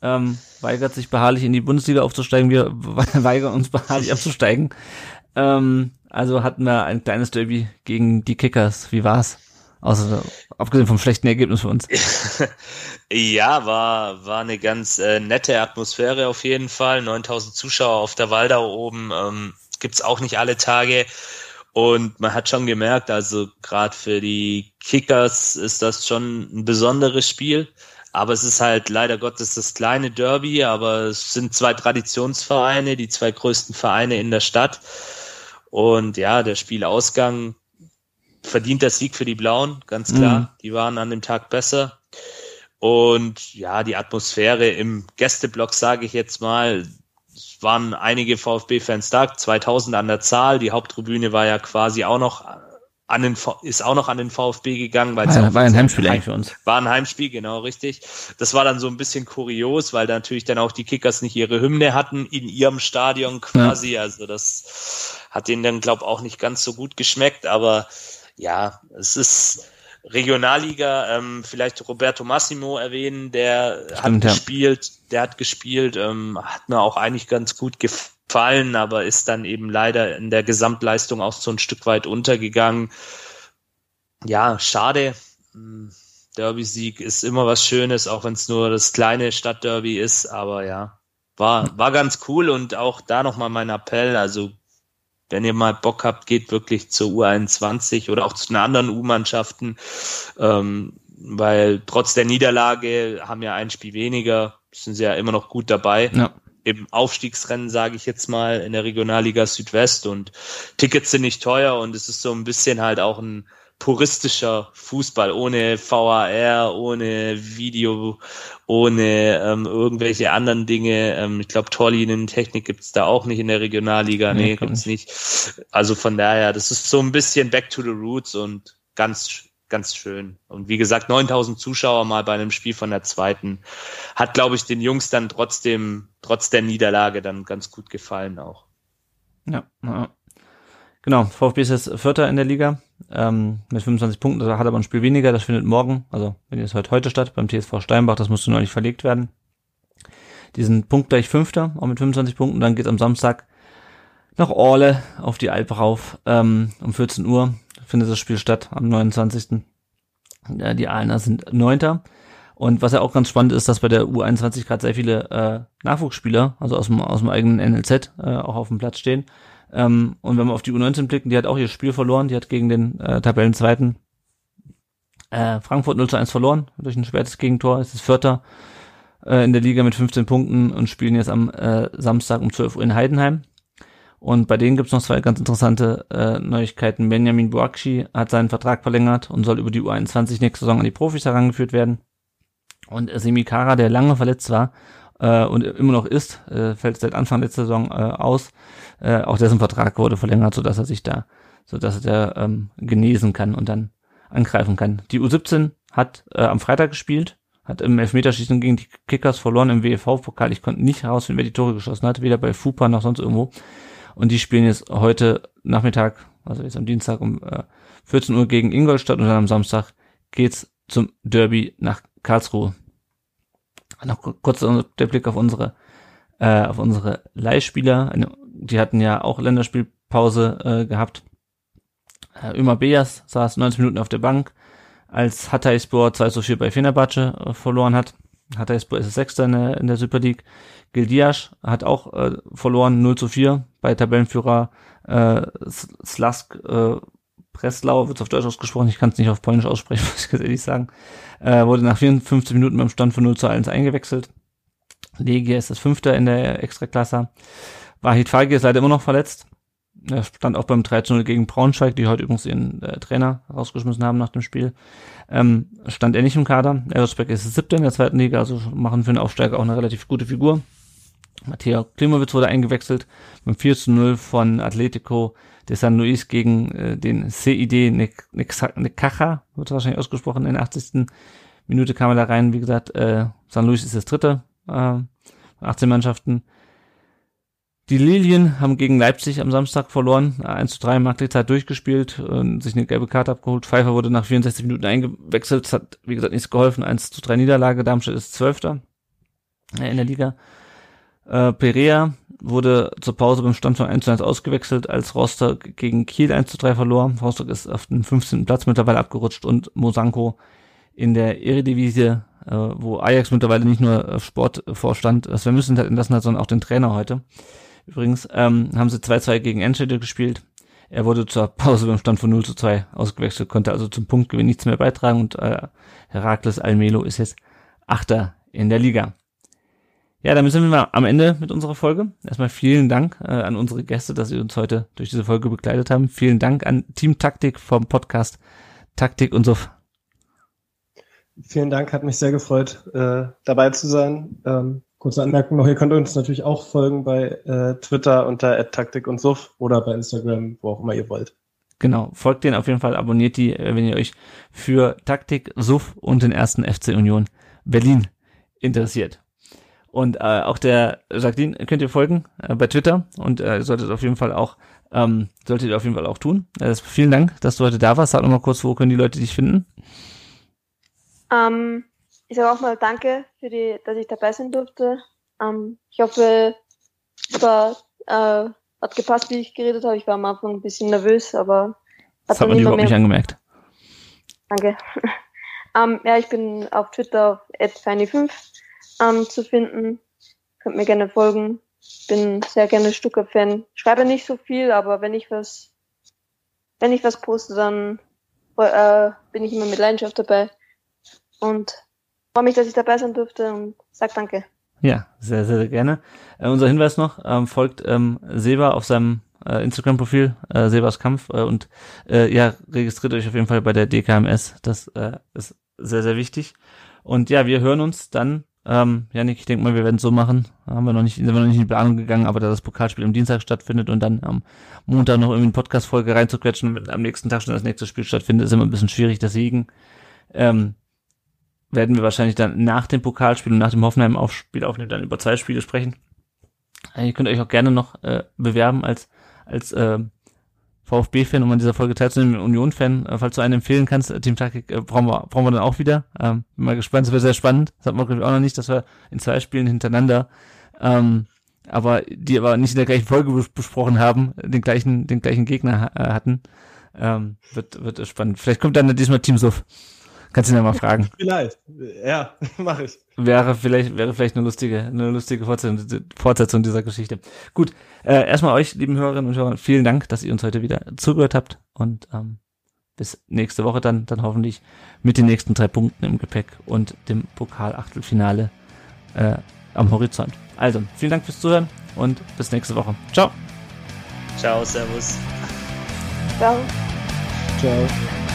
ähm, weigert sich beharrlich in die Bundesliga aufzusteigen. Wir weigern uns beharrlich abzusteigen. Ähm, also hatten wir ein kleines Derby gegen die Kickers. Wie war's? Außer, abgesehen vom schlechten Ergebnis für uns. ja, war, war eine ganz äh, nette Atmosphäre auf jeden Fall. 9000 Zuschauer auf der Waldau oben. Ähm, gibt's auch nicht alle Tage. Und man hat schon gemerkt, also gerade für die Kickers ist das schon ein besonderes Spiel. Aber es ist halt leider Gottes das kleine Derby, aber es sind zwei Traditionsvereine, die zwei größten Vereine in der Stadt. Und ja, der Spielausgang verdient der Sieg für die Blauen, ganz klar. Mhm. Die waren an dem Tag besser. Und ja, die Atmosphäre im Gästeblock, sage ich jetzt mal, waren einige VfB-Fans da, 2000 an der Zahl. Die Haupttribüne war ja quasi auch noch an den, ist auch noch an den VfB gegangen, weil war, war ein Heimspiel eigentlich für uns. War ein Heimspiel, genau, richtig. Das war dann so ein bisschen kurios, weil natürlich dann auch die Kickers nicht ihre Hymne hatten in ihrem Stadion quasi. Ja. Also das hat denen dann, glaub auch nicht ganz so gut geschmeckt, aber ja, es ist, Regionalliga, ähm, vielleicht Roberto Massimo erwähnen, der Stimmt, hat gespielt, der hat gespielt, ähm, hat mir auch eigentlich ganz gut gefallen, aber ist dann eben leider in der Gesamtleistung auch so ein Stück weit untergegangen. Ja, schade. Hm, Derby-Sieg ist immer was Schönes, auch wenn es nur das kleine Stadtderby ist, aber ja, war, war ganz cool und auch da nochmal mein Appell, also wenn ihr mal Bock habt, geht wirklich zur U21 oder auch zu den anderen U-Mannschaften, ähm, weil trotz der Niederlage haben ja ein Spiel weniger, sind sie ja immer noch gut dabei. Ja. Im Aufstiegsrennen, sage ich jetzt mal, in der Regionalliga Südwest und Tickets sind nicht teuer und es ist so ein bisschen halt auch ein puristischer Fußball, ohne VAR, ohne Video, ohne ähm, irgendwelche anderen Dinge. Ähm, ich glaube, Torlinientechnik gibt's da auch nicht in der Regionalliga. Nee, nee gibt's nicht. Also von daher, das ist so ein bisschen back to the roots und ganz ganz schön. Und wie gesagt, 9000 Zuschauer mal bei einem Spiel von der zweiten hat, glaube ich, den Jungs dann trotzdem, trotz der Niederlage dann ganz gut gefallen auch. Ja, ja. Genau, VfB ist jetzt Vierter in der Liga ähm, mit 25 Punkten, da hat aber ein Spiel weniger, das findet morgen, also wenn es heute heute statt, beim TSV Steinbach, das musste nicht verlegt werden. Die sind punktgleich Fünfter, auch mit 25 Punkten, dann geht am Samstag nach Orle auf die Alp rauf. Ähm, um 14 Uhr findet das Spiel statt, am 29. Ja, die Aalener sind Neunter. Und was ja auch ganz spannend ist, dass bei der U21 gerade sehr viele äh, Nachwuchsspieler, also aus dem, aus dem eigenen NLZ, äh, auch auf dem Platz stehen. Ähm, und wenn wir auf die U19 blicken, die hat auch ihr Spiel verloren, die hat gegen den äh, Tabellenzweiten äh, Frankfurt 0 zu 1 verloren, durch ein schweres Gegentor, es ist Vierter äh, in der Liga mit 15 Punkten und spielen jetzt am äh, Samstag um 12 Uhr in Heidenheim. Und bei denen gibt's noch zwei ganz interessante äh, Neuigkeiten. Benjamin Boakshi hat seinen Vertrag verlängert und soll über die U21 nächste Saison an die Profis herangeführt werden. Und Semi Kara, der lange verletzt war äh, und immer noch ist, äh, fällt seit Anfang letzter Saison äh, aus. Äh, auch dessen Vertrag wurde verlängert, sodass er sich da, sodass er ähm, genesen kann und dann angreifen kann. Die U17 hat äh, am Freitag gespielt, hat im Elfmeterschießen gegen die Kickers verloren im WEV-Pokal. Ich konnte nicht herausfinden, wer die Tore geschossen hat, weder bei FUPA noch sonst irgendwo. Und die spielen jetzt heute Nachmittag, also jetzt am Dienstag um äh, 14 Uhr gegen Ingolstadt und dann am Samstag geht's zum Derby nach Karlsruhe. Noch kurz der Blick auf unsere äh, auf unsere Leihspieler. Die hatten ja auch Länderspielpause äh, gehabt. Äh, Ömer Beas saß 90 Minuten auf der Bank, als Hatayspor 2 zu 4 bei Fenerbahce äh, verloren hat. Hatayspor ist Sechster in der, in der Super League. Gildias hat auch äh, verloren 0 zu 4 bei Tabellenführer äh, Slask äh, Breslau, wird auf Deutsch ausgesprochen, ich kann es nicht auf Polnisch aussprechen, muss ich ehrlich sagen. Äh, wurde nach 54 Minuten beim Stand von 0 zu 1 eingewechselt. Legia ist das Fünfter in der Extraklasse. Wahid Fagi ist leider immer noch verletzt. Er stand auch beim 13-0 gegen Braunschweig, die heute übrigens ihren äh, Trainer rausgeschmissen haben nach dem Spiel. Ähm, stand er nicht im Kader. Erzberg ist siebter in der zweiten Liga, also machen für einen Aufsteiger auch eine relativ gute Figur. Matteo Klimowitz wurde eingewechselt beim 4 zu 0 von Atletico de San Luis gegen äh, den CID Necaja, wird wahrscheinlich ausgesprochen, in der 80. Minute kam er da rein. Wie gesagt, äh, San Luis ist das dritte, äh, 18 Mannschaften. Die Lilien haben gegen Leipzig am Samstag verloren, 1 zu 3 Marktlichzeit durchgespielt und sich eine gelbe Karte abgeholt. Pfeiffer wurde nach 64 Minuten eingewechselt, das hat, wie gesagt, nichts geholfen. 1 zu 3 Niederlage, Darmstadt ist Zwölfter in der Liga. Äh, Perea wurde zur Pause beim Stand von 1 zu 1 ausgewechselt, als Rostock gegen Kiel 1 zu 3 verlor. Rostock ist auf dem 15. Platz mittlerweile abgerutscht und Mosanko in der Eredivisie, äh, wo Ajax mittlerweile nicht nur Sportvorstand Sven Müssen hat entlassen hat, sondern auch den Trainer heute. Übrigens ähm, haben sie 2-2 gegen Enschede gespielt. Er wurde zur Pause beim Stand von 0 zu 2 ausgewechselt, konnte also zum Punktgewinn nichts mehr beitragen und äh, Herakles Almelo ist jetzt Achter in der Liga. Ja, damit sind wir am Ende mit unserer Folge. Erstmal vielen Dank äh, an unsere Gäste, dass sie uns heute durch diese Folge begleitet haben. Vielen Dank an Team Taktik vom Podcast Taktik und so. Vielen Dank, hat mich sehr gefreut, äh, dabei zu sein. Ähm, Kurze Anmerkung noch, ihr könnt uns natürlich auch folgen bei äh, Twitter unter Taktik und Suff oder bei Instagram, wo auch immer ihr wollt. Genau, folgt denen auf jeden Fall, abonniert die, äh, wenn ihr euch für Taktik, Suff und den ersten FC Union Berlin interessiert. Und äh, auch der Jacqueline könnt ihr folgen äh, bei Twitter und äh, solltet auf jeden Fall auch ähm, solltet ihr auf jeden Fall auch tun. Äh, vielen Dank, dass du heute da warst. Sag noch mal kurz, wo können die Leute dich finden? Ähm, ich sage auch mal Danke für die, dass ich dabei sein durfte. Ähm, ich hoffe, es war, äh, hat gepasst, wie ich geredet habe. Ich war am Anfang ein bisschen nervös, aber hat das hat man überhaupt mehr... nicht angemerkt. Danke. ähm, ja, ich bin auf Twitter auf @feini5 ähm, zu finden. Könnt mir gerne folgen. Bin sehr gerne Stuttgart-Fan. Schreibe nicht so viel, aber wenn ich was, wenn ich was poste, dann äh, bin ich immer mit Leidenschaft dabei. Und freue mich, dass ich dabei sein durfte und sag danke. Ja, sehr, sehr, gerne. Äh, unser Hinweis noch, ähm, folgt ähm, Seba auf seinem äh, Instagram-Profil, äh, Sebas Kampf äh, und äh, ja, registriert euch auf jeden Fall bei der DKMS. Das äh, ist sehr, sehr wichtig. Und ja, wir hören uns dann, ähm, Janik, ich denke mal, wir werden es so machen. Haben wir noch nicht, sind wir noch nicht in die Planung gegangen, aber da das Pokalspiel am Dienstag stattfindet und dann am Montag noch irgendwie eine Podcast-Folge reinzuquetschen und am nächsten Tag schon das nächste Spiel stattfindet, ist immer ein bisschen schwierig, deswegen ähm, werden wir wahrscheinlich dann nach dem Pokalspiel und nach dem Hoffenheim-Spiel aufnehmen, dann über zwei Spiele sprechen. Äh, ihr könnt euch auch gerne noch äh, bewerben als, als äh, VfB-Fan, um an dieser Folge teilzunehmen, Union-Fan. Äh, falls du einen empfehlen kannst, Team Taktik äh, brauchen, wir, brauchen wir dann auch wieder. Ähm, bin mal gespannt, das wird sehr spannend. Das hat man auch noch nicht, dass wir in zwei Spielen hintereinander ähm, aber die aber nicht in der gleichen Folge besprochen haben, den gleichen, den gleichen Gegner äh, hatten. Ähm, wird, wird spannend. Vielleicht kommt dann diesmal Team Suff. Kannst du ihn ja mal fragen. Vielleicht. Ja, mache ich. Wäre vielleicht, wäre vielleicht eine lustige, eine lustige Fortsetzung, Fortsetzung dieser Geschichte. Gut, äh, erstmal euch, lieben Hörerinnen und Hörer, vielen Dank, dass ihr uns heute wieder zugehört habt und ähm, bis nächste Woche dann, dann hoffentlich mit den nächsten drei Punkten im Gepäck und dem Pokal-Achtelfinale äh, am Horizont. Also, vielen Dank fürs Zuhören und bis nächste Woche. Ciao. Ciao, Servus. Ciao. Ciao.